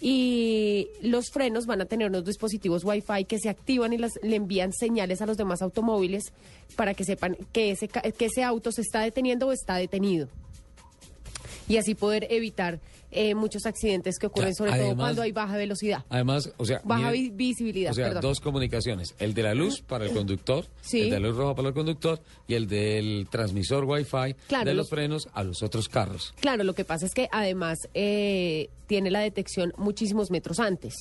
Y los frenos van a tener unos dispositivos Wi-Fi que se activan y las- le envían señales a los demás automóviles para que sepan que ese, que ese auto se está deteniendo o está detenido. Y así poder evitar eh, muchos accidentes que ocurren, Ya, sobre todo cuando hay baja velocidad. Además, o sea, Baja visibilidad, o sea, perdón. dos comunicaciones, el de la luz para el conductor, Sí. el de la luz roja para el conductor y el del transmisor Wi-Fi Claro, de los- los frenos a los otros carros. Claro, lo que pasa es que además eh, tiene la detección muchísimos metros antes.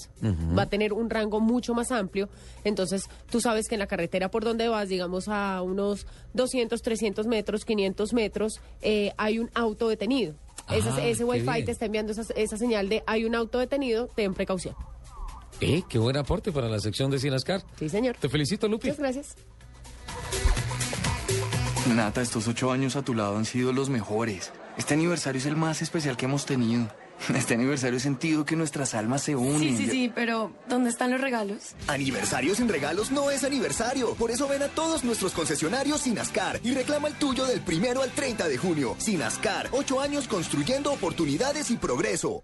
Va a tener un rango mucho más amplio. Entonces, tú sabes que en la carretera por donde vas, digamos a unos 200, 300 metros, 500 metros, eh, hay un auto detenido. Ah, ese qué Wi-Fi bien. te está enviando esa, esa señal de hay un auto detenido, ten precaución. Eh, qué buen aporte para la sección de Sinascar. Sí, señor. Te felicito, Lupi. Muchas gracias. Nata, estos ocho años a tu lado han sido los mejores. Este aniversario es el más especial que hemos tenido. [LAUGHS] Este aniversario he sentido que nuestras almas se unen. Sí, sí, sí, pero ¿dónde están los regalos? Aniversario sin regalos no es aniversario. Por eso ven a todos nuestros concesionarios Sinascar y reclama el tuyo del primero al 30 de junio. Sinascar, ocho años construyendo oportunidades y progreso.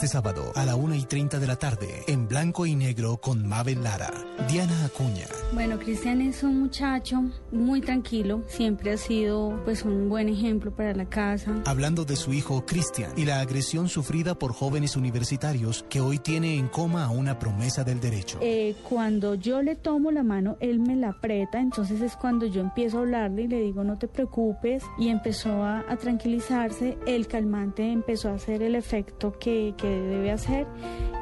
Este sábado a la 1 y 30 de la tarde, en blanco y negro con Mabel Lara, Diana Acuña. Bueno, Cristian es un muchacho muy tranquilo, siempre ha sido pues un buen ejemplo para la casa. Hablando de su hijo Cristian y la agresión sufrida por jóvenes universitarios que hoy tiene en coma a una promesa del derecho. Eh, cuando yo le tomo la mano, él me la aprieta, entonces es cuando yo empiezo a hablarle y le digo no te preocupes y empezó a, a tranquilizarse, el calmante empezó a hacer el efecto que, que debe hacer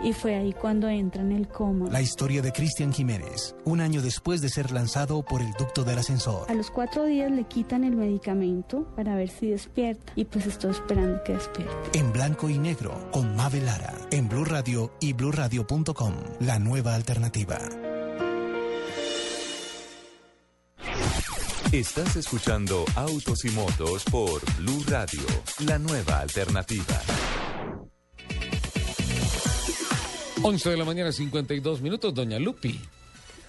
y fue ahí cuando entra en el coma. La historia de Cristian Jiménez, un año después de ser lanzado por el ducto del ascensor. A los cuatro días le quitan el medicamento para ver si despierta y pues estoy esperando que despierte. En blanco y negro con Mabel Lara, en Blue Radio y bluradio.com, la nueva alternativa. Estás escuchando Autos y Motos por Blue Radio, la nueva alternativa. 11 de la mañana, 52 minutos, doña Lupi.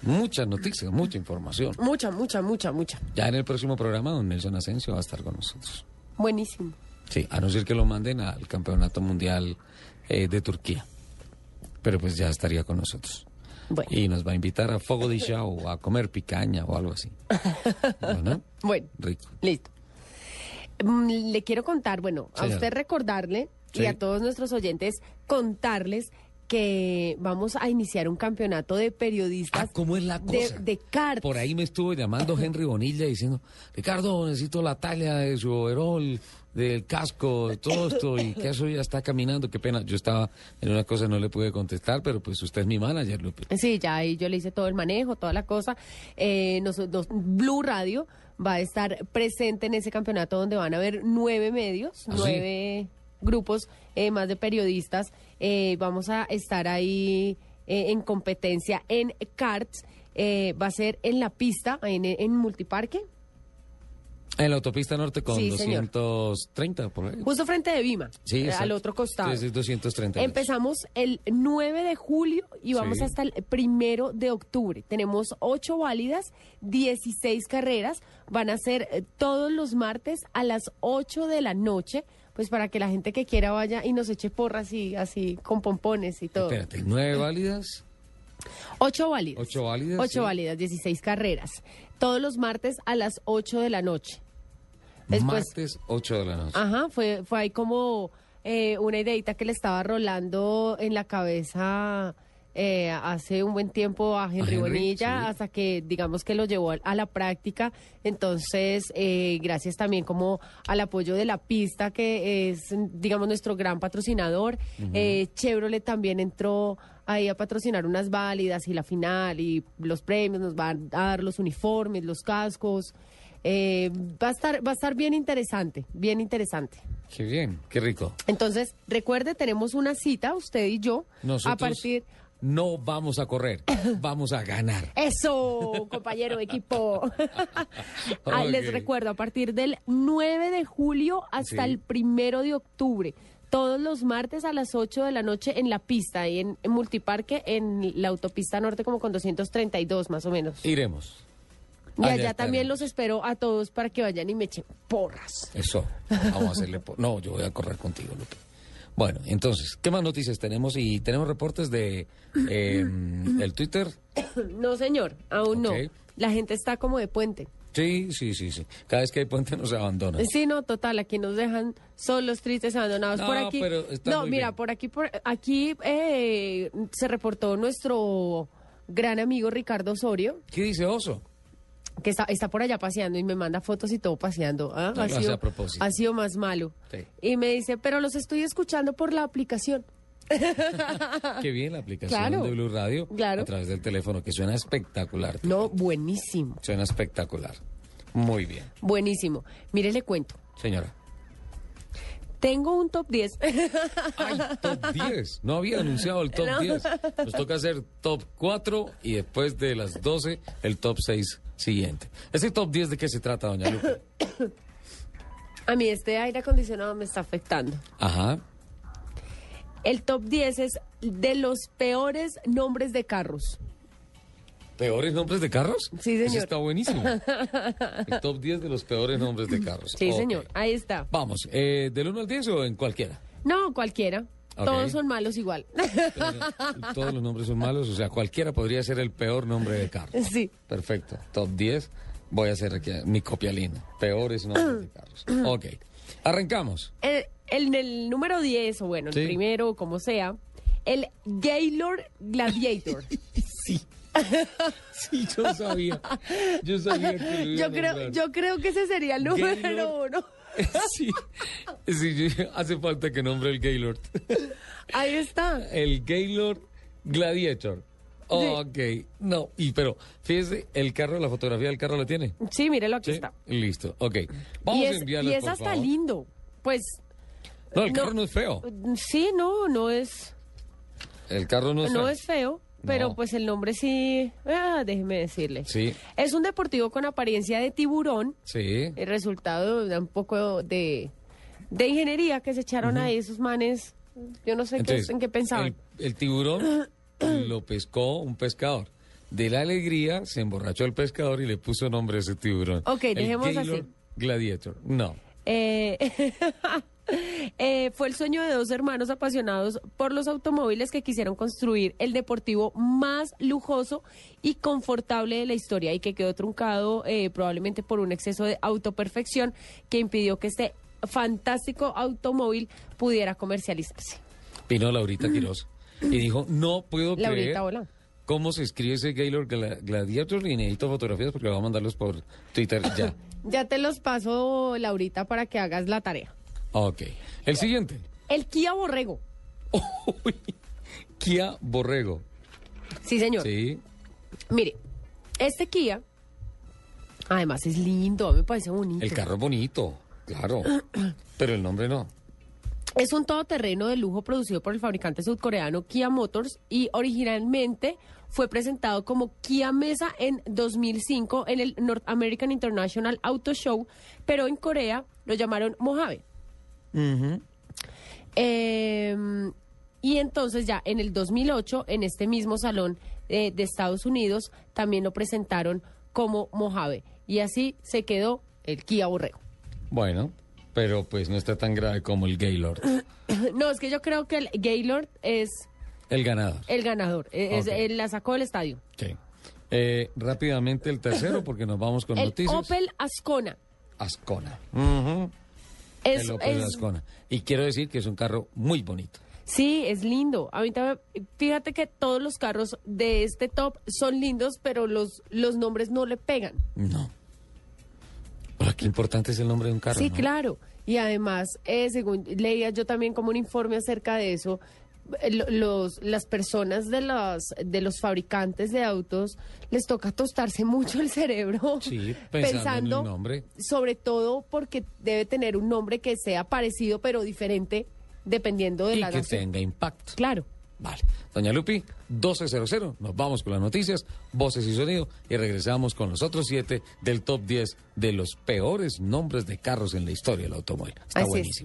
Muchas noticias, mucha información. Mucha, mucha, mucha, mucha. Ya en el próximo programa, don Nelson Asensio va a estar con nosotros. Buenísimo. Sí, a no ser que lo manden al Campeonato Mundial eh, de Turquía. Pero pues ya estaría con nosotros. Y nos va a invitar a Fogo de Chao, a comer picaña o algo así. Bueno, [LAUGHS] Bueno, rico. listo. Mm, Le quiero contar, bueno, a usted recordarle Sí. y a todos nuestros oyentes contarles que vamos a iniciar un campeonato de periodistas Ah, ¿Cómo es la de, cosa? de kart. Por ahí me estuvo llamando Henry Bonilla diciendo, Ricardo, necesito la talla de su overol, del casco, de todo esto, y que eso ya está caminando, qué pena. Yo estaba en una cosa, no le pude contestar, pero pues usted es mi manager, Lupe. Sí, ya ahí yo le hice todo el manejo, toda la cosa. Eh, nos- nos- Blue Radio va a estar presente en ese campeonato donde van a haber nueve medios, ¿Ah, sí? Grupos eh, más de periodistas. Eh, vamos a estar ahí eh, en competencia en karts. Eh, va a ser en la pista, en, en Multiparque, En la autopista norte con Sí, señor. 230 por ahí. justo frente de Vima, Sí, al otro costado. Sí, sí, 230. Empezamos el 9 de julio y vamos hasta el primero de octubre. Tenemos ocho válidas, 16 carreras. Van a ser todos los martes a las 8 de la noche, pues para que la gente que quiera vaya y nos eche porras y así con pompones y todo. Espérate, nueve válidas. Ocho válidas. Ocho válidas, Ocho sí. válidas, 16 carreras. Todos los martes a las 8 de la noche. Después, Martes, 8 de la noche. Ajá, fue, fue ahí como eh, una ideita que le estaba rolando en la cabeza eh, hace un buen tiempo a Henry, Henry, Bonilla, sí. hasta que digamos que lo llevó a, la práctica. Entonces, eh, gracias también como al apoyo de la pista, que es, digamos, nuestro gran patrocinador. Eh, Chevrolet también entró ahí a patrocinar unas válidas y la final y los premios, nos van a dar los uniformes, los cascos. Eh, va a estar va a estar bien interesante, bien interesante. Qué bien, qué rico. Entonces, recuerde, tenemos una cita, usted y yo, Nosotros a partir... no vamos a correr, [LAUGHS] vamos a ganar. Eso, compañero, [LAUGHS] equipo. [LAUGHS] Ah, Les recuerdo, a partir del 9 de julio hasta Sí. el primero de octubre, todos los martes a las 8 de la noche en la pista, ahí en, en Multiparque, en la autopista norte, como con 232 más o menos. Iremos. Y Allá allá también los espero a todos para que vayan y me echen porras. Eso, vamos a hacerle... por- No, yo voy a correr contigo, Lupe. Bueno, entonces, ¿qué más noticias tenemos? Y tenemos reportes de eh, [COUGHS] el Twitter. No, señor, aún no. La gente está como de puente. Sí, sí, sí, sí. Cada vez que hay puente nos abandonan. Sí, no, total, aquí nos dejan solos, tristes, abandonados. No, por aquí, pero está no, muy mira, bien. por aquí, por aquí eh, se reportó nuestro gran amigo Ricardo Osorio, ¿Qué dice Oso? Que está, está por allá paseando y me manda fotos y todo paseando. ¿ah? No, ha, sido, a propósito. ha sido más malo. Sí. Y me dice, pero los estoy escuchando por la aplicación. [LAUGHS] Qué bien la aplicación Claro. de Blue Radio Claro. a través del teléfono, que suena espectacular. No, buenísimo, Suena espectacular. Muy bien. buenísimo. Mire, le cuento. Señora. Tengo un top 10. [LAUGHS] Top 10. No había anunciado el top No. 10. Nos toca hacer top 4 y después de las 12 el top 6 siguiente. ¿Ese top 10 de qué se trata, doña Lupe? [COUGHS] A mí este aire acondicionado me está afectando. Ajá. El top 10 es de los peores nombres de carros. ¿Peores nombres de carros? Sí, señor. está buenísimo. [LAUGHS] El top 10 de los peores nombres de carros. Sí, señor. Ahí está. Vamos, eh, ¿del 1 al 10 o en cualquiera? No, cualquiera. Todos son malos igual. Todos los nombres son malos, o sea, cualquiera podría ser el peor nombre de carro. Sí. Perfecto. Top 10. Voy a hacer aquí mi copialina. Peores nombres de carros. [CLEARS THROAT] Ok. Arrancamos. El, el- el número 10, o bueno, Sí. el primero, como sea, el Gaylord Gladiator. [LAUGHS] sí. Sí, yo sabía. Yo sabía que lo iba [LAUGHS] yo a creo, nombrar. yo creo que ese sería el número Gaylord. uno. [LAUGHS] Sí. Sí, hace falta que nombre el Gaylord. Ahí está. El Gaylord Gladiator. Ok. No, y pero fíjese, el carro, la fotografía del carro la tiene. Sí, mírelo, aquí Sí. está. Listo. Ok. Vamos y a es, enviarles, y es por hasta favor. lindo. Pues. No, el carro no es feo. Sí, no, no es. El carro no es No feo. es feo, pero No. pues el nombre sí. Ah, déjeme decirle. Sí, Es un deportivo con apariencia de tiburón. sí. El resultado de un poco de, de ingeniería que se echaron ahí esos manes. Yo no sé qué, en qué pensaban. El, el tiburón [CLEARS THROAT] lo pescó un pescador. De la alegría se emborrachó el pescador y le puso nombre a ese tiburón. Ok, El dejemos Gaylord así. Gladiator. No. Eh, [LAUGHS] eh, fue el sueño de dos hermanos apasionados por los automóviles que quisieron construir el deportivo más lujoso y confortable de la historia y que quedó truncado eh, probablemente por un exceso de autoperfección que impidió que este fantástico automóvil pudiera comercializarse. Vino Laurita Quiroz y dijo, no puedo creer Laurita, hola. cómo se escribe ese Gaylord Gla- Gladiator y necesito fotografías porque voy a mandarlos por Twitter ya. [LAUGHS] Ya te los paso, Laurita, para que hagas la tarea. Ok. El siguiente. El Kia Borrego. Kia Borrego. Sí, señor. Sí. Mire, este Kia, además es lindo, me parece bonito. El carro es bonito, claro. [CLEARS THROAT] Pero el nombre no. Es un todoterreno de lujo producido por el fabricante sudcoreano Kia Motors y originalmente fue presentado como Kia Mesa en 2005 en el North American International Auto Show, pero en Corea lo llamaron Mojave. Eh, y entonces ya en el 2008, en este mismo salón eh, de Estados Unidos, también lo presentaron como Mojave. Y así se quedó el Kia Borrego. Bueno, pero pues no está tan grave como el Gaylord. [COUGHS] no, es que yo creo que el Gaylord es El ganador. El ganador. Eh, es- él la sacó del estadio. Sí. Eh, rápidamente el tercero, porque nos vamos con el noticias. Opel Ascona. Ascona. Es, el Opel es- Ascona. Y quiero decir que es un carro muy bonito. Sí, es lindo. A mí también, fíjate que todos los carros de este top son lindos, pero los, los nombres no le pegan. No. Pero qué importante es el nombre de un carro. sí, ¿no? claro. Y además, eh, según leía yo también como un informe acerca de eso, los, las personas de los, de los fabricantes de autos les toca tostarse mucho el cerebro. [LAUGHS] Sí, pensando, en el nombre. sobre todo porque debe tener un nombre que sea parecido pero diferente dependiendo de Y la que nación. tenga impacto. Claro. Vale. Doña Lupi, 1200. Nos vamos con las noticias, voces y sonido y regresamos con los otros siete del top 10 de los peores nombres de carros en la historia del automóvil. Está Así es.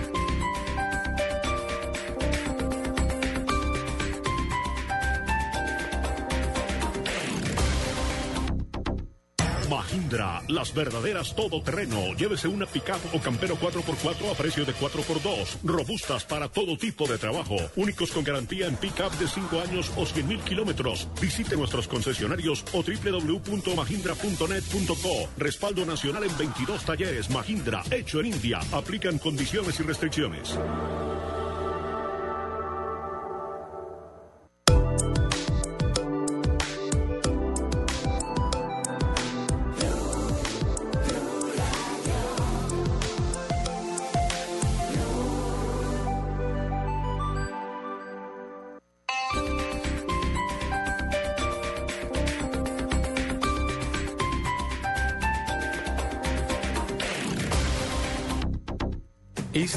Mahindra, las verdaderas todoterreno. Llévese una pickup o campero 4x4 a precio de 4x2. Robustas para todo tipo de trabajo. Únicos con garantía en pickup de 5 años o 100 mil kilómetros. Visite nuestros concesionarios o www.mahindra.net.co. Respaldo nacional en 22 talleres. Mahindra, hecho en India. Aplican condiciones y restricciones.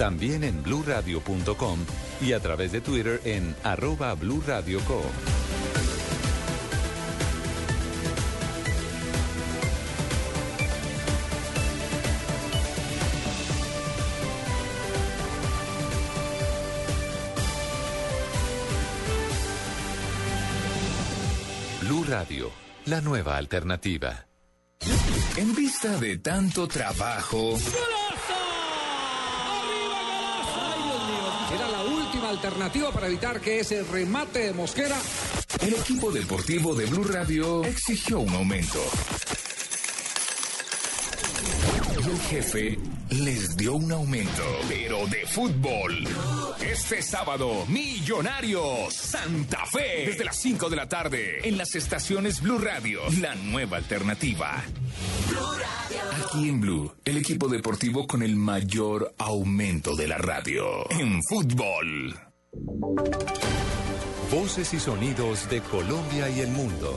También en bluradio.com y a través de Twitter en arroba Blue Radio Co. Blue Radio, la nueva alternativa. En vista de tanto trabajo, alternativa para evitar que ese remate de Mosquera. el equipo deportivo de Blue Radio exigió un aumento. El jefe les dio un aumento, pero de fútbol. Este sábado, Millonarios Santa Fe. Desde las 5 de la tarde, en las estaciones Blue Radio, la nueva alternativa. Aquí en Blue, el equipo deportivo con el mayor aumento de la radio. En fútbol. Voces y sonidos de Colombia y el mundo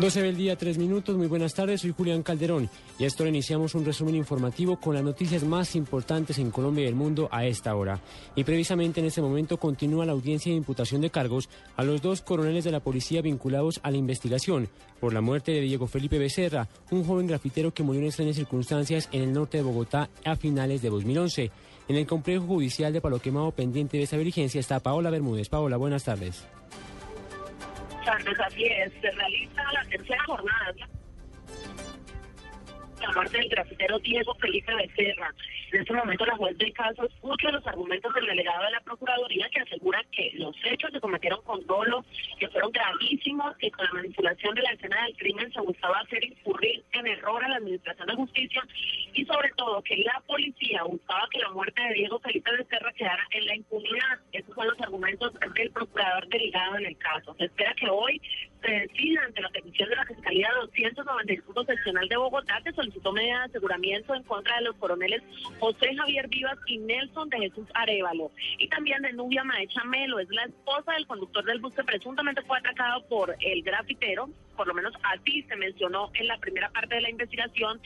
12 del día, 3 minutos. Muy buenas tardes, soy Julián Calderón y a esto iniciamos un resumen informativo con las noticias más importantes en Colombia y el mundo a esta hora. Y precisamente en este momento continúa la audiencia de imputación de cargos a los dos coroneles de la policía vinculados a la investigación por la muerte de Diego Felipe Becerra, un joven grafitero que murió en extrañas circunstancias en el norte de Bogotá a finales de 2011. En el complejo judicial de Palo Quemado pendiente de esta diligencia está Paola Bermúdez. Paola, buenas tardes. Tardes, así es. Se realiza la tercera jornada la muerte del grafitero Diego Felipe Becerra. En este momento la juez del caso escucha los argumentos del delegado de la Procuraduría que asegura que los hechos se cometieron con dolo, que fueron gravísimos, que con la manipulación de la escena del crimen se buscaba hacer incurrir en error a la Administración de Justicia y sobre todo que la policía buscaba que la muerte de Diego Felipe Becerra quedara en la impunidad. Esos son los argumentos del procurador delegado en el caso. Se espera que hoy se decide ante la petición de la Fiscalía 295 Seccional de Bogotá que solicitó medidas de aseguramiento en contra de los coroneles José Javier Vivas y Nelson de Jesús Arevalo. Y también de Nubia Maecha Melo, es la esposa del conductor del bus que presuntamente fue atacado por el grafitero, por lo menos así se mencionó en la primera parte de la investigación.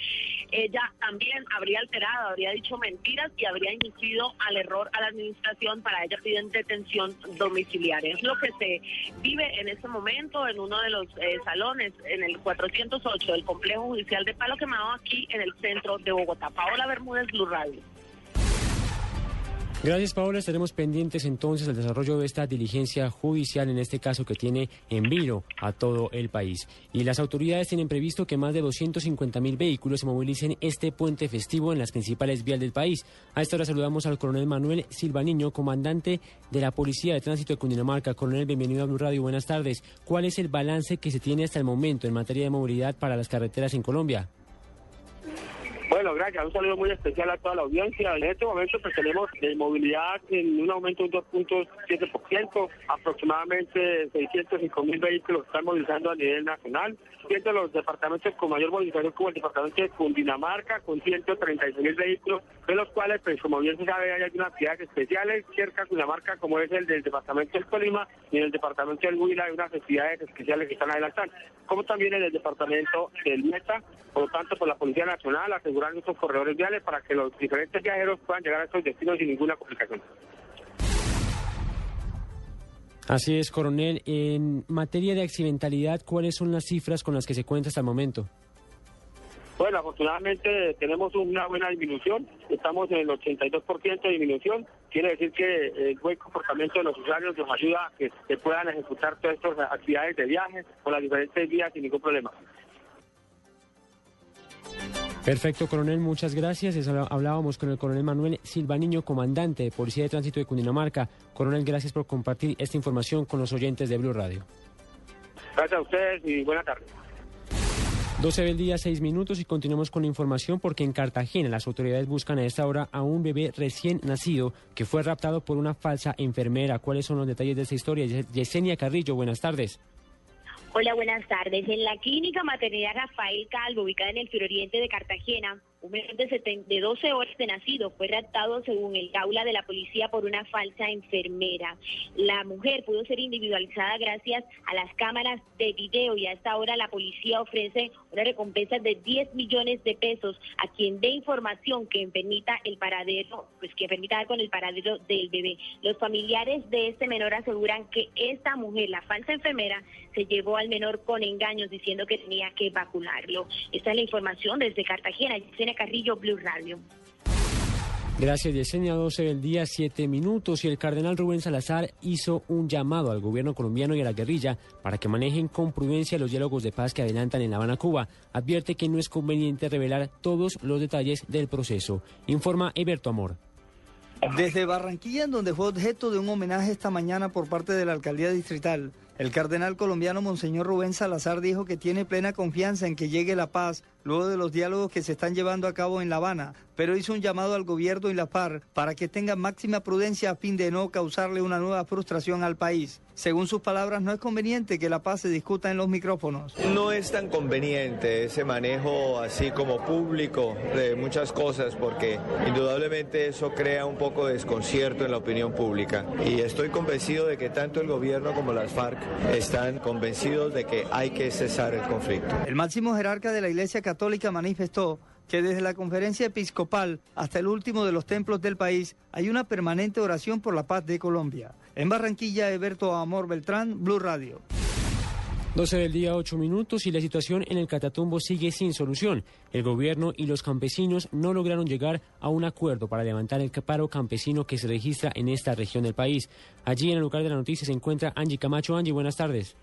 Ella también habría alterado, habría dicho mentiras y habría inducido al error a la administración. Para ella piden detención domiciliaria. Es lo que se vive en este momento en uno de los eh, salones, en el 408 del Complejo Judicial de Palo Quemado, aquí en el centro de Bogotá. Paola Bermúdez, Blue. Gracias, Paola. Estaremos pendientes entonces del desarrollo de esta diligencia judicial, en este caso que tiene en vilo a todo el país. Y las autoridades tienen previsto que más de 250 mil vehículos se movilicen este puente festivo en las principales vías del país. A esta hora saludamos al coronel Manuel Silva Niño, comandante de la Policía de Tránsito de Cundinamarca. Coronel, bienvenido a Blue Radio. Buenas tardes. ¿Cuál es el balance que se tiene hasta el momento en materia de movilidad para las carreteras en Colombia? Bueno, gracias. Un saludo muy especial a toda la audiencia. En este momento pues tenemos de movilidad en un aumento de un 2.7%, aproximadamente 605 mil vehículos están movilizando a nivel nacional, siendo los departamentos con mayor movilización como el departamento de Cundinamarca con 136 mil vehículos, de los cuales pues como bien se sabe hay algunas actividades especiales cerca de Cundinamarca como es el del departamento del Colima y en el departamento del Huila hay unas actividades especiales que están adelantando, como también en el departamento del Meta, por lo tanto por la Policía Nacional asegurar nuestros corredores viales para que los diferentes viajeros puedan llegar a estos destinos sin ninguna complicación. Así es, coronel. En materia de accidentalidad, ¿cuáles son las cifras con las que se cuenta hasta el momento? Bueno, afortunadamente tenemos una buena disminución, estamos en el 82% de disminución, quiere decir que el buen comportamiento de los usuarios nos ayuda a que se puedan ejecutar todas estas actividades de viaje por las diferentes vías sin ningún problema. Perfecto, coronel, muchas gracias. Hablábamos con el coronel Manuel Silvaniño, comandante de Policía de Tránsito de Cundinamarca. Coronel, gracias por compartir esta información con los oyentes de Blue Radio. Gracias a ustedes y buenas tardes. 12 del día, 6 minutos y continuamos con la información porque en Cartagena las autoridades buscan a esta hora a un bebé recién nacido que fue raptado por una falsa enfermera. ¿Cuáles son los detalles de esta historia? Yesenia Carrillo, buenas tardes. Hola, buenas tardes. En la clínica maternidad Rafael Calvo, ubicada en el suroriente de Cartagena, un menor de, de 12 horas de nacido fue raptado según el aula de la policía por una falsa enfermera. La mujer pudo ser individualizada gracias a las cámaras de video y a esta hora la policía ofrece una recompensa de 10 millones de pesos a quien dé información que permita el paradero, pues que permita dar con el paradero del bebé. Los familiares de este menor aseguran que esta mujer, la falsa enfermera, se llevó al menor con engaños diciendo que tenía que vacunarlo. Esta es la información desde Cartagena. Carrillo, Blue Radio. Gracias, Yesenia. 12 del día, 7 minutos. Y el cardenal Rubén Salazar hizo un llamado al gobierno colombiano y a la guerrilla para que manejen con prudencia los diálogos de paz que adelantan en La Habana, Cuba. Advierte que no es conveniente revelar todos los detalles del proceso. Informa Eberto Amor. Desde Barranquilla, en donde fue objeto de un homenaje esta mañana por parte de la alcaldía distrital, el cardenal colombiano Monseñor Rubén Salazar dijo que tiene plena confianza en que llegue la paz luego de los diálogos que se están llevando a cabo en La Habana, pero hizo un llamado al gobierno y la FARC para que tengan máxima prudencia a fin de no causarle una nueva frustración al país. Según sus palabras, no es conveniente que la paz se discuta en los micrófonos. No es tan conveniente ese manejo así como público de muchas cosas porque indudablemente eso crea un poco de desconcierto en la opinión pública. Y estoy convencido de que tanto el gobierno como las FARC están convencidos de que hay que cesar el conflicto. El máximo jerarca de la Iglesia Católica manifestó que desde la conferencia episcopal hasta el último de los templos del país hay una permanente oración por la paz de Colombia. En Barranquilla, Eberto Amor Beltrán, Blue Radio. 12 del día, 8 minutos y la situación en el Catatumbo sigue sin solución. El gobierno y los campesinos no lograron llegar a un acuerdo para levantar el paro campesino que se registra en esta región del país. Allí en el lugar de la noticia se encuentra Angie Camacho. Angie, buenas tardes.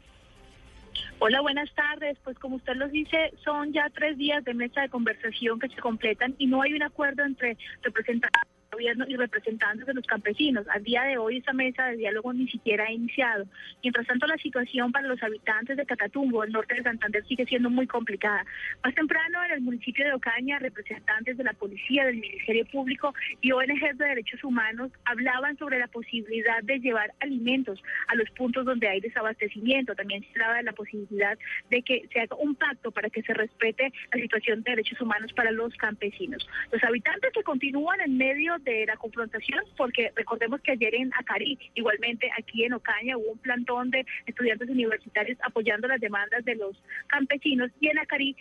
Hola, buenas tardes. Pues como usted los dice, son ya tres días de mesa de conversación que se completan y no hay un acuerdo entre representantes gobierno y representantes de los campesinos. Al día de hoy esta mesa de diálogo ni siquiera ha iniciado. Mientras tanto, la situación para los habitantes de Catatumbo, el norte de Santander, sigue siendo muy complicada. Más temprano, en el municipio de Ocaña, representantes de la policía, del Ministerio Público y ONG de Derechos Humanos hablaban sobre la posibilidad de llevar alimentos a los puntos donde hay desabastecimiento. También se hablaba de la posibilidad de que se haga un pacto para que se respete la situación de derechos humanos para los campesinos. Los habitantes que continúan en medio de la confrontación, porque recordemos que ayer en Acari, igualmente aquí en Ocaña, hubo un plantón de estudiantes universitarios apoyando las demandas de los campesinos y en Acari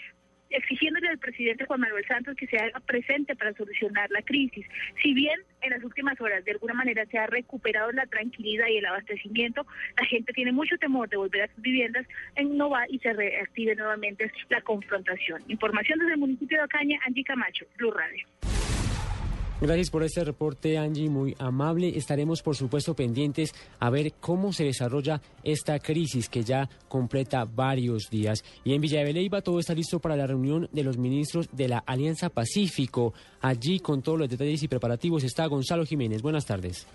exigiéndole al presidente Juan Manuel Santos que se haga presente para solucionar la crisis. Si bien en las últimas horas de alguna manera se ha recuperado la tranquilidad y el abastecimiento, la gente tiene mucho temor de volver a sus viviendas en Nova y se reactive nuevamente la confrontación. Información desde el municipio de Ocaña, Angie Camacho, Blue Radio. Gracias por este reporte, Angie, muy amable. Estaremos, por supuesto, pendientes a ver cómo se desarrolla esta crisis que ya completa varios días. Y en Villa de Beleiva todo está listo para la reunión de los ministros de la Alianza Pacífico. Allí, con todos los detalles y preparativos, está Gonzalo Jiménez. Buenas tardes.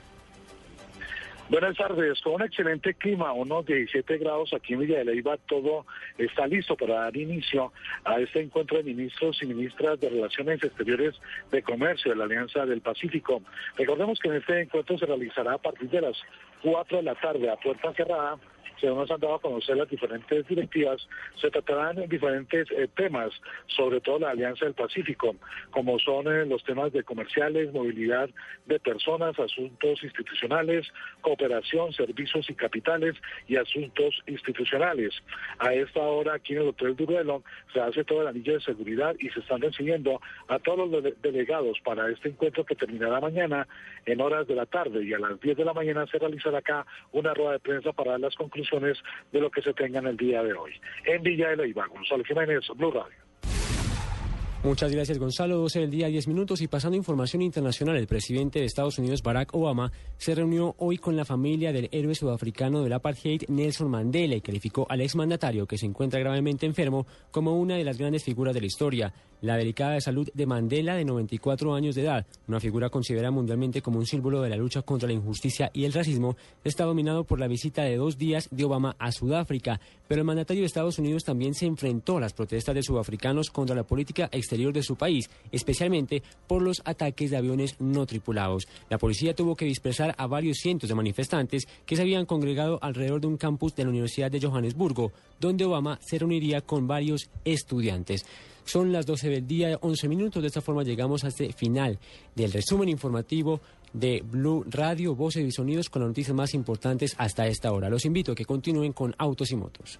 Buenas tardes, con un excelente clima, unos 17 grados aquí en Villa de Leyva, todo está listo para dar inicio a este encuentro de ministros y ministras de Relaciones Exteriores de Comercio de la Alianza del Pacífico. Recordemos que en este encuentro se realizará a partir de las 4 de la tarde a puerta cerrada según nos han dado a conocer las diferentes directivas, se tratarán diferentes eh, temas, sobre todo la Alianza del Pacífico, como son eh, los temas de comerciales, movilidad de personas, asuntos institucionales, cooperación, servicios y capitales y asuntos institucionales. A esta hora aquí en el Hotel Duruelo se hace todo el anillo de seguridad y se están recibiendo a todos los delegados para este encuentro que terminará mañana en horas de la tarde y a las 10 de la mañana se realizará acá una rueda de prensa para dar las conclusiones de lo que se tenga en el día de hoy. En Villa de Leyva, Gonzalo Jiménez, Blue Radio. Muchas gracias, Gonzalo. 12 del día, 10 minutos. Y pasando información internacional, el presidente de Estados Unidos, Barack Obama, se reunió hoy con la familia del héroe sudafricano del apartheid, Nelson Mandela, y calificó al exmandatario, que se encuentra gravemente enfermo, como una de las grandes figuras de la historia. La delicada salud de Mandela, de 94 años de edad, una figura considerada mundialmente como un símbolo de la lucha contra la injusticia y el racismo, está dominado por la visita de dos días de Obama a Sudáfrica. Pero el mandatario de Estados Unidos también se enfrentó a las protestas de sudafricanos contra la política exterior de su país, especialmente por los ataques de aviones no tripulados. La policía tuvo que dispersar a varios cientos de manifestantes que se habían congregado alrededor de un campus de la Universidad de Johannesburgo, donde Obama se reuniría con varios estudiantes. Son las 12 del día, 11 minutos. De esta forma llegamos a este final del resumen informativo de Blue Radio, voces y sonidos con las noticias más importantes hasta esta hora. Los invito a que continúen con Autos y Motos.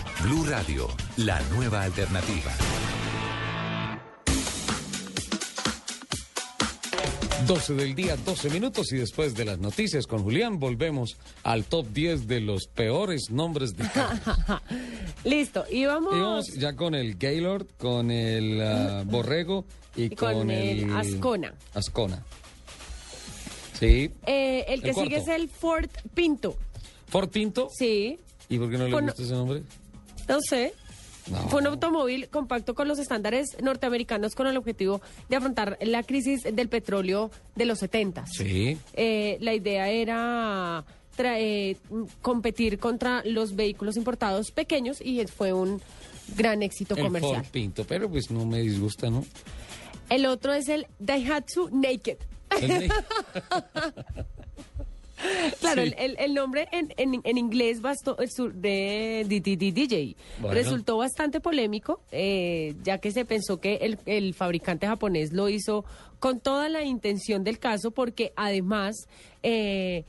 Blue Radio, la nueva alternativa. 12 del día, 12 minutos y después de las noticias con Julián volvemos al top 10 de los peores nombres de [LAUGHS] Listo, y vamos... Y vamos ya con el Gaylord, con el uh, Borrego y, con, el... Ascona. Ascona. Sí. Eh, el que sigue es el Ford Pinto. ¿Ford Pinto? Sí. ¿Y por qué no le gusta ese nombre? No sé. No. Fue un automóvil compacto con los estándares norteamericanos con el objetivo de afrontar la crisis del petróleo de los 70. Sí. Eh, la idea era tra- eh, competir contra los vehículos importados pequeños y fue un gran éxito El comercial. Ford Pinto, pero pues no me disgusta, ¿no? El otro es el Daihatsu Naked. El [LAUGHS] Claro, Sí. el, el- el nombre en, en, en inglés el sur- de, DJ Bueno. resultó bastante polémico, eh, ya que se pensó que el, el fabricante japonés lo hizo con toda la intención del caso, porque además eh,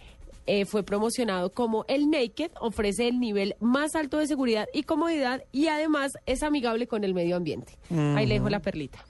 eh, fue promocionado como el Naked, ofrece el nivel más alto de seguridad y comodidad y además es amigable con el medio ambiente. Ahí le dejo la perlita.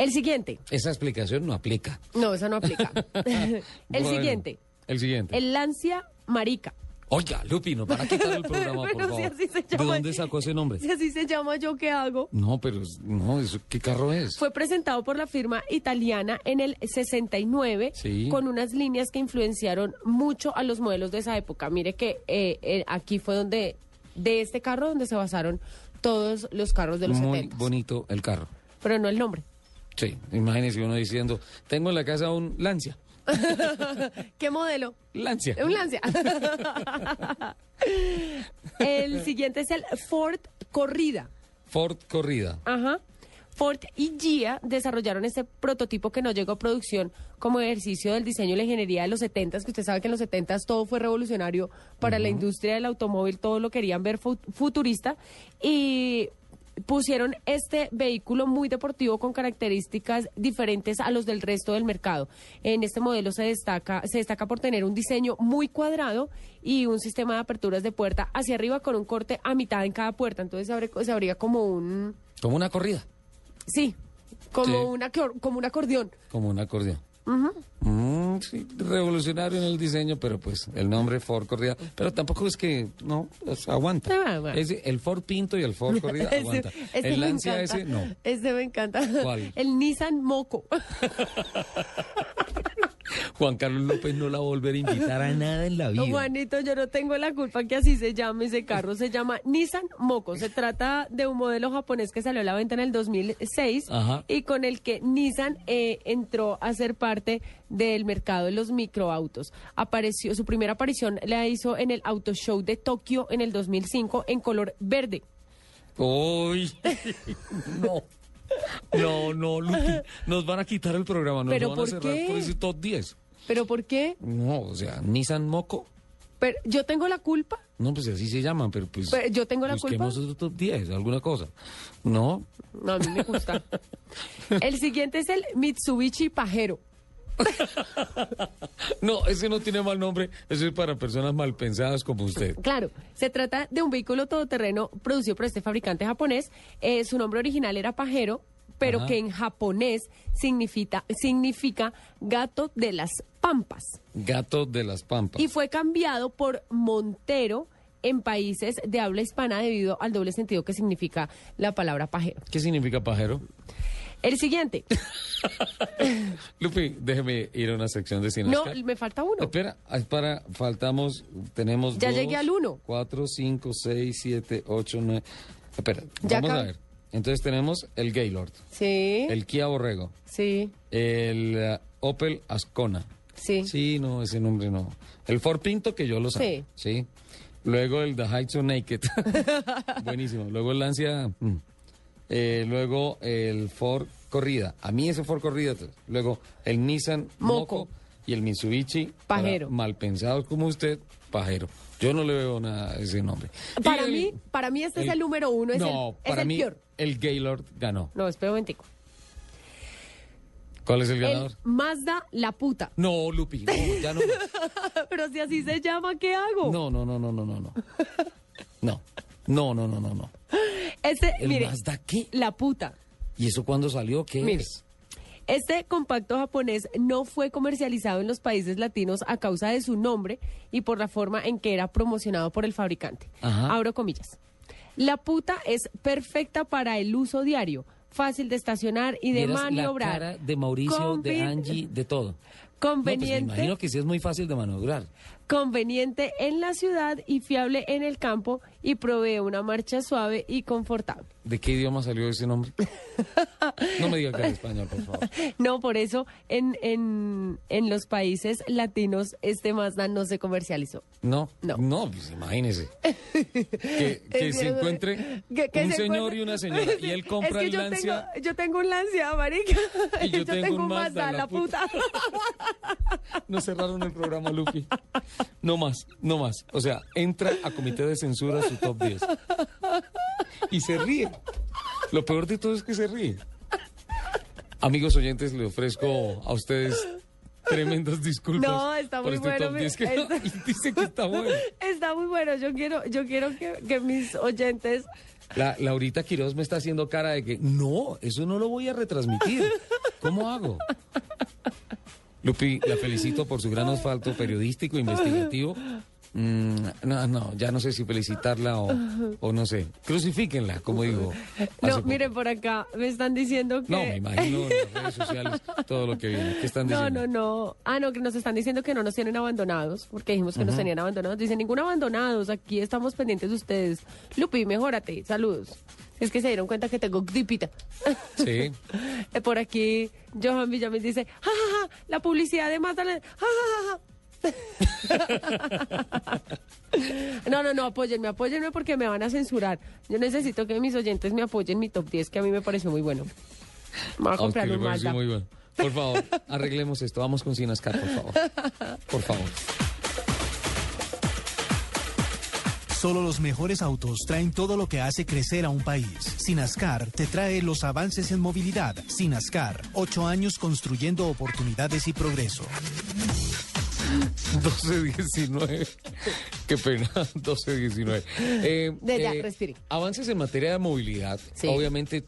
El siguiente. Esa explicación no aplica. No, esa no aplica. [LAUGHS] el Bueno, siguiente. El siguiente. El Lancia Marica. Oiga, Lupi, nos van a quitar el programa, por [LAUGHS] Pero si favor. así se ¿De llama. dónde sacó ese nombre? Si así se llama, ¿yo qué hago? No, pero no, eso, ¿qué carro es? Fue presentado por la firma italiana en el 69 Sí. con unas líneas que influenciaron mucho a los modelos de esa época. Mire que eh, eh, aquí fue donde, de este carro, donde se basaron todos los carros de los Muy 70. bonito el carro. Pero no el nombre. Sí, imagínese uno diciendo, tengo en la casa un Lancia. [LAUGHS] ¿Qué modelo? Lancia. Un Lancia. [LAUGHS] el siguiente es el Ford Corrida. Ford Corrida. Ajá. Ford y GIA desarrollaron este prototipo que no llegó a producción como ejercicio del diseño y la ingeniería de los 70 que usted sabe que en los 70 todo fue revolucionario para la industria del automóvil, todo lo querían ver fu- futurista y pusieron este vehículo muy deportivo con características diferentes a los del resto del mercado. En este modelo se destaca se destaca por tener un diseño muy cuadrado y un sistema de aperturas de puerta hacia arriba con un corte a mitad en cada puerta, entonces se, abre- se abría como un Como una corrida, Sí, como, Sí. Una, como un acordeón. como un acordeón. Mm, sí, revolucionario en el diseño, pero pues el nombre Ford Corrida. Pero tampoco es que, no, pues, aguanta. Ah, bueno. Es el Ford Pinto y el Ford [LAUGHS] Corrida Ese- aguanta. ese el Lancia ese, no. Ese me encanta. ¿Cuál? El Nissan Moco. [LAUGHS] Juan Carlos López no la va a invitar a [LAUGHS] nada en la vida. Juanito, yo no tengo la culpa que así se llame ese carro. Se llama Nissan Moco. Se trata de un modelo japonés que salió a la venta en el 2006 Ajá. y con el que Nissan eh, entró a ser parte del mercado de los microautos. Apareció, su primera aparición la hizo en el Auto Show de Tokio en el 2005 en color verde. Uy, [LAUGHS] no. No, no, Lupi, nos van a quitar el programa, nos ¿Pero van a por cerrar qué? por ese top 10. ¿Pero por qué? No, o sea, Nissan Moco, Pero, ¿Yo tengo la culpa? no, pues así se llaman, pero pues... Pero, ¿yo tengo la culpa? otro top 10, alguna cosa. No, No, a mí me gusta. [LAUGHS] El siguiente es el Mitsubishi Pajero. [LAUGHS] no, ese no tiene mal nombre, eso es para personas mal pensadas como usted. Claro, se trata de un vehículo todoterreno producido por este fabricante japonés. Eh, su nombre original era Pajero, pero Ajá. que en japonés significa, significa gato de las pampas. Gato de las Pampas. Y fue cambiado por Montero en países de habla hispana debido al doble sentido que significa la palabra pajero. ¿Qué significa pajero? El siguiente. [LAUGHS] Lupi, déjeme ir a una sección de no, Sinascar. me falta uno. Espera, es para, faltamos, tenemos Ya dos, llegué al uno. Cuatro, cinco, seis, siete, ocho, nueve. Espera, Ya vamos a ver. Entonces tenemos el Gaylord, Sí, el Kia Borrego, sí, el eh, Opel Ascona. sí. Sí, no, ese nombre no. El Ford Pinto, que yo lo sé. Sí. Luego el The Heights Naked. [LAUGHS] Buenísimo. Luego el Lancia. mm. Eh, luego el Ford Corrida. A mí ese Ford Corrida. Luego el Nissan Moco. Moco. Y el Mitsubishi. Pajero. Mal pensados como usted, pajero. Yo no le veo nada a ese nombre. Para el- mí, para mí este es el- número uno, es no, el, es para el mí peor. el Gaylord ganó. No, espera un momentico. ¿Cuál es el ganador? El Mazda La Puta. No, Lupi, no, ya no. [LAUGHS] Pero si así se llama, ¿qué hago? No, no, no, no, no, no, no. [LAUGHS] No, no, no, no, no, no. Este, ¿El mire, Mazda qué? La Puta. ¿Y eso cuándo salió? ¿Qué Mire. es? Este compacto japonés no fue comercializado en los países latinos a causa de su nombre y por la forma en que era promocionado por el fabricante. Ajá. Abro comillas. La puta es perfecta para el uso diario, fácil de estacionar y de maniobrar. La cara de Mauricio, de Angie, de todo. [LAUGHS] No, pues me Conveniente. imagino que sí es muy fácil de maniobrar. conveniente en la ciudad y fiable en el campo y provee una marcha suave y confortable. ¿De qué idioma salió ese nombre? No me diga que era español, por favor. [LAUGHS] No, por eso en, en, en los países latinos este Mazda no se comercializó. No, No. no, pues imagínese. [LAUGHS] Que, que se encuentre Que- que un se señor encuentre- y una señora [LAUGHS] y él compra es que el Lancia. Tengo, yo tengo un Lancia, marica. Y yo tengo un Mazda, la la puta. No cerraron el programa, Lupi. No más, no más. O sea, entra a comité de censura su top 10. Y se ríe. Lo peor de todo es que se ríe. Amigos oyentes, le ofrezco a ustedes tremendas disculpas. No, está por muy este bueno, top mi- 10 que está- [LAUGHS] dice que está bueno. Está muy bueno. Yo quiero, yo quiero que, que mis oyentes La, Laurita Quiroz me está haciendo cara de que no, eso no lo voy a retransmitir. ¿Cómo hago? Lupi, la felicito por su gran asfalto periodístico, investigativo. Mm, no, no, ya no sé si felicitarla o, o no sé. Crucifíquenla, como digo. No, miren por acá, me están diciendo que... No, me imagino en las redes sociales todo lo que viene. ¿Qué están diciendo? No, no, no. Ah, no, que nos están diciendo que no nos tienen abandonados, porque dijimos que nos tenían abandonados. Dicen, ningún abandonados, aquí estamos pendientes de ustedes. Lupi, mejórate, saludos. Es que se dieron cuenta que tengo gripita. Sí. [LAUGHS] Eh, Por aquí, Johan Villamil dice, ja, ja, ja, la publicidad de Mátale, ja, ja, ja, ja. [LAUGHS] No, no, no, apóyenme, apóyenme porque me van a censurar. Yo necesito que mis oyentes me apoyen mi top 10, que a mí me pareció muy bueno. Me voy a Aunque comprar un muy bueno. Por favor, [LAUGHS] arreglemos esto. Vamos con Sinascar, por favor. Por favor. Solo los mejores autos traen todo lo que hace crecer a un país. Sinascar te trae los avances en movilidad. Sinascar, ocho años construyendo oportunidades y progreso. 12-19. Qué pena, 12-19. Eh, De ya, eh, respire. Avances en materia de movilidad. Obviamente,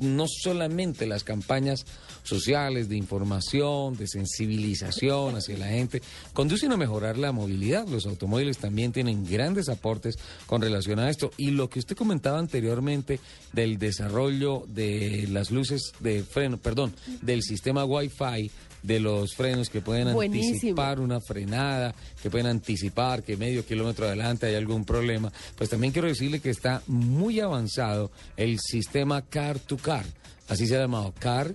no solamente las campañas sociales de información, de sensibilización hacia la gente, conducen a mejorar la movilidad. Los automóviles también tienen grandes aportes con relación a esto. Y lo que usted comentaba anteriormente del desarrollo de las luces de freno, perdón, del sistema Wi-Fi de los frenos que pueden Buenísimo. anticipar una frenada, que pueden anticipar que medio kilómetro adelante hay algún problema, pues también quiero decirle que está muy avanzado el sistema Car to Car. Así se ha llamado Car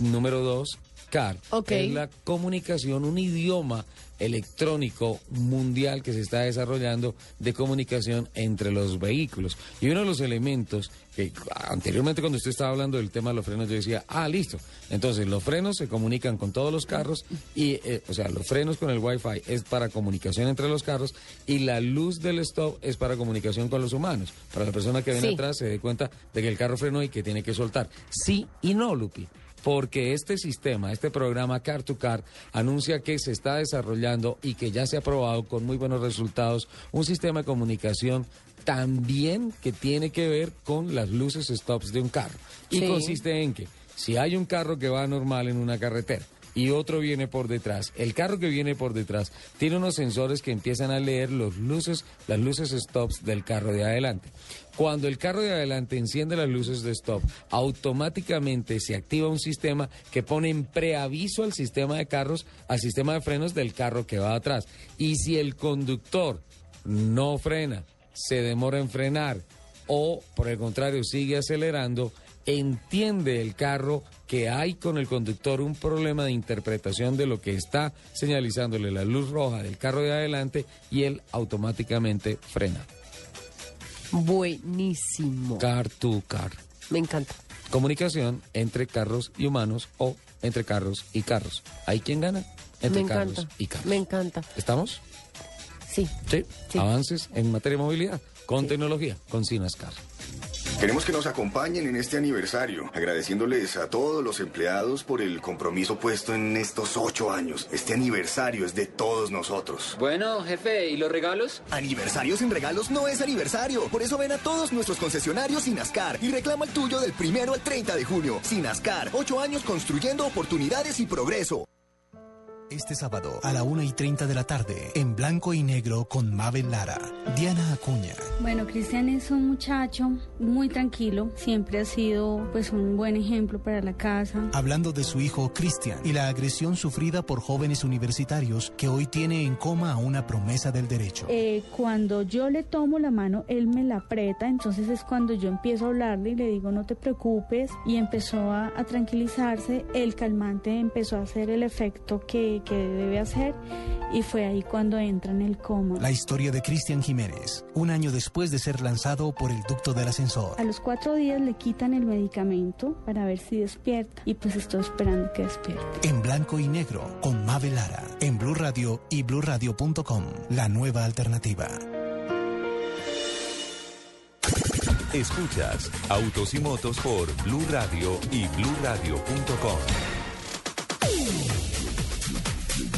número 2, Car. Ok. Es la comunicación, un idioma electrónico mundial que se está desarrollando de comunicación entre los vehículos. Y uno de los elementos que anteriormente cuando usted estaba hablando del tema de los frenos, yo decía, ah, listo. Entonces los frenos se comunican con todos los carros y, eh, o sea, los frenos con el Wi-Fi es para comunicación entre los carros y la luz del stop es para comunicación con los humanos. Para la persona que viene Sí. atrás se dé cuenta de que el carro frenó y que tiene que soltar. Sí y no, Lupi porque este sistema, este programa Car to Car, anuncia que se está desarrollando y que ya se ha probado con muy buenos resultados un sistema de comunicación también que tiene que ver con las luces stops de un carro. Y Sí. consiste en que si hay un carro que va normal en una carretera, y otro viene por detrás. El carro que viene por detrás tiene unos sensores que empiezan a leer los luces, las luces stops del carro de adelante. Cuando el carro de adelante enciende las luces de stop, automáticamente se activa un sistema que pone en preaviso al sistema de carros, al sistema de frenos del carro que va atrás. Y si el conductor no frena, se demora en frenar o por el contrario sigue acelerando, entiende el carro que hay con el conductor un problema de interpretación de lo que está señalizándole la luz roja del carro de adelante y él automáticamente frena. Buenísimo. Car to car. Me encanta. Comunicación entre carros y humanos o entre carros y carros. ¿Hay quien gana? Entre Me carros encanta. y carros. Me encanta. ¿Estamos? Sí. Sí. Avances en materia de movilidad con tecnología, con Sinascar. Queremos que nos acompañen en este aniversario, agradeciéndoles a todos los empleados por el compromiso puesto en estos ocho años. Este aniversario es de todos nosotros. Bueno, jefe, ¿y los regalos? Aniversario sin regalos no es aniversario. Por eso ven a todos nuestros concesionarios Sinascar y reclama el tuyo del primero al 30 de junio. Sinascar, ocho años construyendo oportunidades y progreso. Este sábado a la 1 y 30 de la tarde, en blanco y negro con Mabel Lara, Diana Acuña. Bueno, Cristian es un muchacho muy tranquilo, siempre ha sido pues un buen ejemplo para la casa. Hablando de su hijo Cristian y la agresión sufrida por jóvenes universitarios que hoy tiene en coma a una promesa del derecho. Eh, cuando yo le tomo la mano, él me la aprieta, entonces es cuando yo empiezo a hablarle y le digo no te preocupes y empezó a, a tranquilizarse, el calmante empezó a hacer el efecto que, que debe hacer y fue ahí cuando entra en el coma. La historia de Cristian Jiménez, un año después de ser lanzado por el ducto del ascensor. A los cuatro días le quitan el medicamento para ver si despierta y pues estoy esperando que despierte. En blanco y negro con Mabel Lara, en Blue Radio y bluradio.com, la nueva alternativa. Escuchas Autos y Motos por Blue Radio y bluradio.com.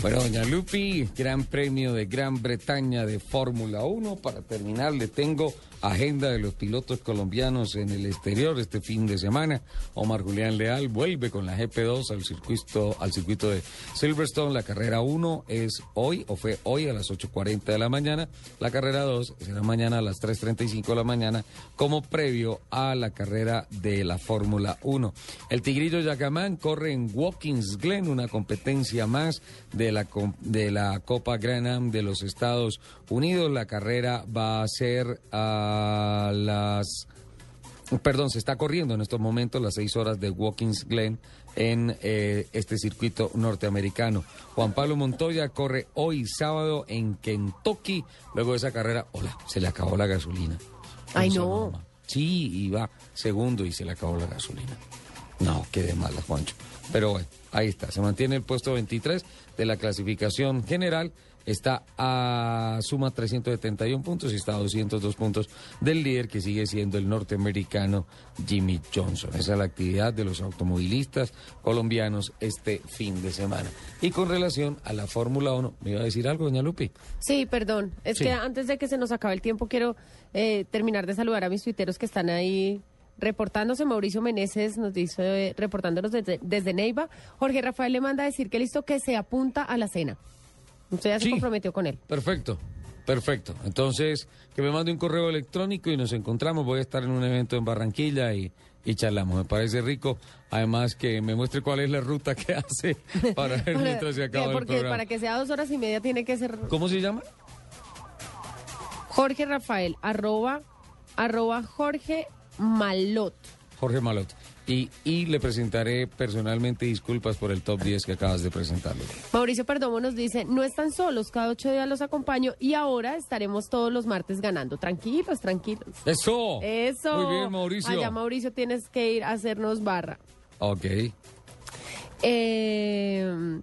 Bueno, doña Lupi, Gran Premio de Gran Bretaña de Fórmula 1. Para terminar, le tengo agenda de los pilotos colombianos en el exterior este fin de semana. Omar Julián Leal vuelve con la GP2 al circuito, al circuito de Silverstone. La carrera 1 es hoy, o fue hoy a las 8.40 de la mañana. La carrera 2 será mañana a las 3.35 de la mañana, como previo a la carrera de la Fórmula 1. El Tigrillo Yacamán corre en Watkins Glen, una competencia más de la, de la Copa Grand Am de los Estados Unidos. La carrera va a ser a las... Perdón, se está corriendo en estos momentos las seis horas de Watkins Glen en eh, este circuito norteamericano. Juan Pablo Montoya corre hoy sábado en Kentucky. Luego de esa carrera, hola, se le acabó la gasolina. Ay, no. Sí, iba segundo y se le acabó la gasolina. No, qué de mala, Juancho. Pero bueno, ahí está. Se mantiene el puesto 23 de la clasificación general. Está a suma 371 puntos y está a 202 puntos del líder que sigue siendo el norteamericano Jimmy Johnson. Esa es la actividad de los automovilistas colombianos este fin de semana. Y con relación a la Fórmula 1, ¿me iba a decir algo, doña Lupi? Sí, perdón. Es Sí. que antes de que se nos acabe el tiempo, quiero eh, terminar de saludar a mis tuiteros que están ahí reportándose. Mauricio Meneses nos dice, eh, reportándonos desde, desde Neiva. Jorge Rafael le manda a decir que listo, que se apunta a la cena. Usted ya se comprometió con él. Perfecto, perfecto. Entonces, que me mande un correo electrónico y nos encontramos. Voy a estar en un evento en Barranquilla y, y charlamos. Me parece rico. Además, que me muestre cuál es la ruta que [LAUGHS] hace para ver mientras se acaba el programa. para que sea dos horas y media tiene que ser ¿Cómo se llama? Jorge Rafael, arroba, arroba Jorge Malot. Jorge Malot. Y, y le presentaré personalmente disculpas por el top 10 que acabas de presentarle. Mauricio Perdomo nos dice, no están solos, cada ocho días los acompaño y ahora estaremos todos los martes ganando. Tranquilos, tranquilos. ¡Eso! Eso. Muy bien, Mauricio. Allá, Mauricio, tienes que ir a hacernos barra. Ok. Eh...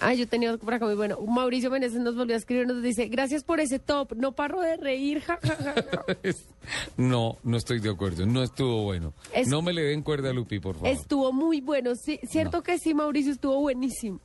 Ah, yo tenía por acá muy bueno. Mauricio Meneses nos volvió a escribir, nos dice, gracias por ese top, no paro de reír, ja, ja, ja, ja". [LAUGHS] No, no estoy de acuerdo. No estuvo bueno. Es- No me le den cuerda a Lupi, por favor. Estuvo muy bueno, sí, cierto que sí, Mauricio, estuvo buenísimo.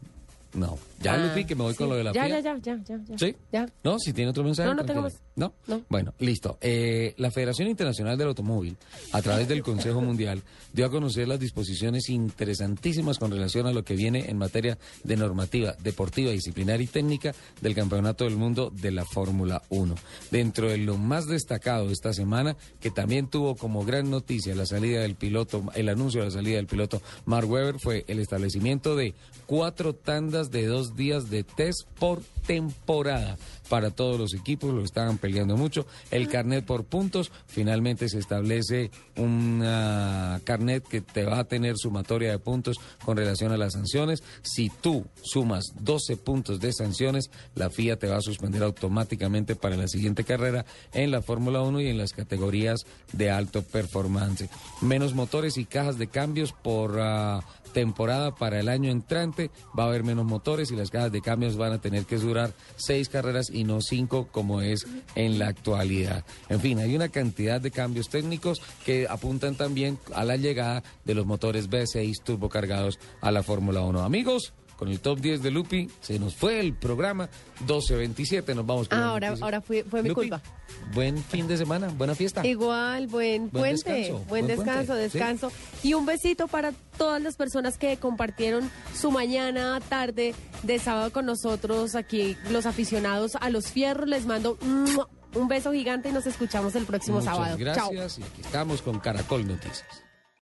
No. Ya, Ah, Lupi, que me voy con lo de la ya, FIA. ya, ya, ya, ya, ya. ¿Sí? Ya. No, si tiene otro mensaje. No, tengo. ¿No? Bueno, listo. Eh, la Federación Internacional del Automóvil, a través del Consejo Mundial, dio a conocer las disposiciones interesantísimas con relación a lo que viene en materia de normativa deportiva, disciplinaria y técnica del Campeonato del Mundo de la Fórmula 1. Dentro de lo más destacado de esta semana, que también tuvo como gran noticia la salida del piloto, el anuncio de la salida del piloto Mark Webber, fue el establecimiento de cuatro tandas de dos días de test por temporada para todos los equipos, lo estaban peleando mucho. El carnet por puntos, finalmente se establece una carnet que te va a tener sumatoria de puntos con relación a las sanciones. Si tú sumas 12 puntos de sanciones, la FIA te va a suspender automáticamente para la siguiente carrera en la Fórmula 1 y en las categorías de alto performance. Menos motores y cajas de cambios por... ah, temporada para el año entrante va a haber menos motores y las cajas de cambios van a tener que durar seis carreras y no cinco como es en la actualidad. En fin, hay una cantidad de cambios técnicos que apuntan también a la llegada de los motores V6 turbocargados a la Fórmula 1. Amigos, con el top 10 de Lupi se nos fue el programa 12.27, nos vamos con Ah, ahora, ahora fue, fue mi Lupi, culpa. Buen fin de semana, buena fiesta. Igual, buen, Buen puente, descanso, buen descanso, puente, sí. descanso. Y un besito para todas las personas que compartieron su mañana, tarde de sábado con nosotros, aquí los aficionados a los fierros. Les mando un beso gigante y nos escuchamos el próximo Muchas sábado. Chao. gracias y aquí estamos con Caracol Noticias.